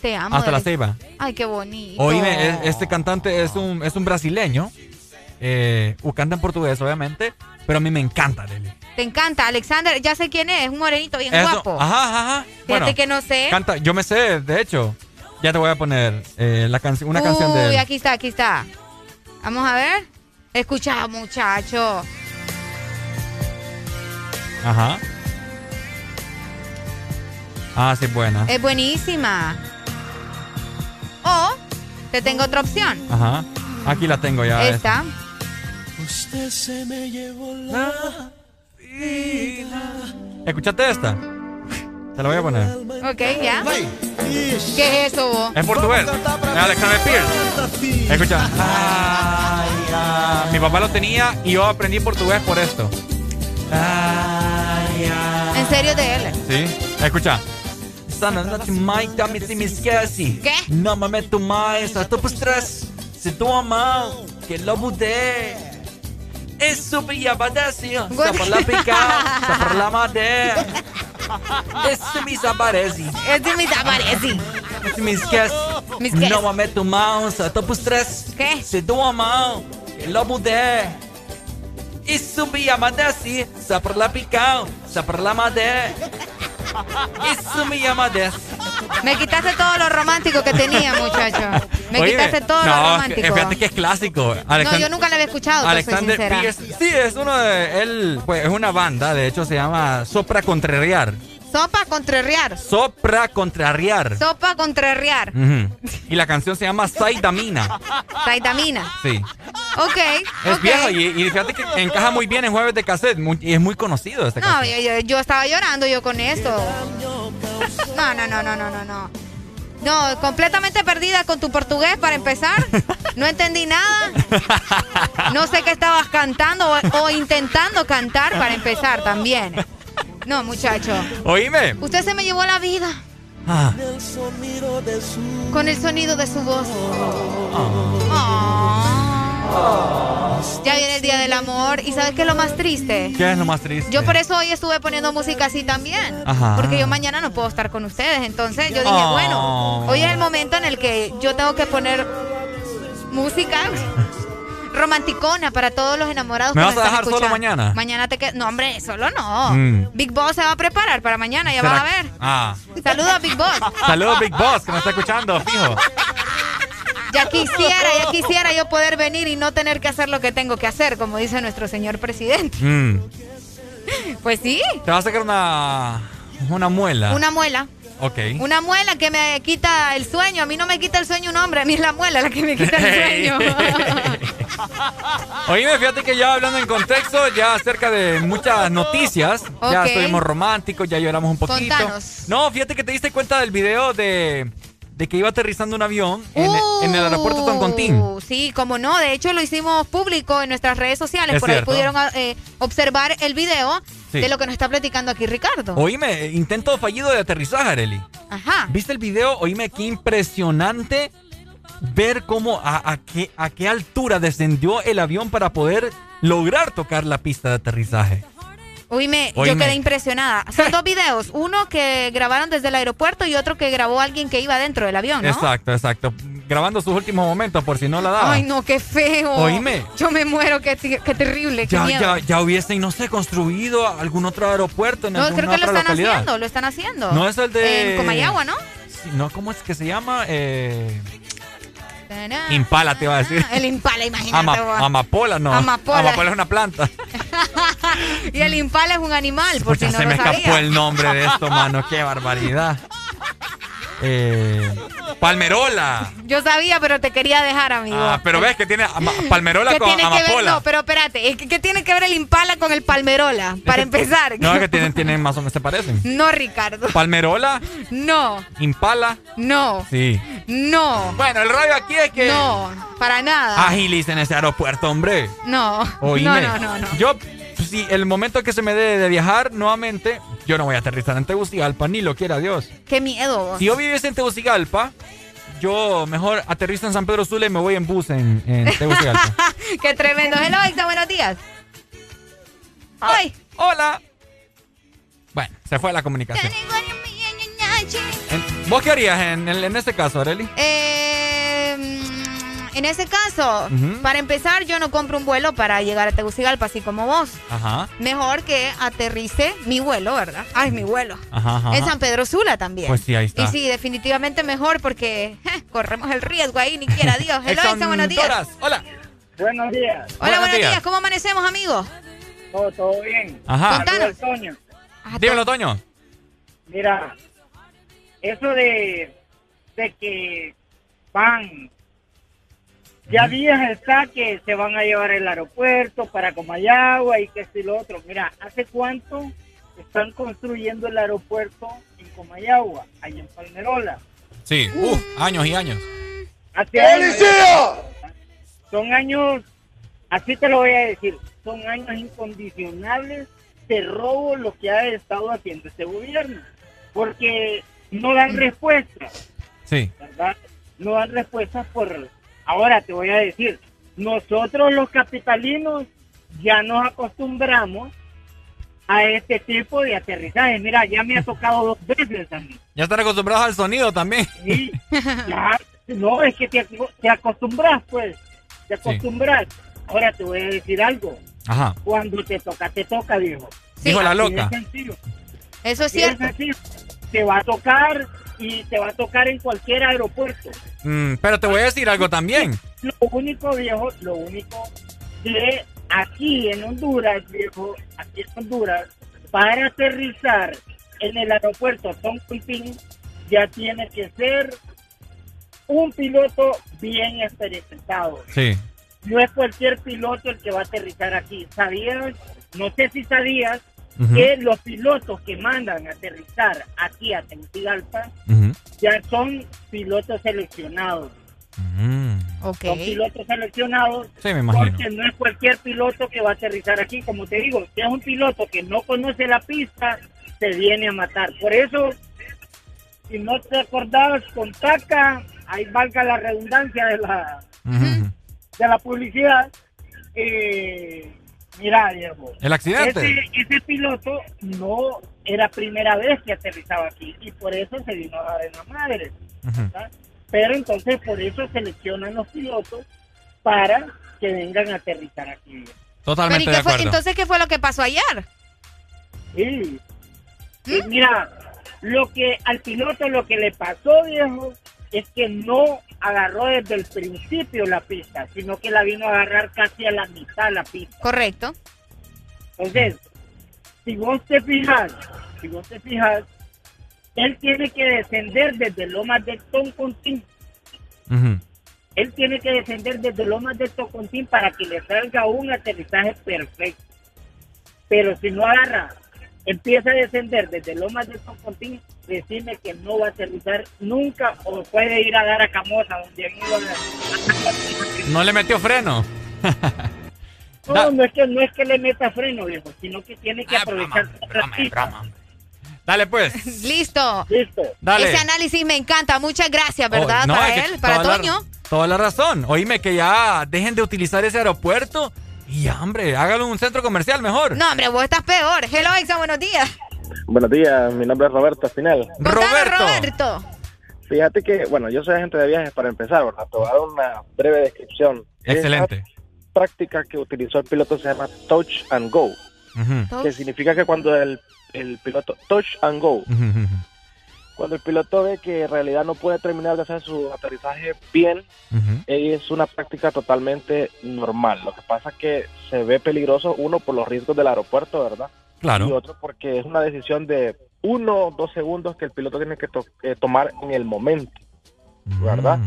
Speaker 7: Te amo.
Speaker 8: Hasta La
Speaker 7: Alex.
Speaker 8: Ceiba.
Speaker 7: Ay, qué bonito.
Speaker 8: Oíme, e- este cantante es un, es un brasileño. Eh, canta en portugués, obviamente. Pero a mí me encanta, Arely.
Speaker 7: Te encanta, Alexander. Ya sé quién es, un morenito bien
Speaker 8: Eso-
Speaker 7: guapo.
Speaker 8: Ajá, ajá, ajá.
Speaker 7: Fíjate
Speaker 8: Bueno,
Speaker 7: que no sé.
Speaker 8: Canta, yo me sé, de hecho. Ya te voy a poner eh, la canción, una canción de
Speaker 7: Uy, aquí está, aquí está. Vamos a ver. Escucha, muchacho.
Speaker 8: Ajá. Ah, sí, buena.
Speaker 7: Es buenísima. O te tengo otra opción.
Speaker 8: Ajá. Aquí la tengo ya. esa.
Speaker 48: Usted se me llevó la vida.
Speaker 8: ¿Escuchaste esta? Te la voy a poner.
Speaker 7: Ok, ya. ¿Qué es eso, vos?
Speaker 8: En portugués. Es Alexander Pierce. Escucha. Ay. Mi papá lo tenía y yo aprendí portugués por esto. Ay.
Speaker 7: En serio de él.
Speaker 8: Sí. Escucha. Dá-me se me esquece. Meto só tô por trás. Se tua mão, que lobo de. Eso me abadece, para lá picar, para lá madé. *laughs* Esse me desaparece.
Speaker 7: Esse me desaparece.
Speaker 8: Esse me esquece.
Speaker 7: Me esquece.
Speaker 8: Não meto mão, só tô pro stress.
Speaker 7: Que?
Speaker 8: Se dou uma mão, que lobo der. Isso me amadece, assim, só para lá picar, só para lá mader. Me
Speaker 7: quitaste todo lo romántico que tenía, muchacho. Me quitaste todo lo
Speaker 8: no,
Speaker 7: romántico.
Speaker 8: que- fíjate que es clásico.
Speaker 7: No, yo nunca lo había escuchado, soy
Speaker 8: Alexander
Speaker 7: sincera.
Speaker 8: Pierce. Sí, es uno de él, pues es una banda, de hecho se llama Sopra Contrariar.
Speaker 7: Sopa contrariar.
Speaker 8: Sopra Contrariar.
Speaker 7: Sopa contrariar.
Speaker 8: Ujú. Y la canción se llama Saidamina.
Speaker 7: Saitamina.
Speaker 8: Sí.
Speaker 7: Ok.
Speaker 8: Es viejo y, y fíjate que encaja muy bien en jueves de cassette muy- y es muy conocido este
Speaker 7: No,
Speaker 8: canción.
Speaker 7: yo, yo- yo estaba llorando yo con esto. No, no, no, no, no, no, no. No, completamente perdida con tu portugués para empezar. No entendí nada. No sé qué estabas cantando o, o intentando cantar para empezar también. No, muchacho.
Speaker 8: Oíme.
Speaker 7: Usted se me llevó la vida
Speaker 8: Ah.
Speaker 7: con el sonido de su voz. Ah. Ya viene el día del amor. ¿Y sabes qué es lo más triste?
Speaker 8: ¿Qué es lo más triste?
Speaker 7: Yo por eso hoy estuve poniendo música así también.
Speaker 8: Ajá.
Speaker 7: Porque yo mañana no puedo estar con ustedes. Entonces yo dije,
Speaker 8: Oh.
Speaker 7: bueno, hoy es el momento en el que yo tengo que poner música romanticona para todos los enamorados
Speaker 8: ¿Me vas a dejar solo mañana?
Speaker 7: Mañana te quedas. No, hombre, solo no.
Speaker 8: Mm.
Speaker 7: Big Boss se va a preparar para mañana, ya
Speaker 8: ¿Será-
Speaker 7: vas a ver.
Speaker 8: Ah.
Speaker 7: Saludos a Big Boss.
Speaker 8: Saludos Big Boss que me está escuchando, fijo.
Speaker 7: Ya quisiera, ya quisiera yo poder venir y no tener que hacer lo que tengo que hacer, como dice nuestro señor presidente.
Speaker 8: Mm.
Speaker 7: Pues sí,
Speaker 8: Te va a sacar una una muela.
Speaker 7: una muela.
Speaker 8: Ok.
Speaker 7: Una muela que me quita el sueño. A mí no me quita el sueño un hombre, a mí es la muela la que me quita el *laughs* sueño. *laughs*
Speaker 8: Oíme, fíjate que ya hablando en contexto, ya acerca de muchas noticias, ya estuvimos románticos, ya lloramos un poquito.
Speaker 7: Contanos.
Speaker 8: No, fíjate que te diste cuenta del video de, de que iba aterrizando un avión en, en el aeropuerto de Toncontín.
Speaker 7: Uh, sí, como no. De hecho, lo hicimos público en nuestras redes sociales.
Speaker 8: Es
Speaker 7: Por ahí pudieron eh, observar el video
Speaker 8: Sí.
Speaker 7: de lo que nos está platicando aquí Ricardo.
Speaker 8: Oíme, intento fallido de aterrizaje, Areli.
Speaker 7: Ajá.
Speaker 8: ¿Viste el video? Oíme, qué impresionante ver cómo, a, a qué, a qué altura descendió el avión para poder lograr tocar la pista de aterrizaje.
Speaker 7: Oíme, yo quedé impresionada. Son *laughs* dos videos. Uno que grabaron desde el aeropuerto y otro que grabó alguien que iba dentro del avión, ¿no?
Speaker 8: Exacto, exacto. Grabando sus últimos momentos por si no la daba.
Speaker 7: Ay, no, qué feo.
Speaker 8: Oíme.
Speaker 7: Yo me muero, qué, qué terrible, qué
Speaker 8: ya,
Speaker 7: miedo.
Speaker 8: ya, ya hubiesen, no sé, construido algún otro aeropuerto en
Speaker 7: no,
Speaker 8: alguna
Speaker 7: creo que lo están
Speaker 8: localidad.
Speaker 7: haciendo, lo están haciendo.
Speaker 8: No es el de-
Speaker 7: En Comayagua, ¿no?
Speaker 8: Sí, no, ¿cómo es que se llama? Eh, Impala, te iba a decir.
Speaker 7: El impala, imagínate.
Speaker 8: Ama-
Speaker 7: vos.
Speaker 8: amapola, no.
Speaker 7: Amapola.
Speaker 8: Amapola es una planta. *laughs*
Speaker 7: Y el impala es un animal, por si no
Speaker 8: se
Speaker 7: lo
Speaker 8: me escapó el nombre de esto, mano. Qué barbaridad. Eh, Palmerola.
Speaker 7: Yo sabía, pero te quería dejar, amigo.
Speaker 8: Ah, pero ves que tiene ama- Palmerola
Speaker 7: ¿Qué
Speaker 8: con
Speaker 7: tiene que ver?
Speaker 8: amapola.
Speaker 7: No, pero espérate. ¿Qué, qué tiene que ver el Impala con el Palmerola? Para empezar.
Speaker 8: No, es que tienen, tienen más o menos se parecen.
Speaker 7: No, Ricardo.
Speaker 8: Palmerola,
Speaker 7: No,
Speaker 8: Impala.
Speaker 7: no,
Speaker 8: Sí.
Speaker 7: no.
Speaker 8: Bueno, el rollo aquí es que.
Speaker 7: No, para nada.
Speaker 8: Agilicen ese aeropuerto, hombre.
Speaker 7: No.
Speaker 8: Oíme.
Speaker 7: No, no, no, no.
Speaker 8: Yo, si el momento que se me dé de viajar nuevamente, yo no voy a aterrizar en Tegucigalpa, ni lo quiera Dios.
Speaker 7: Qué miedo.
Speaker 8: Si yo viviese en Tegucigalpa, yo mejor aterrizo en San Pedro Sula y me voy en bus en, en Tegucigalpa. *laughs*
Speaker 7: Qué tremendo. Hello, buenos días. Ay.
Speaker 8: Hola. Bueno, se fue la comunicación. En- ¿Vos qué harías en, en, en este caso, Areli?
Speaker 7: Eh, en ese caso, para empezar, yo no compro un vuelo para llegar a Tegucigalpa, así como vos.
Speaker 8: Ajá.
Speaker 7: Mejor que aterrice mi vuelo, ¿verdad? Ay, mi vuelo.
Speaker 8: Ajá, ajá.
Speaker 7: En San Pedro Sula también.
Speaker 8: Pues sí, ahí está.
Speaker 7: Y sí, definitivamente mejor porque je, corremos el riesgo ahí, ni quiera Dios. *laughs* Hello, buenos días.
Speaker 8: Hola.
Speaker 46: Buenos días.
Speaker 7: Hola,
Speaker 8: Buenos
Speaker 7: buenos días.
Speaker 8: días.
Speaker 7: ¿Cómo amanecemos, amigos?
Speaker 46: Todo, todo bien.
Speaker 8: Ajá.
Speaker 7: Contanos.
Speaker 46: Toño.
Speaker 8: Dímelo, Toño.
Speaker 46: Mira, eso de, de que van, ya días está que se van a llevar el aeropuerto para Comayagua y que esto y lo otro. Mira, ¿hace cuánto están construyendo el aeropuerto en Comayagua, ahí en Palmerola?
Speaker 8: Sí, uf, años y años.
Speaker 46: Hace años- Son años, así te lo voy a decir, son años incondicionables de robo lo que ha estado haciendo este gobierno. Porque no dan respuesta,
Speaker 8: Sí.
Speaker 46: ¿verdad? No dan respuesta por... Ahora te voy a decir, nosotros los capitalinos ya nos acostumbramos a este tipo de aterrizaje. Mira, ya me ha *laughs* tocado dos veces mí.
Speaker 8: Ya están acostumbrados al sonido también.
Speaker 46: Sí, *laughs* ya, no, es que te, te acostumbras, pues, te acostumbras. Ahora te voy a decir algo.
Speaker 8: Ajá.
Speaker 46: Cuando te toca, te toca, viejo.
Speaker 8: Dijo la loca.
Speaker 46: sencillo.
Speaker 7: Eso es cierto.
Speaker 46: sencillo. Te va a tocar y te va a tocar en cualquier aeropuerto.
Speaker 8: Mm, pero te voy a decir algo también.
Speaker 46: Lo único, viejo, lo único que aquí en Honduras, viejo, aquí en Honduras, para aterrizar en el aeropuerto Tom Quintín, ya tiene que ser un piloto bien experimentado.
Speaker 8: Sí.
Speaker 46: No es cualquier piloto el que va a aterrizar aquí. ¿Sabías? No sé si sabías Que los pilotos que mandan a aterrizar aquí a Tegucigalpa ya son pilotos seleccionados.
Speaker 7: Ok.
Speaker 46: Son pilotos seleccionados
Speaker 8: Sí, me imagino.
Speaker 46: porque no es cualquier piloto que va a aterrizar aquí. Como te digo, si es un piloto que no conoce la pista, se viene a matar. Por eso, si no te acordabas con TACA, ahí valga la redundancia de la, de la publicidad. Eh, mira, Diego.
Speaker 8: El accidente.
Speaker 46: Ese, ese piloto no era primera vez que aterrizaba aquí y por eso se vino a dar en la madre. Pero entonces por eso seleccionan los pilotos para que vengan a aterrizar aquí.
Speaker 8: Totalmente
Speaker 7: ¿y
Speaker 8: de
Speaker 7: fue- entonces, ¿qué fue lo que pasó ayer?
Speaker 46: Sí. Y mira, lo que al piloto lo que le pasó, viejo, es que no agarró desde el principio la pista, sino que la vino a agarrar casi a la mitad la pista.
Speaker 7: Correcto.
Speaker 46: Entonces, si vos te fijas, si vos te fijas, él tiene que descender desde Lomas de Toncontín. Él tiene que descender desde Lomas de Toncontín para que le salga un aterrizaje perfecto. Pero si no agarra, empieza a descender desde Lomas de Toncontín, decime que no va a aterrizar nunca o puede ir a dar a Camosa, donde han ido a-
Speaker 8: No le metió freno. *laughs*
Speaker 46: No, no es que no es que le meta freno, viejo, sino que tiene que aprovechar otra pista.
Speaker 8: Dale pues. *laughs*
Speaker 7: Listo.
Speaker 46: Listo.
Speaker 8: Dale.
Speaker 7: Ese análisis me encanta. Muchas gracias, ¿verdad?
Speaker 8: Oh, no,
Speaker 7: para él, para
Speaker 8: toda la-
Speaker 7: Toño.
Speaker 8: toda la razón. Oíme que ya dejen de utilizar ese aeropuerto y hombre, hágalo en un centro comercial mejor.
Speaker 7: No, hombre, vos estás peor. Hello, Exa, buenos días.
Speaker 57: Buenos días, mi nombre es Roberto Espinel.
Speaker 7: Contanos, Roberto.
Speaker 57: Fíjate que, bueno, yo soy agente de viajes para empezar, ¿verdad? Te voy a dar una breve descripción.
Speaker 8: Excelente.
Speaker 57: Esa práctica que utilizó el piloto se llama Touch and Go, que significa que cuando el, el piloto Touch and Go, cuando el piloto ve que en realidad no puede terminar de hacer su aterrizaje bien, es una práctica totalmente normal. Lo que pasa es que se ve peligroso, uno, por los riesgos del aeropuerto, ¿verdad?
Speaker 8: Claro.
Speaker 57: Y otro, porque es una decisión de uno o dos segundos que el piloto tiene que to- eh, tomar en el momento, ¿verdad?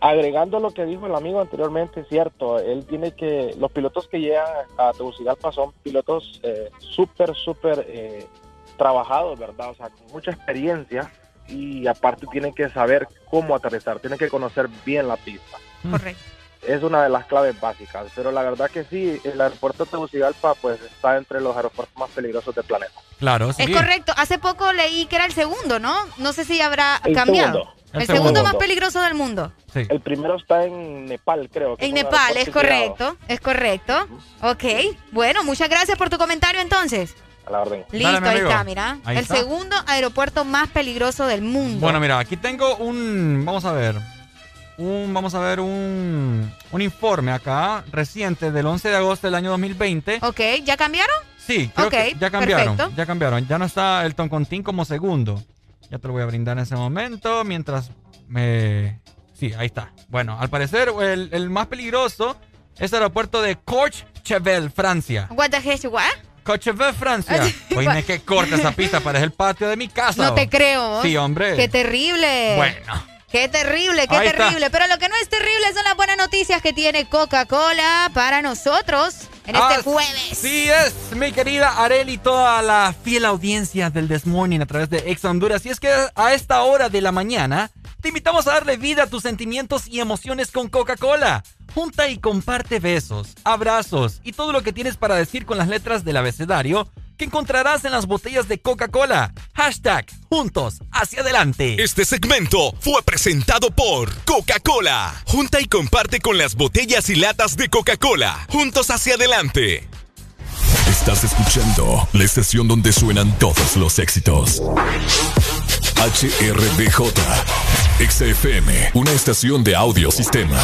Speaker 57: Agregando lo que dijo el amigo anteriormente, es cierto, él tiene que, los pilotos que llegan a Tegucigalpa son pilotos eh, súper, súper eh, trabajados, ¿verdad? O sea, con mucha experiencia y aparte tienen que saber cómo aterrizar, tienen que conocer bien la pista.
Speaker 7: Correcto.
Speaker 57: Es una de las claves básicas, pero la verdad que sí, el aeropuerto de Tegucigalpa pues está entre los aeropuertos más peligrosos del planeta.
Speaker 8: Claro,
Speaker 7: Es correcto. Hace poco leí que era el segundo, ¿no? No sé si habrá
Speaker 57: El
Speaker 7: cambiado.
Speaker 57: segundo.
Speaker 7: El,
Speaker 57: El
Speaker 7: segundo,
Speaker 57: segundo.
Speaker 7: más peligroso del mundo.
Speaker 57: El primero está en Nepal, creo. que
Speaker 7: En Nepal, es correcto. Es correcto. Ok. Bueno, muchas gracias por tu comentario entonces.
Speaker 57: A la orden.
Speaker 7: Listo,
Speaker 8: Dale,
Speaker 7: ahí
Speaker 8: amigo.
Speaker 7: está, mira.
Speaker 8: Ahí
Speaker 7: el
Speaker 8: está.
Speaker 7: segundo aeropuerto más peligroso del mundo.
Speaker 8: Bueno, mira, aquí tengo un. Vamos a ver. Un, vamos a ver un, un informe acá reciente del 11 de agosto del año 2020.
Speaker 7: Ok, ¿ya cambiaron?
Speaker 8: Sí, creo
Speaker 7: Ok,
Speaker 8: que ya cambiaron.
Speaker 7: perfecto.
Speaker 8: Ya cambiaron. Ya no está el Toncontín como segundo. Ya te lo voy a brindar en ese momento. Mientras me. Sí, ahí está. Bueno, al parecer el, el más peligroso es el aeropuerto de Courchevel, Francia.
Speaker 7: What the heck, what?
Speaker 8: Courchevel, Francia. Oye, qué corta esa pista, parece el patio de mi casa.
Speaker 7: No te creo.
Speaker 8: Sí, hombre.
Speaker 7: Qué terrible.
Speaker 8: Bueno.
Speaker 7: Qué terrible, qué
Speaker 8: Ahí está.
Speaker 7: terrible. Pero lo que no es terrible son las buenas noticias que tiene Coca-Cola para nosotros en este
Speaker 8: Así
Speaker 7: jueves.
Speaker 8: es, mi querida Areli y toda la fiel audiencia del This Morning a través de Ex Honduras. Y es que a esta hora de la mañana te invitamos a darle vida a tus sentimientos y emociones con Coca-Cola. Junta y comparte besos, abrazos y todo lo que tienes para decir con las letras del abecedario que encontrarás en las botellas de Coca-Cola. Hashtag Juntos hacia adelante.
Speaker 56: Este segmento fue presentado por Coca-Cola. Junta y comparte con las botellas y latas de Coca-Cola. Juntos hacia adelante.
Speaker 6: Estás escuchando la estación donde suenan todos los éxitos. HRDJ, XFM, una estación de audio sistema.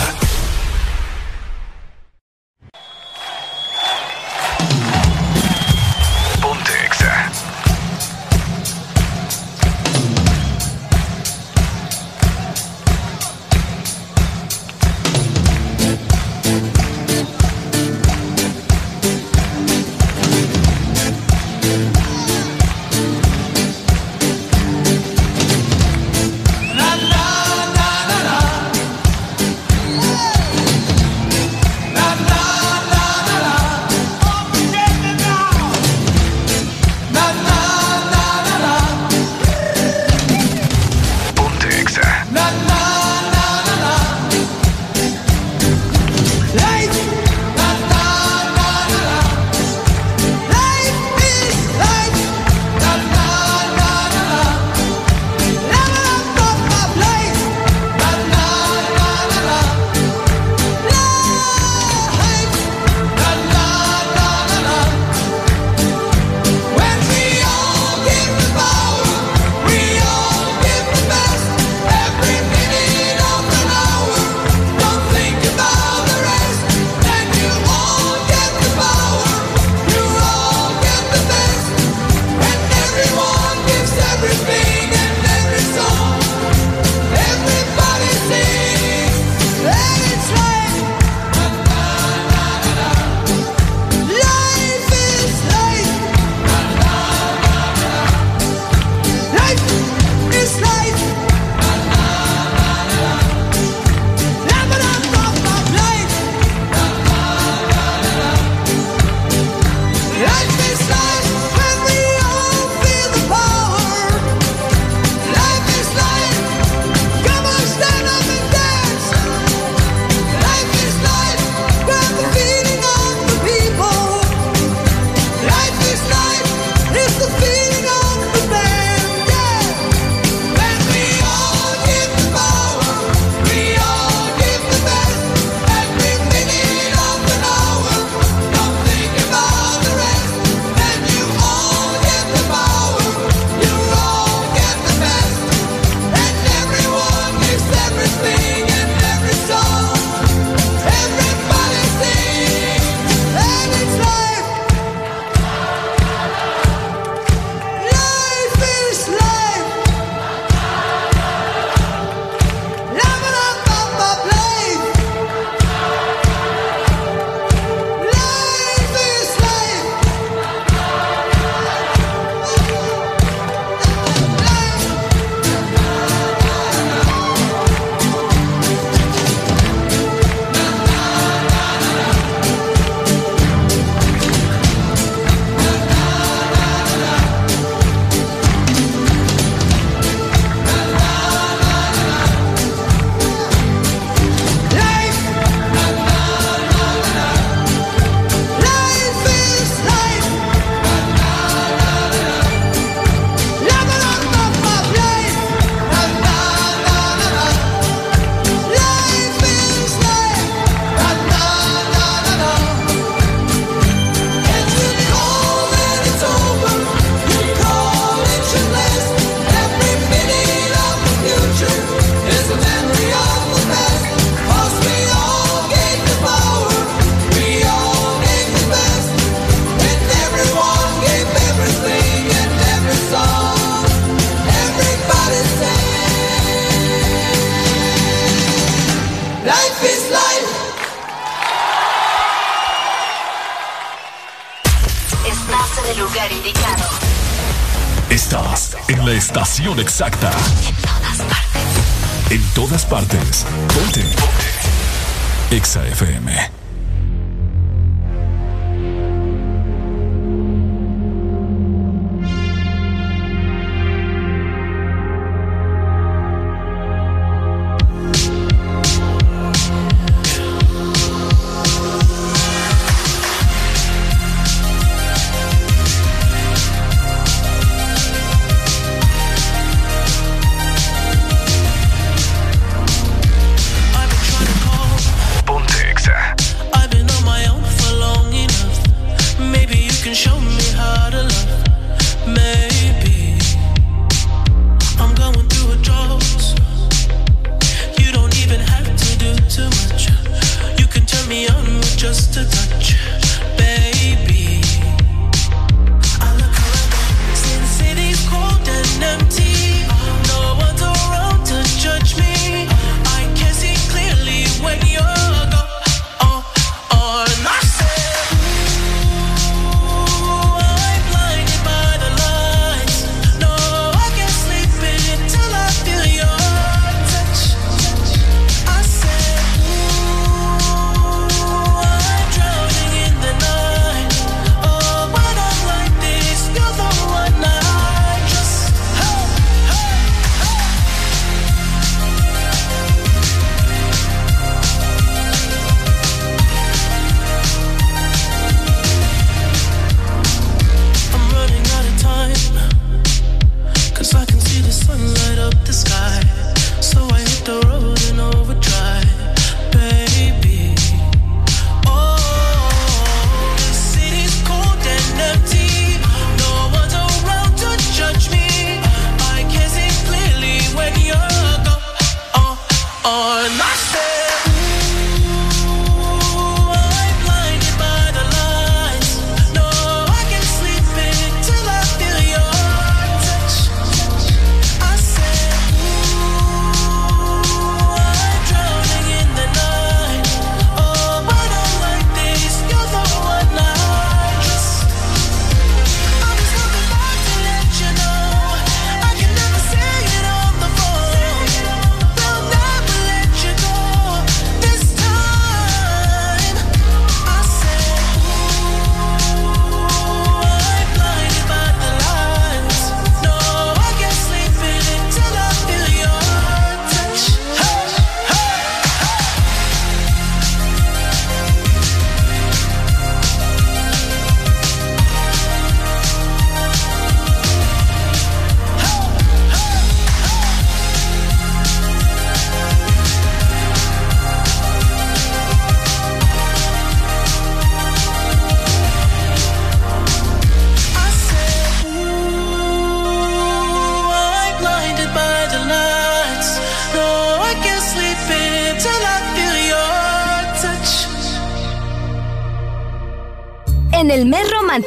Speaker 14: Exa
Speaker 58: FM.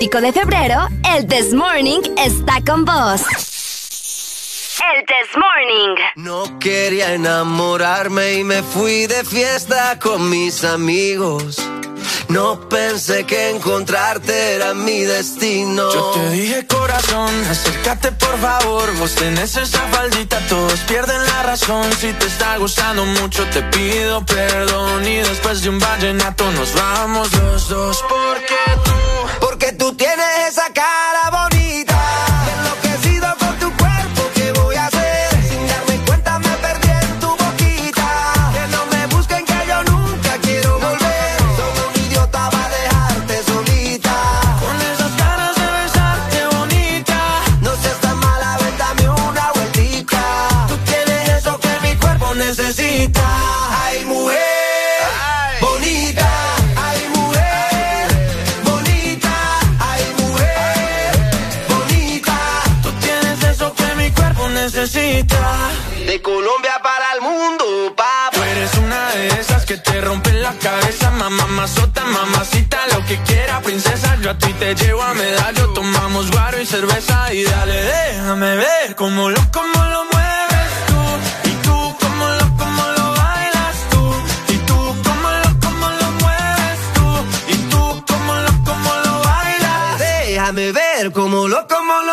Speaker 10: romántico de febrero, el This Morning está con vos. El This Morning.
Speaker 59: No quería enamorarme y me fui de fiesta con mis amigos. No pensé que encontrarte era mi destino.
Speaker 60: Yo te dije corazón, acércate por favor. Vos tenés esa faldita, todos pierden la razón. Si te está gustando mucho, te pido perdón. Y después de un vallenato nos vamos los dos porque cama, mamazota, mamacita, lo que quiera, princesa. Yo a ti te llevo a medallo, tomamos guaro y cerveza y dale, déjame ver cómo lo, cómo lo mueves tú. Y tú, cómo lo, cómo lo bailas tú. Y tú, cómo lo, cómo lo mueves tú. Y tú, cómo lo, cómo lo bailas.
Speaker 59: Déjame ver
Speaker 60: cómo lo, cómo lo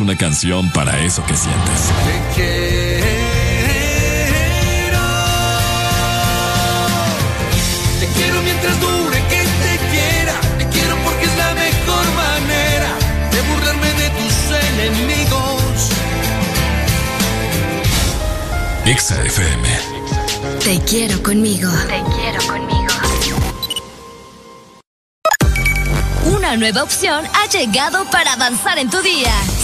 Speaker 60: Una
Speaker 6: canción para eso que sientes.
Speaker 18: Te quiero mientras dure que te quiera. Te quiero porque es la mejor manera de burlarme de tus enemigos.
Speaker 6: Exa FM.
Speaker 10: Te quiero conmigo. Te quiero conmigo. Una nueva opción ha llegado para avanzar en tu día,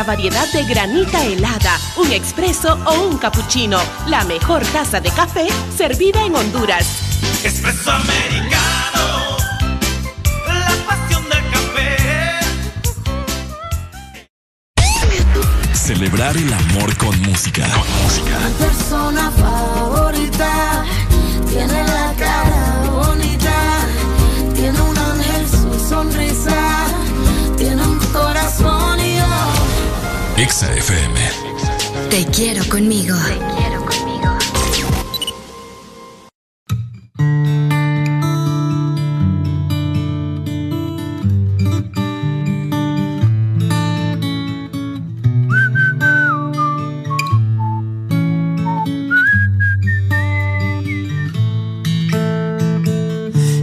Speaker 61: Nuestra variedad de granita helada, un expreso o un cappuccino. La mejor taza de café servida en Honduras.
Speaker 18: Espresso americano, la pasión del café.
Speaker 6: Celebrar el amor con música. Con música.
Speaker 28: Mi persona favorita tiene la
Speaker 6: Exa FM.
Speaker 10: Te quiero conmigo. Te quiero conmigo.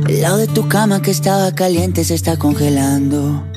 Speaker 19: El lado de tu cama que estaba caliente se está congelando.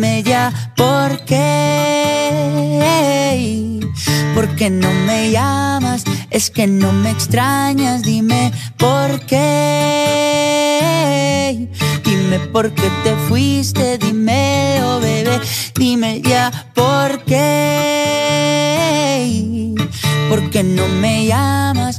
Speaker 19: Dime ya por qué. ¿Por qué no me llamas? Es que no me extrañas. Dime por qué. Dime por qué te fuiste. Dímelo, bebé. Dime ya por qué. ¿Por qué no me llamas?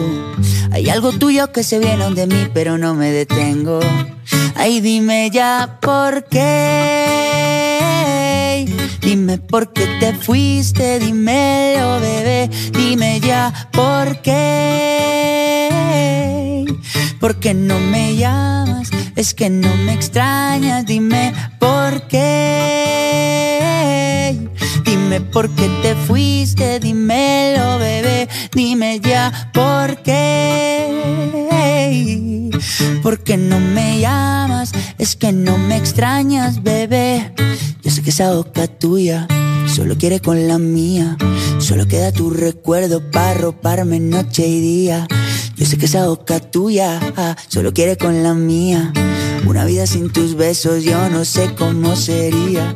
Speaker 19: Hay algo tuyo que se viene de mí, pero no me detengo. Ay, dime ya por qué. Dime por qué te fuiste, dímelo, bebé. Dime ya por qué. ¿Por qué no me llamas? Es que no me extrañas, dime por qué. Dime por qué te fuiste, dímelo, bebé. Dime ya por qué. ¿Por qué no me llamas? Es que no me extrañas, bebé. Yo sé que esa boca tuya solo quiere con la mía. Solo queda tu recuerdo para roparme noche y día. Yo sé que esa boca tuya solo quiere con la mía. Una vida sin tus besos yo no sé cómo sería.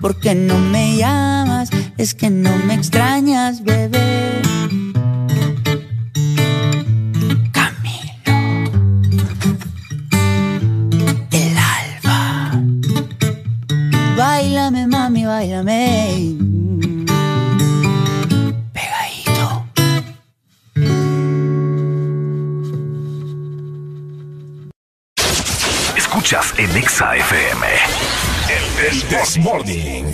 Speaker 19: ¿Por qué no me llamas? Es que no me extrañas, bebé. Camilo. El alba. Báilame, mami, báilame.
Speaker 6: Escuchas en Exa FM. El This Morning.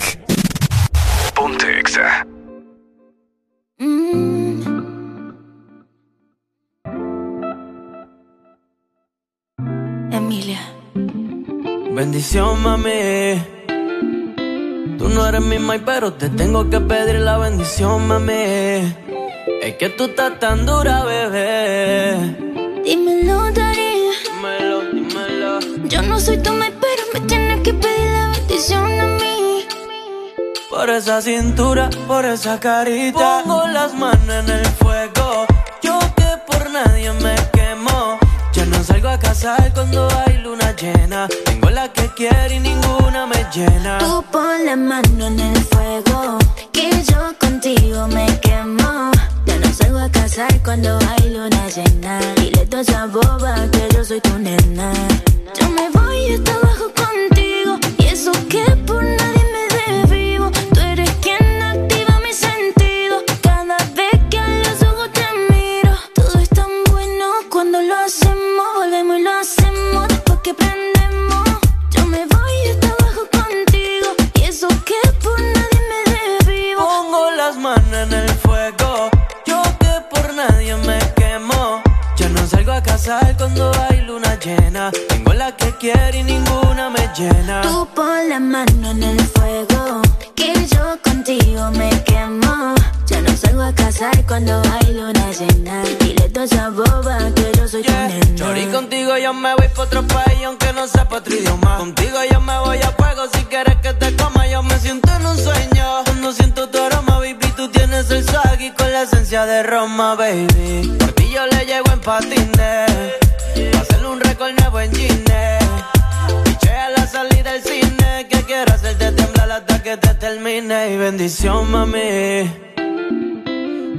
Speaker 6: Ponte Exa.
Speaker 12: Emilia. Bendición, mami. Tú no eres mi mai, pero te tengo que pedir la bendición, mami. Es que tú estás tan dura, bebé.
Speaker 62: Dímelo, Darío. Yo no soy tu mai, pero me tienes que pedir la bendición a mí.
Speaker 12: Por esa cintura, por esa carita. Pongo las manos en el fuego. Yo que por nadie me quemo. Ya no salgo a cazar cuando hay luna llena. Tengo la que quiere y ninguna me llena.
Speaker 62: Tú pon la mano en el fuego, que yo contigo me quemo. Ya no salgo a casar cuando hay luna llena. Dile toda esa boba que yo soy tu nena. Yo me
Speaker 12: llena.
Speaker 62: Tú pon la mano en el fuego, que yo contigo me quemo. Ya no salgo a casar cuando hay luna llena. Dile toda esa boba que yo soy tu nena.
Speaker 12: Chori, contigo yo me voy pa' otro país aunque no sepa otro idioma. Contigo yo me voy a fuego si quieres que te coma. Yo me siento en un sueño. Cuando siento tu aroma, baby, tú tienes el swag y con la esencia de Roma, baby. Por ti yo le llego en patines. Pa' hacerle un récord nuevo en Gine. Salida del cine. Que quiero hacerte temblar hasta que te termine. Y bendición, mami.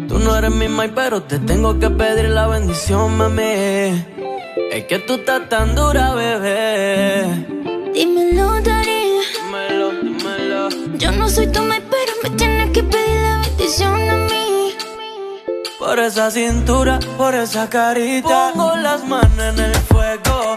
Speaker 12: Tú no eres mi mai, pero te tengo que pedir la bendición, mami. Es que tú estás tan dura, bebé.
Speaker 62: Dímelo, Darío.
Speaker 12: Dímelo, dímelo.
Speaker 62: Yo no soy tu mai, pero me tienes que pedir la bendición a mí.
Speaker 12: Por esa cintura, por esa carita. Pongo las manos en el fuego.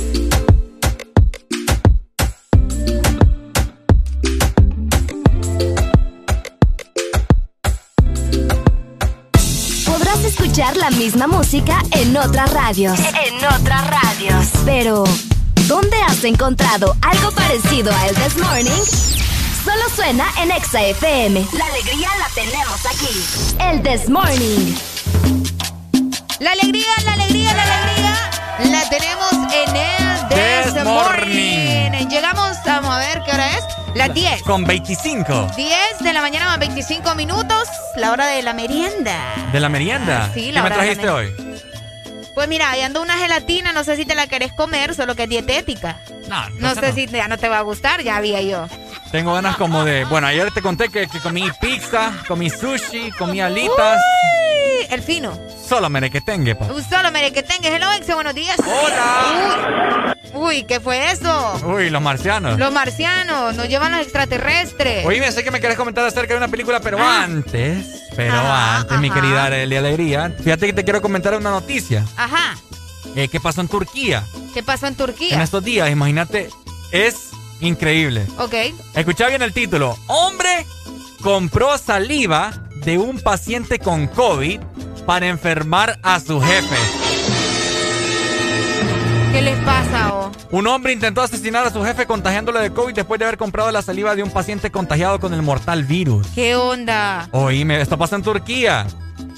Speaker 10: Escuchar la misma música en otras radios. En otras radios. Pero, ¿dónde has encontrado algo parecido a El This Morning? Solo suena en Exa FM. La alegría la tenemos aquí. El This Morning.
Speaker 7: La alegría, la alegría, la alegría la tenemos en el This
Speaker 8: This
Speaker 7: morning. Llegamos, vamos a ver qué hora es. Las 10.
Speaker 8: Con 25.
Speaker 7: 10 de la mañana más 25 minutos, la hora de la merienda.
Speaker 8: ¿De la merienda?
Speaker 7: Ah, sí,
Speaker 8: ¿Qué
Speaker 7: la
Speaker 8: me
Speaker 7: de la
Speaker 8: trajiste hoy?
Speaker 7: Pues mira, ahí ando una gelatina, no sé si te la querés comer, solo que es dietética.
Speaker 8: No,
Speaker 7: No sé si ya no te va a gustar, ya había yo.
Speaker 8: Tengo ganas *laughs* como de... Bueno, ayer te conté que, que comí pizza, comí sushi, comí alitas.
Speaker 7: Uy, el fino.
Speaker 8: Solo merequetengue, pa.
Speaker 7: Un solo merequetengue. Hello, Exe, buenos días. Hola. Uy, Uy, ¿qué fue eso?
Speaker 8: Uy, los marcianos.
Speaker 7: Los marcianos, nos llevan los extraterrestres.
Speaker 8: Oye, sé que me querés comentar acerca de una película, pero
Speaker 7: Ah.
Speaker 8: antes, pero antes, mi querida Arely Alegría, fíjate que te quiero comentar una noticia.
Speaker 7: Ajá.
Speaker 8: Eh, ¿Qué pasó en Turquía?
Speaker 7: ¿Qué pasó en Turquía?
Speaker 8: En estos días, imagínate, es increíble.
Speaker 7: Ok.
Speaker 8: Escucha bien el título. Hombre compró saliva de un paciente con COVID para enfermar a su jefe.
Speaker 7: ¿Qué les pasa, oh?
Speaker 8: Un hombre intentó asesinar a su jefe contagiándole de COVID después de haber comprado la saliva de un paciente contagiado con el mortal virus.
Speaker 7: ¿Qué onda?
Speaker 8: Oíme, esto pasa en Turquía.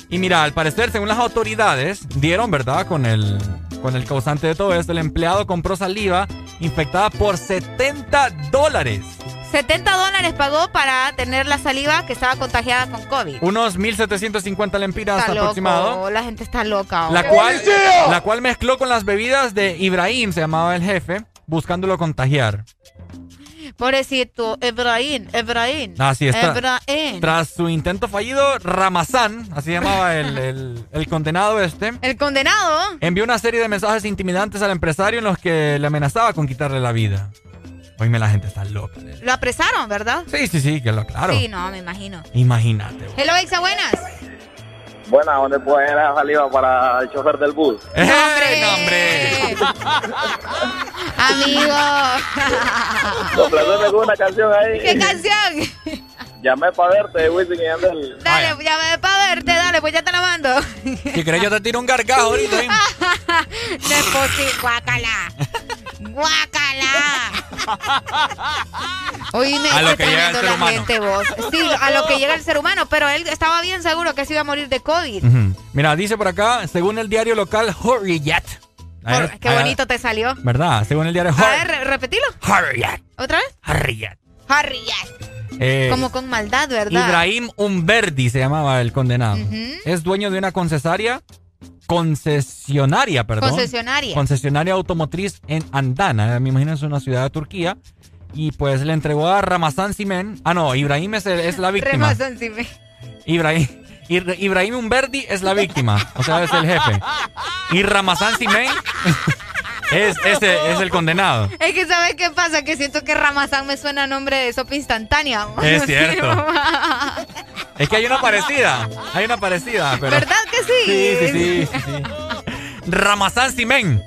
Speaker 8: Y mira, al parecer, según las autoridades, dieron, ¿verdad? Con el, con el causante de todo esto, el empleado compró saliva infectada por 70 dólares.
Speaker 7: 70 dólares pagó para tener la saliva que estaba contagiada con COVID.
Speaker 8: Unos 1.750 lempiras
Speaker 7: Está
Speaker 8: aproximado.
Speaker 7: loco, la gente está loca.
Speaker 8: La cual, la cual mezcló con las bebidas de Ibrahim, se llamaba el jefe, buscándolo contagiar.
Speaker 7: Pobrecito, Ebrahim, Ebrahim.
Speaker 8: Así está.
Speaker 7: Ebrahim.
Speaker 8: Tras su intento fallido, Ramazán, así llamaba el, el- el condenado este,
Speaker 7: El condenado.
Speaker 8: envió una serie de mensajes intimidantes al empresario en los que le amenazaba con quitarle la vida. Oíme, la gente está loca.
Speaker 7: Lo apresaron, ¿verdad?
Speaker 8: Sí, sí, sí, que lo claro.
Speaker 7: Sí, no, me imagino.
Speaker 8: Imagínate.
Speaker 7: Hello, Exa, buenas.
Speaker 63: Buena, ¿dónde puede ir la saliva para el chofer del bus? *laughs*
Speaker 8: ¡Eh, *laughs*
Speaker 7: Amigo.
Speaker 63: Complaceme con una canción ahí.
Speaker 7: ¿Qué canción? *laughs*
Speaker 63: Llamé para verte, Wisin y Yandel.
Speaker 7: Dale, ya me para verte, dale, pues ya te la mando.
Speaker 8: Si querés yo te tiro un gargajo ahorita. ¿eh? *laughs*
Speaker 7: No es posible, guácala. Guácala. Oíme,
Speaker 8: A lo
Speaker 7: qué
Speaker 8: que llega el
Speaker 7: tremendo
Speaker 8: ser
Speaker 7: la
Speaker 8: humano.
Speaker 7: gente, vos. Sí, a lo que llega el ser humano, pero él estaba bien seguro que se iba a morir de COVID.
Speaker 8: Mira, dice por acá, según el diario local Hurriyet. A ver,
Speaker 7: Qué
Speaker 8: a ver,
Speaker 7: bonito te salió.
Speaker 8: ¿Verdad? Según el diario
Speaker 7: A
Speaker 8: Hur-
Speaker 7: ver, re- repetilo.
Speaker 8: Hurriyet.
Speaker 7: ¿Otra vez?
Speaker 8: Hurriyet.
Speaker 7: Harriet.
Speaker 8: Eh,
Speaker 7: Como con maldad, ¿verdad?
Speaker 8: Ibrahim Umberdi se llamaba el condenado. Es dueño de una concesaria, concesionaria, perdón.
Speaker 7: Concesionaria.
Speaker 8: Concesionaria automotriz en Andana, me imagino es una ciudad de Turquía. Y pues le entregó a Ramazán Simen. Ah, no, Ibrahim es, el- es la víctima.
Speaker 7: Remazón, sí me-
Speaker 8: Ibrahim, Ibrahim Umberdi es la víctima, o sea, es el jefe. Y Ramazán Simen es, ese, es el condenado.
Speaker 7: Es que ¿sabes qué pasa? Que siento que Ramazán me suena a nombre de sopa instantánea. *laughs*
Speaker 8: Es cierto. Es que hay una parecida, hay una parecida, pero...
Speaker 7: ¿Verdad que sí?
Speaker 8: Sí, sí, sí, sí, sí. Ramazán Simen.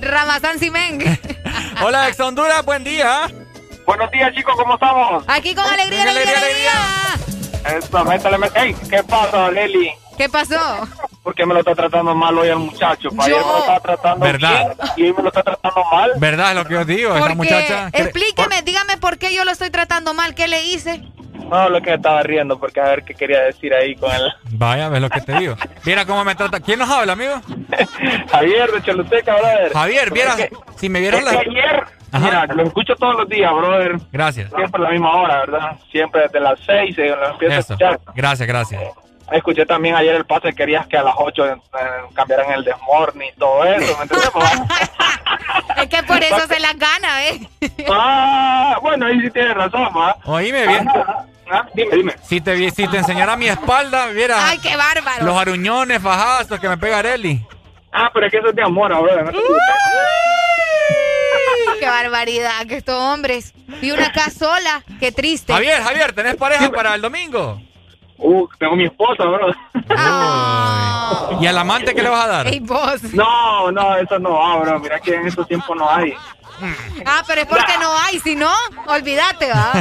Speaker 7: Ramazán Simen. *laughs*
Speaker 8: Hola, ex Honduras, buen día.
Speaker 63: Buenos días, chicos, ¿cómo estamos?
Speaker 7: Aquí con alegría, alegría, alegría.
Speaker 63: Eso, métale, métale. Ey, ¿qué pasa, Leli?
Speaker 7: ¿Qué pasó?
Speaker 63: ¿Por qué me lo está tratando mal hoy el muchacho? Pa, Ayer me lo estaba tratando
Speaker 8: ¿Verdad?
Speaker 63: bien y hoy me lo está tratando mal.
Speaker 8: ¿Verdad? Es lo que os digo, esa
Speaker 7: Porque,
Speaker 8: muchacha.
Speaker 7: explíqueme, dígame por qué yo lo estoy tratando mal. ¿Qué le hice?
Speaker 63: No, lo que estaba riendo, porque a ver qué quería decir ahí con él.
Speaker 8: Vaya, ves lo que te digo. Mira cómo me trata. ¿Quién nos habla, amigo? *laughs*
Speaker 63: Javier de Choluteca, brother.
Speaker 8: Javier, vieras,
Speaker 63: Es que-
Speaker 8: si me vieron
Speaker 63: es
Speaker 8: la...
Speaker 63: que ayer, mira, lo escucho todos los días, brother.
Speaker 8: Gracias.
Speaker 63: Siempre a la misma hora, ¿verdad? Siempre desde las seis eh, lo empiezo a
Speaker 8: Eso.
Speaker 63: escuchar.
Speaker 8: Gracias, gracias.
Speaker 63: Escuché también ayer el pase, querías que a las 8 eh, cambiaran el desmorning y todo eso, ¿me entiendes? Pues, *laughs*
Speaker 7: Es que por eso se las gana, ¿eh? *laughs*
Speaker 63: ah, bueno, ahí sí tienes razón, ¿va?
Speaker 8: Oíme bien.
Speaker 63: Ah, dime, dime.
Speaker 8: Si te, vi- si te enseñara mi espalda, vieras
Speaker 7: Ay, qué bárbaro.
Speaker 8: los aruñones, fajazos que me pega Areli.
Speaker 63: Ah, pero es que eso es de amor, ahora. ¿no?
Speaker 7: Qué barbaridad, que estos hombres. Y una acá sola, qué triste.
Speaker 8: Javier, Javier, ¿tenés pareja para el domingo?
Speaker 63: Uh, tengo mi esposa, bro.
Speaker 8: ¿Y al amante qué le vas a dar?
Speaker 7: Ey, vos.
Speaker 63: No, no, eso no va, bro. Mira que en estos tiempos no hay.
Speaker 7: Ah, pero es porque no hay, si no, olvídate, va.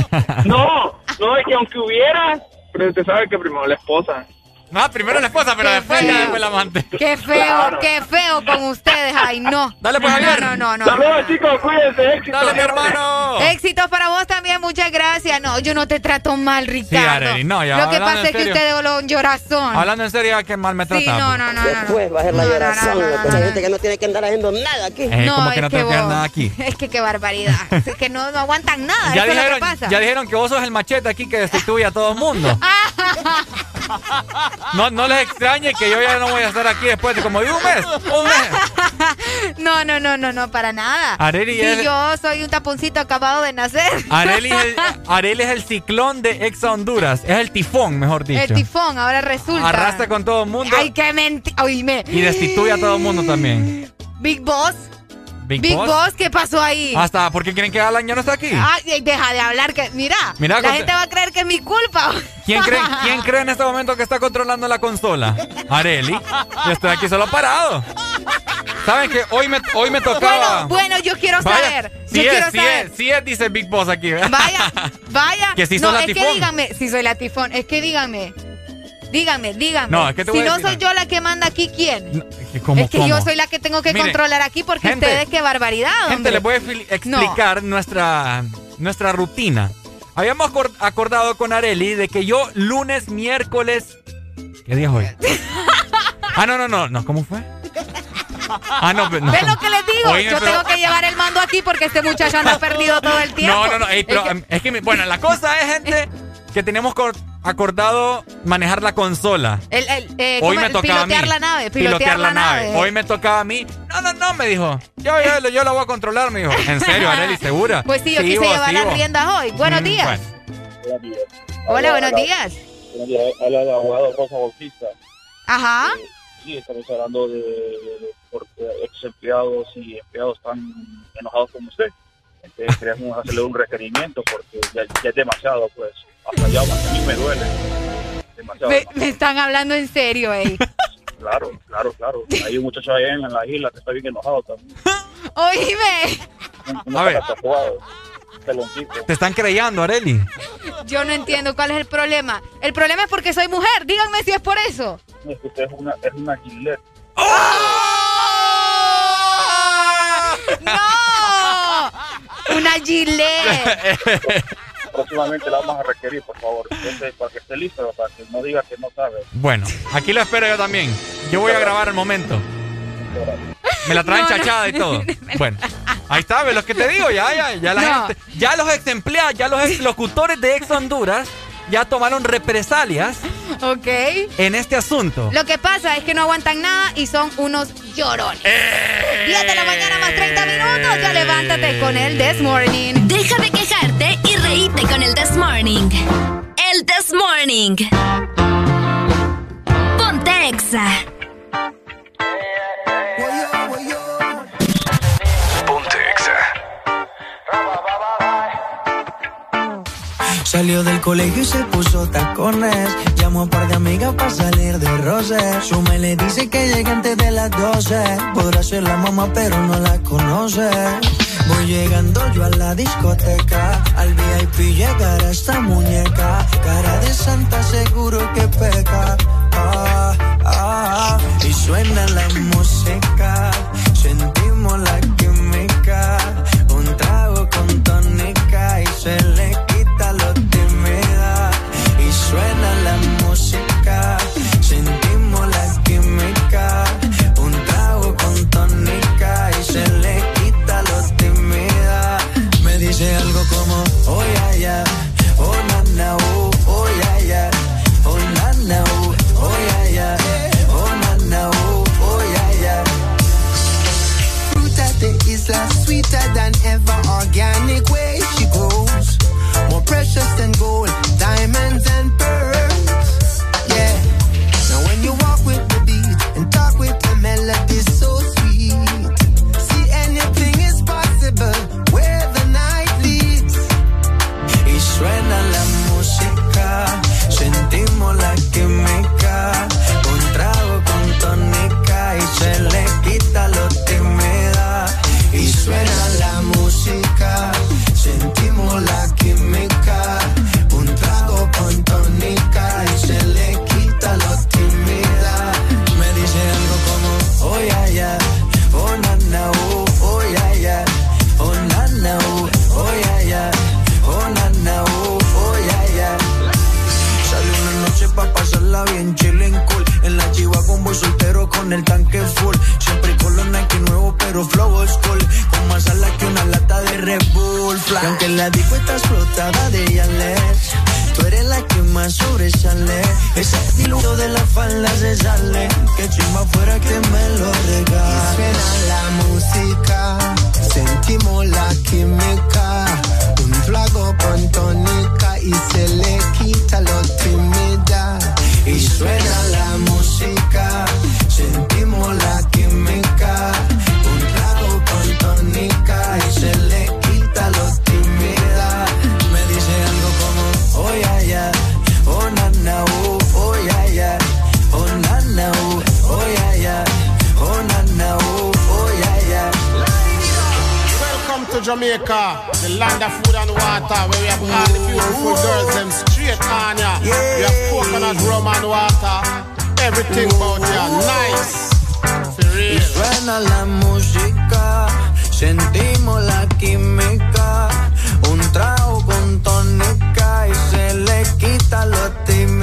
Speaker 63: No, no, es que aunque hubiera, pero usted sabe que primero la esposa.
Speaker 8: Ah, primero la esposa, pero
Speaker 7: Qué
Speaker 8: después ya
Speaker 7: feo.
Speaker 8: después el amante.
Speaker 7: Qué feo, qué feo con ustedes. Ay, no.
Speaker 8: Dale, pues, Javier.
Speaker 7: No, no, no.
Speaker 63: Saludos, chicos, cuídense, éxito.
Speaker 8: Dale, mi hermano.
Speaker 7: Éxitos para vos también, muchas gracias. No, yo no te trato mal, Ricardo.
Speaker 8: Arely, no, ya,
Speaker 7: Lo que pasa es que usted de un llorazón.
Speaker 8: Hablando en serio, que mal me
Speaker 7: Sí,
Speaker 8: trata.
Speaker 7: no, no, no, no.
Speaker 64: Después va a ser la llorazón. Esa gente que no tiene que andar haciendo nada aquí.
Speaker 8: Eh, ¿cómo que no que
Speaker 7: vos-
Speaker 8: nada aquí? *laughs*
Speaker 7: Es que qué barbaridad. es que no, no aguantan nada.
Speaker 8: Ya
Speaker 7: es lo
Speaker 8: dijeron,
Speaker 7: que pasa.
Speaker 8: ya dijeron que vos sos el machete aquí que destituye a todo el mundo. *laughs* No, no les extrañe que yo ya no voy a estar aquí después de como de un mes. Un mes. *laughs*
Speaker 7: no, no, no, no, no, para nada.
Speaker 8: Es-
Speaker 7: yo soy un taponcito acabado de nacer.
Speaker 8: Areli es, el, *laughs* Areli es el ciclón de Exa Honduras. Es el tifón, mejor dicho.
Speaker 7: El tifón, ahora resulta.
Speaker 8: Arrastra con todo el mundo
Speaker 7: Ay, qué mentira.
Speaker 8: Y destituye a todo el mundo también.
Speaker 7: Big Boss.
Speaker 8: Big,
Speaker 7: Big
Speaker 8: Boss.
Speaker 7: Boss, ¿qué pasó ahí?
Speaker 8: Hasta porque creen que Alan ya no está aquí.
Speaker 7: Ay, deja de hablar que. Mira,
Speaker 8: Mira,
Speaker 7: la gente va a creer que es mi culpa.
Speaker 8: ¿Quién cree, *laughs* ¿Quién cree en este momento que está controlando la consola? Areli. Yo estoy aquí solo parado. ¿Saben que hoy me, hoy me tocaba.
Speaker 7: Bueno, bueno, yo quiero
Speaker 8: Vaya,
Speaker 7: saber.
Speaker 8: Sí
Speaker 7: yo
Speaker 8: es,
Speaker 7: quiero
Speaker 8: sí
Speaker 7: saber.
Speaker 8: es, sí es, dice Big Boss aquí.
Speaker 7: Vaya, vaya. *laughs*
Speaker 8: Que si
Speaker 7: no,
Speaker 8: la
Speaker 7: es que díganme, si soy la tifón, es que díganme. Díganme, díganme.
Speaker 8: No, es que te
Speaker 7: si
Speaker 8: voy a
Speaker 7: no
Speaker 8: decir
Speaker 7: soy yo la que manda aquí, ¿quién?
Speaker 8: ¿Cómo,
Speaker 7: es que
Speaker 8: cómo?
Speaker 7: yo soy la que tengo que controlar aquí porque
Speaker 8: gente,
Speaker 7: ustedes qué barbaridad,
Speaker 8: Gente,
Speaker 7: hombre.
Speaker 8: les voy a explicar nuestra, nuestra rutina. Habíamos acor- acordado con Areli de que yo lunes, miércoles... ¿Qué día es hoy? *laughs* ah, no, no, no, no. ¿Cómo fue? Ah, no, no.
Speaker 7: ¿Ven lo que les digo? Yo
Speaker 8: pero-
Speaker 7: tengo que llevar el mando aquí porque este muchacho anda perdido todo el tiempo.
Speaker 8: No, no, no. ey, pero,
Speaker 7: Es que-
Speaker 8: es que, mi- bueno, la cosa es, gente, que tenemos acordado manejar la consola.
Speaker 7: el, el, eh,
Speaker 8: Hoy
Speaker 7: ¿cómo
Speaker 8: me tocaba a mí.
Speaker 7: pilotear la nave, pilotear, la, nave.
Speaker 8: Hoy me tocaba a mí. No, no, no, me dijo. Yo, yo, yo la voy a controlar, me dijo. ¿En serio, Areli? *laughs* ¿Segura?
Speaker 7: Pues sí, yo quise
Speaker 8: vos,
Speaker 7: llevar
Speaker 8: sí,
Speaker 7: las riendas hoy. Buenos
Speaker 8: Mm,
Speaker 7: días.
Speaker 8: bueno.
Speaker 7: Hola, buenos días.
Speaker 65: Buenos días, habla el abogado Rosa Bautista.
Speaker 7: Ajá.
Speaker 65: Sí, estamos hablando de, de porque ex empleados y empleados están enojados con usted. Entonces queremos hacerle un requerimiento porque ya, ya es demasiado, pues. A mí me duele. Demasiado.
Speaker 7: Me, me están hablando en serio, ey. *laughs*
Speaker 65: Claro, claro, claro. Hay un muchacho allá en la isla que está bien enojado también. *laughs*
Speaker 7: Oíme.
Speaker 65: Un
Speaker 8: A ver.
Speaker 65: tatuado.
Speaker 8: Te están creyendo, Areli.
Speaker 7: Yo no entiendo cuál es el problema. El problema es porque soy mujer. Díganme si es por eso.
Speaker 65: Es que usted es una, es una Gillette.
Speaker 7: ¡No! Una gilet. *laughs*
Speaker 65: Próximamente la vamos a requerir, por favor. Entonces, para que esté listo, para que no diga que no sabe.
Speaker 8: Bueno, aquí lo espero yo también. Yo voy a grabar el momento. Me la traen
Speaker 7: No, no.
Speaker 8: chachada y todo. Bueno, ahí está, ¿ves lo que te digo? Ya, ya, ya la
Speaker 7: No.
Speaker 8: gente, ya los ex empleados, ya los ex locutores de Ex Honduras ya tomaron represalias
Speaker 7: Ok.
Speaker 8: en este asunto.
Speaker 7: Lo que pasa es que no aguantan nada y son unos llorones. 10 de la mañana más 30 minutos. Ya levántate con el This Morning.
Speaker 10: Deja de quejarte y reíte con el This Morning. El This Morning. Ponte Exa.
Speaker 66: Ponte Exa.
Speaker 1: Salió del colegio y se puso tacones. Llamó a un par de amigas para salir de roce. Su me le dice que llegue antes de las 12. Podrá ser la mamá, pero no la conoce. Voy llegando yo a la discoteca. Al VIP llegará esta muñeca. Cara de santa, seguro que peca. Ah, ah, y suena la música. Sentimos la química. Un trago con tónica y se le pero flow school. Con más alas que una lata de Red Bull. Aunque la disco está explotada de Yales, tú eres la que más sobresale. Ese diluto de la falda se sale. Que chimba fuera que me lo regale.
Speaker 60: Suena la música, sentimos la química. Un flago con tónica y se le quita lo tímida.
Speaker 1: Y suena la música,
Speaker 67: Jamaica, the land of food and water, where we have all the beautiful girls, them straight on ya. We have coconut rum and water, everything about ya, nice. For
Speaker 1: Y suena la música, sentimos la química. Un trago con tónica y se le quita lo tímida.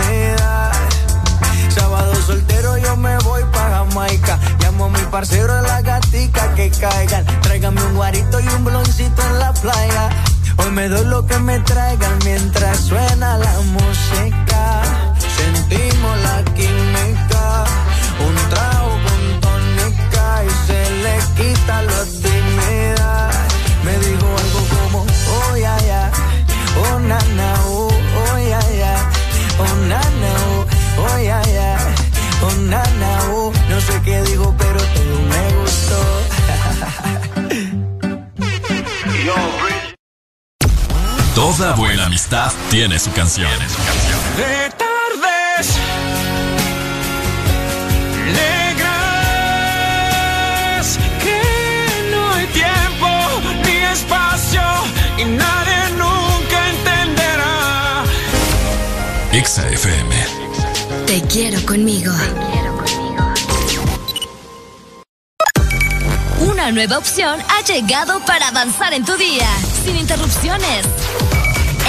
Speaker 1: Parcero de la gatica que caigan. Tráigame un guarito y un bloncito en la playa. Hoy me doy lo que me traigan mientras suena la música. Sentimos la química. Un trago con tónica y se le quita lo tímida.
Speaker 6: Toda buena amistad tiene su canción.
Speaker 39: De tardes negras que no hay tiempo ni espacio y nadie nunca entenderá.
Speaker 6: Exa FM.
Speaker 10: Te quiero conmigo. Una nueva opción ha llegado para avanzar en tu día, sin interrupciones.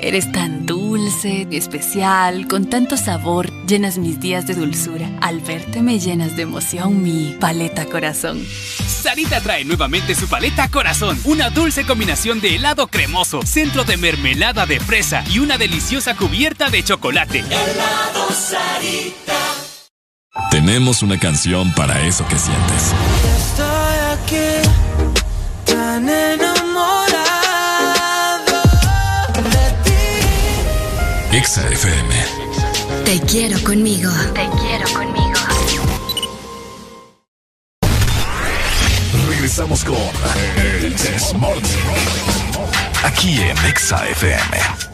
Speaker 13: Eres tan dulce, especial, con tanto sabor, llenas mis días de dulzura. Al verte me llenas de emoción mi paleta corazón.
Speaker 68: Sarita trae nuevamente su paleta Corazón, una dulce combinación de helado cremoso, centro de mermelada de fresa y una deliciosa cubierta de chocolate.
Speaker 39: Helado Sarita.
Speaker 6: Tenemos una canción para eso que sientes.
Speaker 1: Estoy aquí, tan enamorado
Speaker 6: Exa FM.
Speaker 10: Te quiero conmigo.
Speaker 13: Te quiero conmigo.
Speaker 6: Regresamos con El This Morning. Aquí en Exa FM.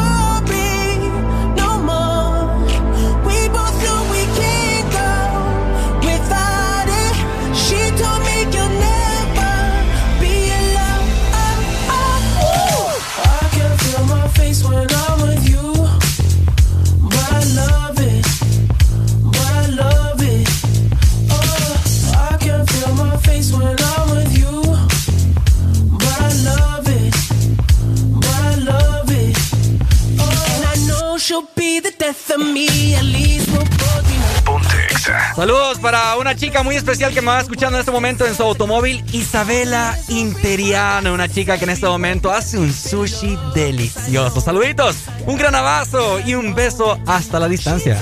Speaker 63: she'll be the death of me. At least we'll both be.
Speaker 8: Saludos para una chica muy especial que me va escuchando en este momento en su automóvil, Isabela Interiano, una chica que en este momento hace un sushi delicioso. Saluditos, un gran abrazo y un beso hasta la distancia.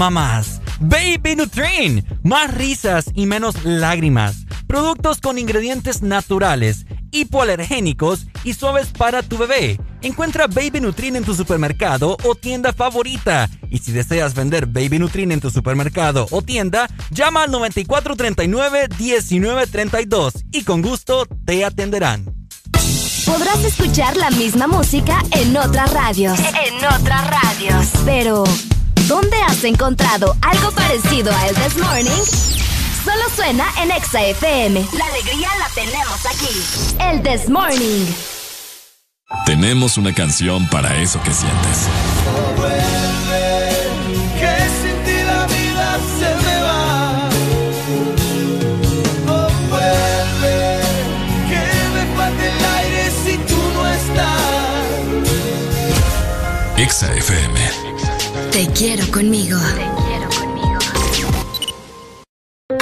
Speaker 8: mamás. Baby Nutrin, más risas y menos lágrimas. Productos con ingredientes naturales, hipoalergénicos y suaves para tu bebé. Encuentra Baby Nutrin en tu supermercado o tienda favorita. Y si deseas vender Baby Nutrin en tu supermercado o tienda, llama al 9439-1932 y con gusto te atenderán.
Speaker 10: Podrás escuchar la misma música en otras radios. En otras radios. Pero... ¿Dónde has encontrado algo parecido a el This Morning? Solo suena en Exa FM. La alegría la tenemos aquí. El This Morning.
Speaker 6: Tenemos una canción para eso que sientes. Exa FM quiero conmigo.
Speaker 10: Te quiero conmigo.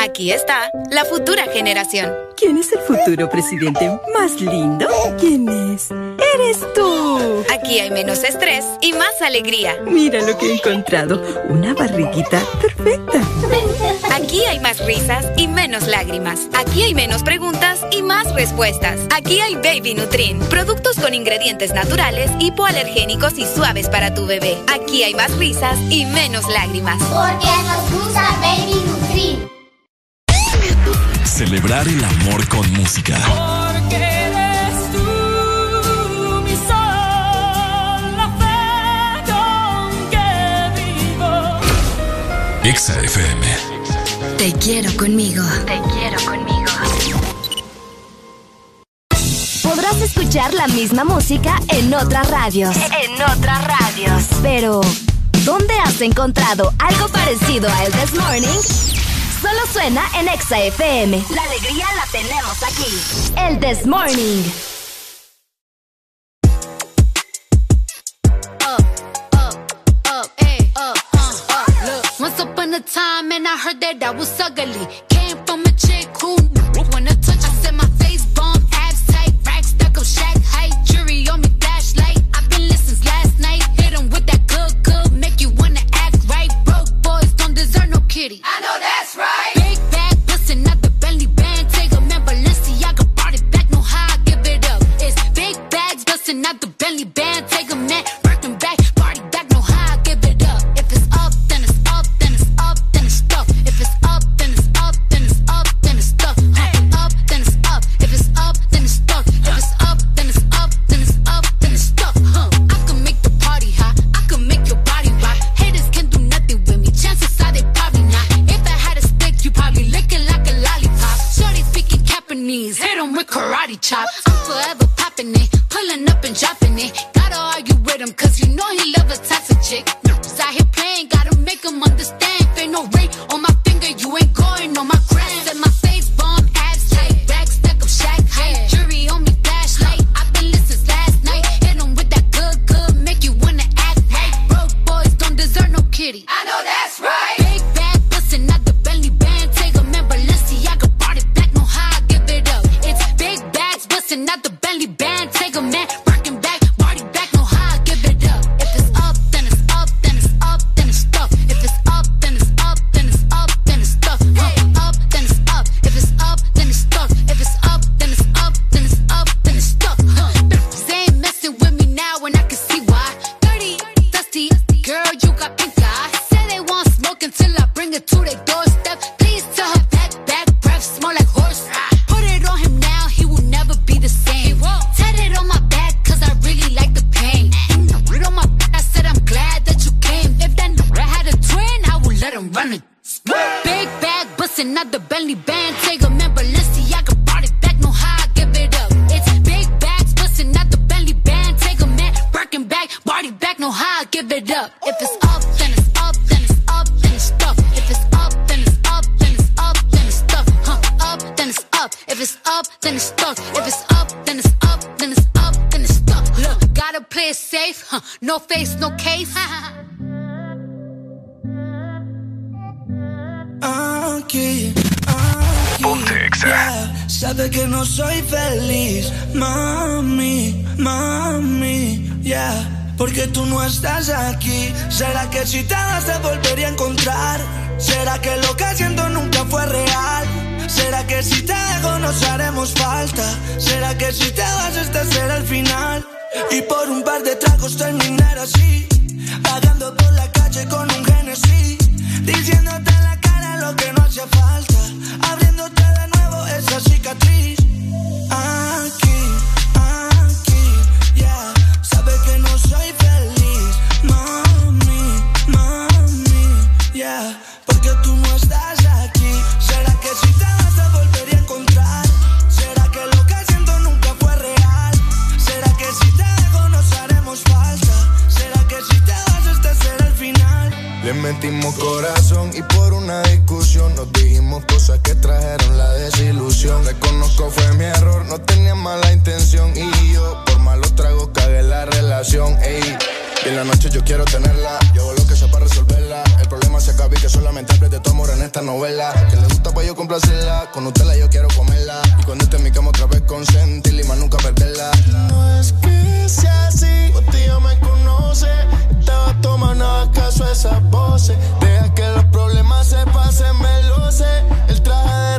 Speaker 7: Aquí está la futura generación.
Speaker 69: ¿Quién es el futuro presidente más lindo? ¿Quién es?
Speaker 70: ¡Eres tú!
Speaker 69: Aquí hay menos estrés y más alegría.
Speaker 70: Mira lo que he encontrado. Una barriguita perfecta
Speaker 69: risas y menos lágrimas. Aquí hay menos preguntas y más respuestas. Aquí hay Baby Nutrin, productos con ingredientes naturales, hipoalergénicos y suaves para tu bebé. Aquí hay más risas y menos lágrimas.
Speaker 71: Porque nos gusta Baby Nutrin.
Speaker 6: Celebrar el amor con música.
Speaker 28: Porque eres tú mi sol, la fe con que vivo.
Speaker 34: Te quiero conmigo. Te quiero conmigo. Podrás escuchar la misma música en otras radios. En otras radios. Pero, ¿dónde has encontrado algo parecido a El This Morning? Solo suena en Exa FM. La alegría la tenemos aquí. El This Morning.
Speaker 72: haremos falta. ¿Será que si te vas este será el final? Y por un par de tragos terminar así, vagando por la calle con un Genesis, diciéndote en la cara lo que no hacía falta, abriéndote de nuevo esa cicatriz. Aquí, aquí, ya, yeah. sabes que
Speaker 73: no Corazón y por una discusión nos dijimos cosas que trajeron la desilusión. Reconozco fue mi error, no tenía mala intención y yo por malos tragos cagué la relación. Ey, y en la noche yo quiero tenerla, el problema se acabe y que solamente hable de tu amor en esta novela. Que le gusta pa' yo complacerla, con usted la yo quiero comerla. Y cuando esté en mi cama otra vez consentirla y más nunca perderla.
Speaker 72: No es que
Speaker 73: sea así, usted ya me conoce. Estaba tomando caso a esas voces. Deja que los problemas se pasen veloces. El traje de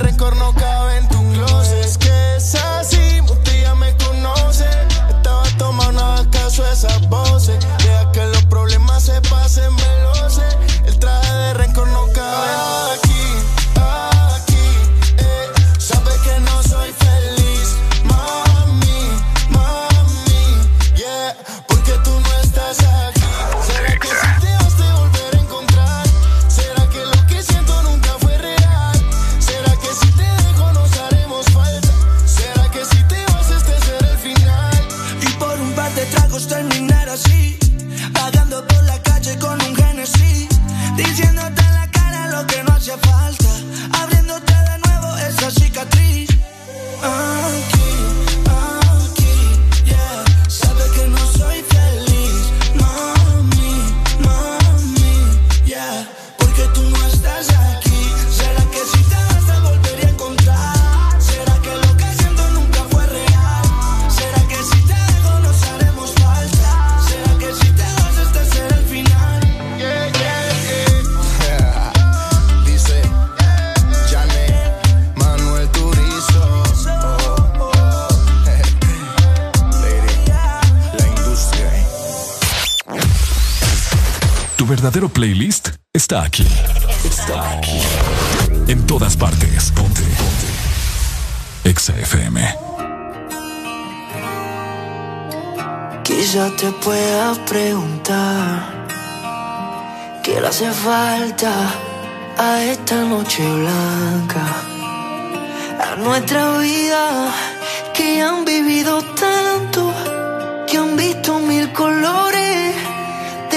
Speaker 6: verdadero playlist está aquí. Está aquí. En todas partes. Ponte. Ponte. Exa FM.
Speaker 72: Quizá te pueda preguntar qué le hace falta a esta noche blanca, a nuestra vida que han vivido tanto, que han visto mil colores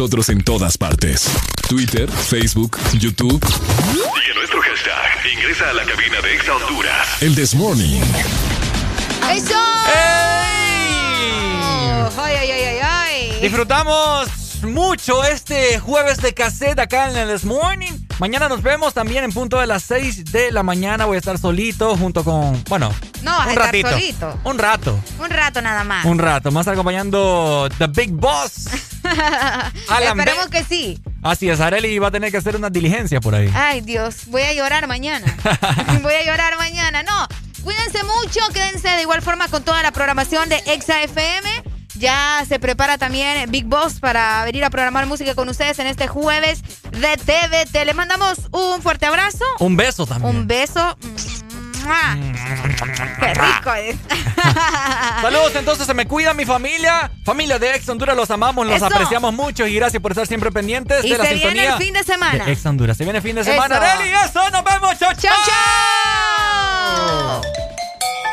Speaker 6: Nosotros en todas partes. Twitter, Facebook, YouTube.
Speaker 74: Y en nuestro hashtag, ingresa a la cabina de Exa Honduras.
Speaker 6: El This Morning.
Speaker 7: ¡Eso! ¡Ay, ay, ay, ay, ay!
Speaker 8: Disfrutamos mucho este jueves de cassette acá en el This Morning. Mañana nos vemos también en punto de las 6 de la mañana. Voy a estar solito junto con, bueno,
Speaker 7: No, vas a
Speaker 8: un
Speaker 7: estar
Speaker 8: ratito.
Speaker 7: solito.
Speaker 8: Un rato.
Speaker 7: Un rato nada más.
Speaker 8: Un rato. Más acompañando The Big Boss. *laughs* *laughs*
Speaker 7: Esperemos que sí.
Speaker 8: Así es, Areli va a tener que hacer unas diligencias por ahí.
Speaker 7: Ay, Dios, voy a llorar mañana. *laughs* voy a llorar mañana. No, cuídense mucho, quédense de igual forma con toda la programación de Exa FM. Ya se prepara también Big Boss para venir a programar música con ustedes en este jueves de TVT. Le mandamos un fuerte abrazo,
Speaker 8: Un beso también.
Speaker 7: un beso. ¡Qué rico es! *laughs*
Speaker 8: Saludos, entonces se me cuida mi familia. Familia de Ex Honduras, los amamos, los
Speaker 7: Eso.
Speaker 8: apreciamos mucho y gracias por estar siempre pendientes
Speaker 7: Y
Speaker 8: de la
Speaker 7: se viene el fin de semana.
Speaker 8: de Ex Honduras. Se viene el fin de semana.
Speaker 7: Eso.
Speaker 8: Areli, eso, nos vemos. Chao, chao.
Speaker 7: chao.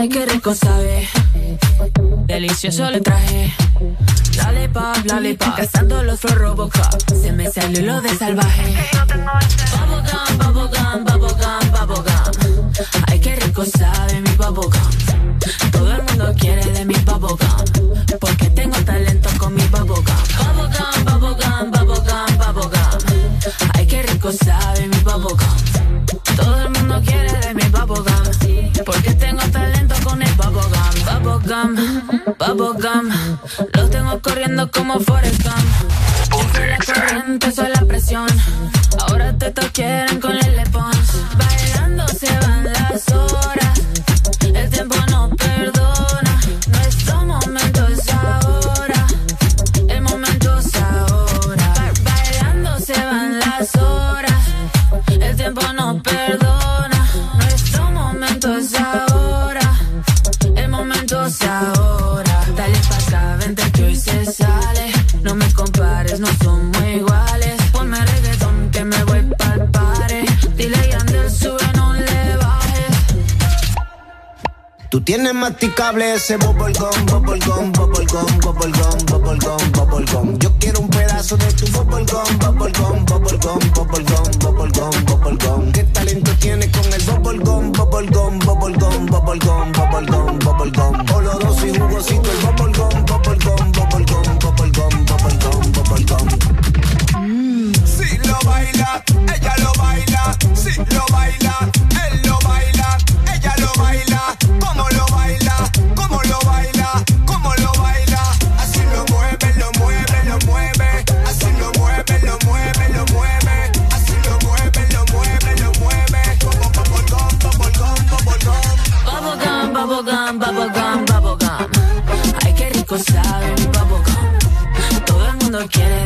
Speaker 75: Ay, qué rico sabe. Delicioso le traje. Dale pa, dale pa. Cazando los flor Robocop. Se me salió lo de salvaje. Bubblegum, bubblegum, bubblegum, bubblegum. Ay, qué rico sabe mi bubblegum. Todo el mundo quiere de mi bubblegum. Porque tengo talento con mi bubblegum. Bubblegum, bubblegum, bubblegum, bubblegum. Ay, qué rico sabe mi bubblegum. Todo el mundo quiere de mi bubblegum. bubblegum, bubblegum. Los tengo corriendo como Forrest Gump. Ponte extra. Soy la presión. Ahora te toquieran con
Speaker 76: Tiene masticable ese bubblegum, bubblegum, bubblegum, bubblegum, bubblegum, bubblegum. Yo quiero un pedazo de tu bubblegum, bubblegum, bubblegum, bubblegum, bubblegum, bubblegum. ¿Qué talento tiene con el bubblegum, bubblegum, bubblegum, bubblegum, bubblegum, bubblegum? Oloroso y jugosito el bubblegum, bubblegum, bubblegum, bubblegum, bubblegum, bubblegum.
Speaker 18: Si lo baila, ella lo baila, si lo baila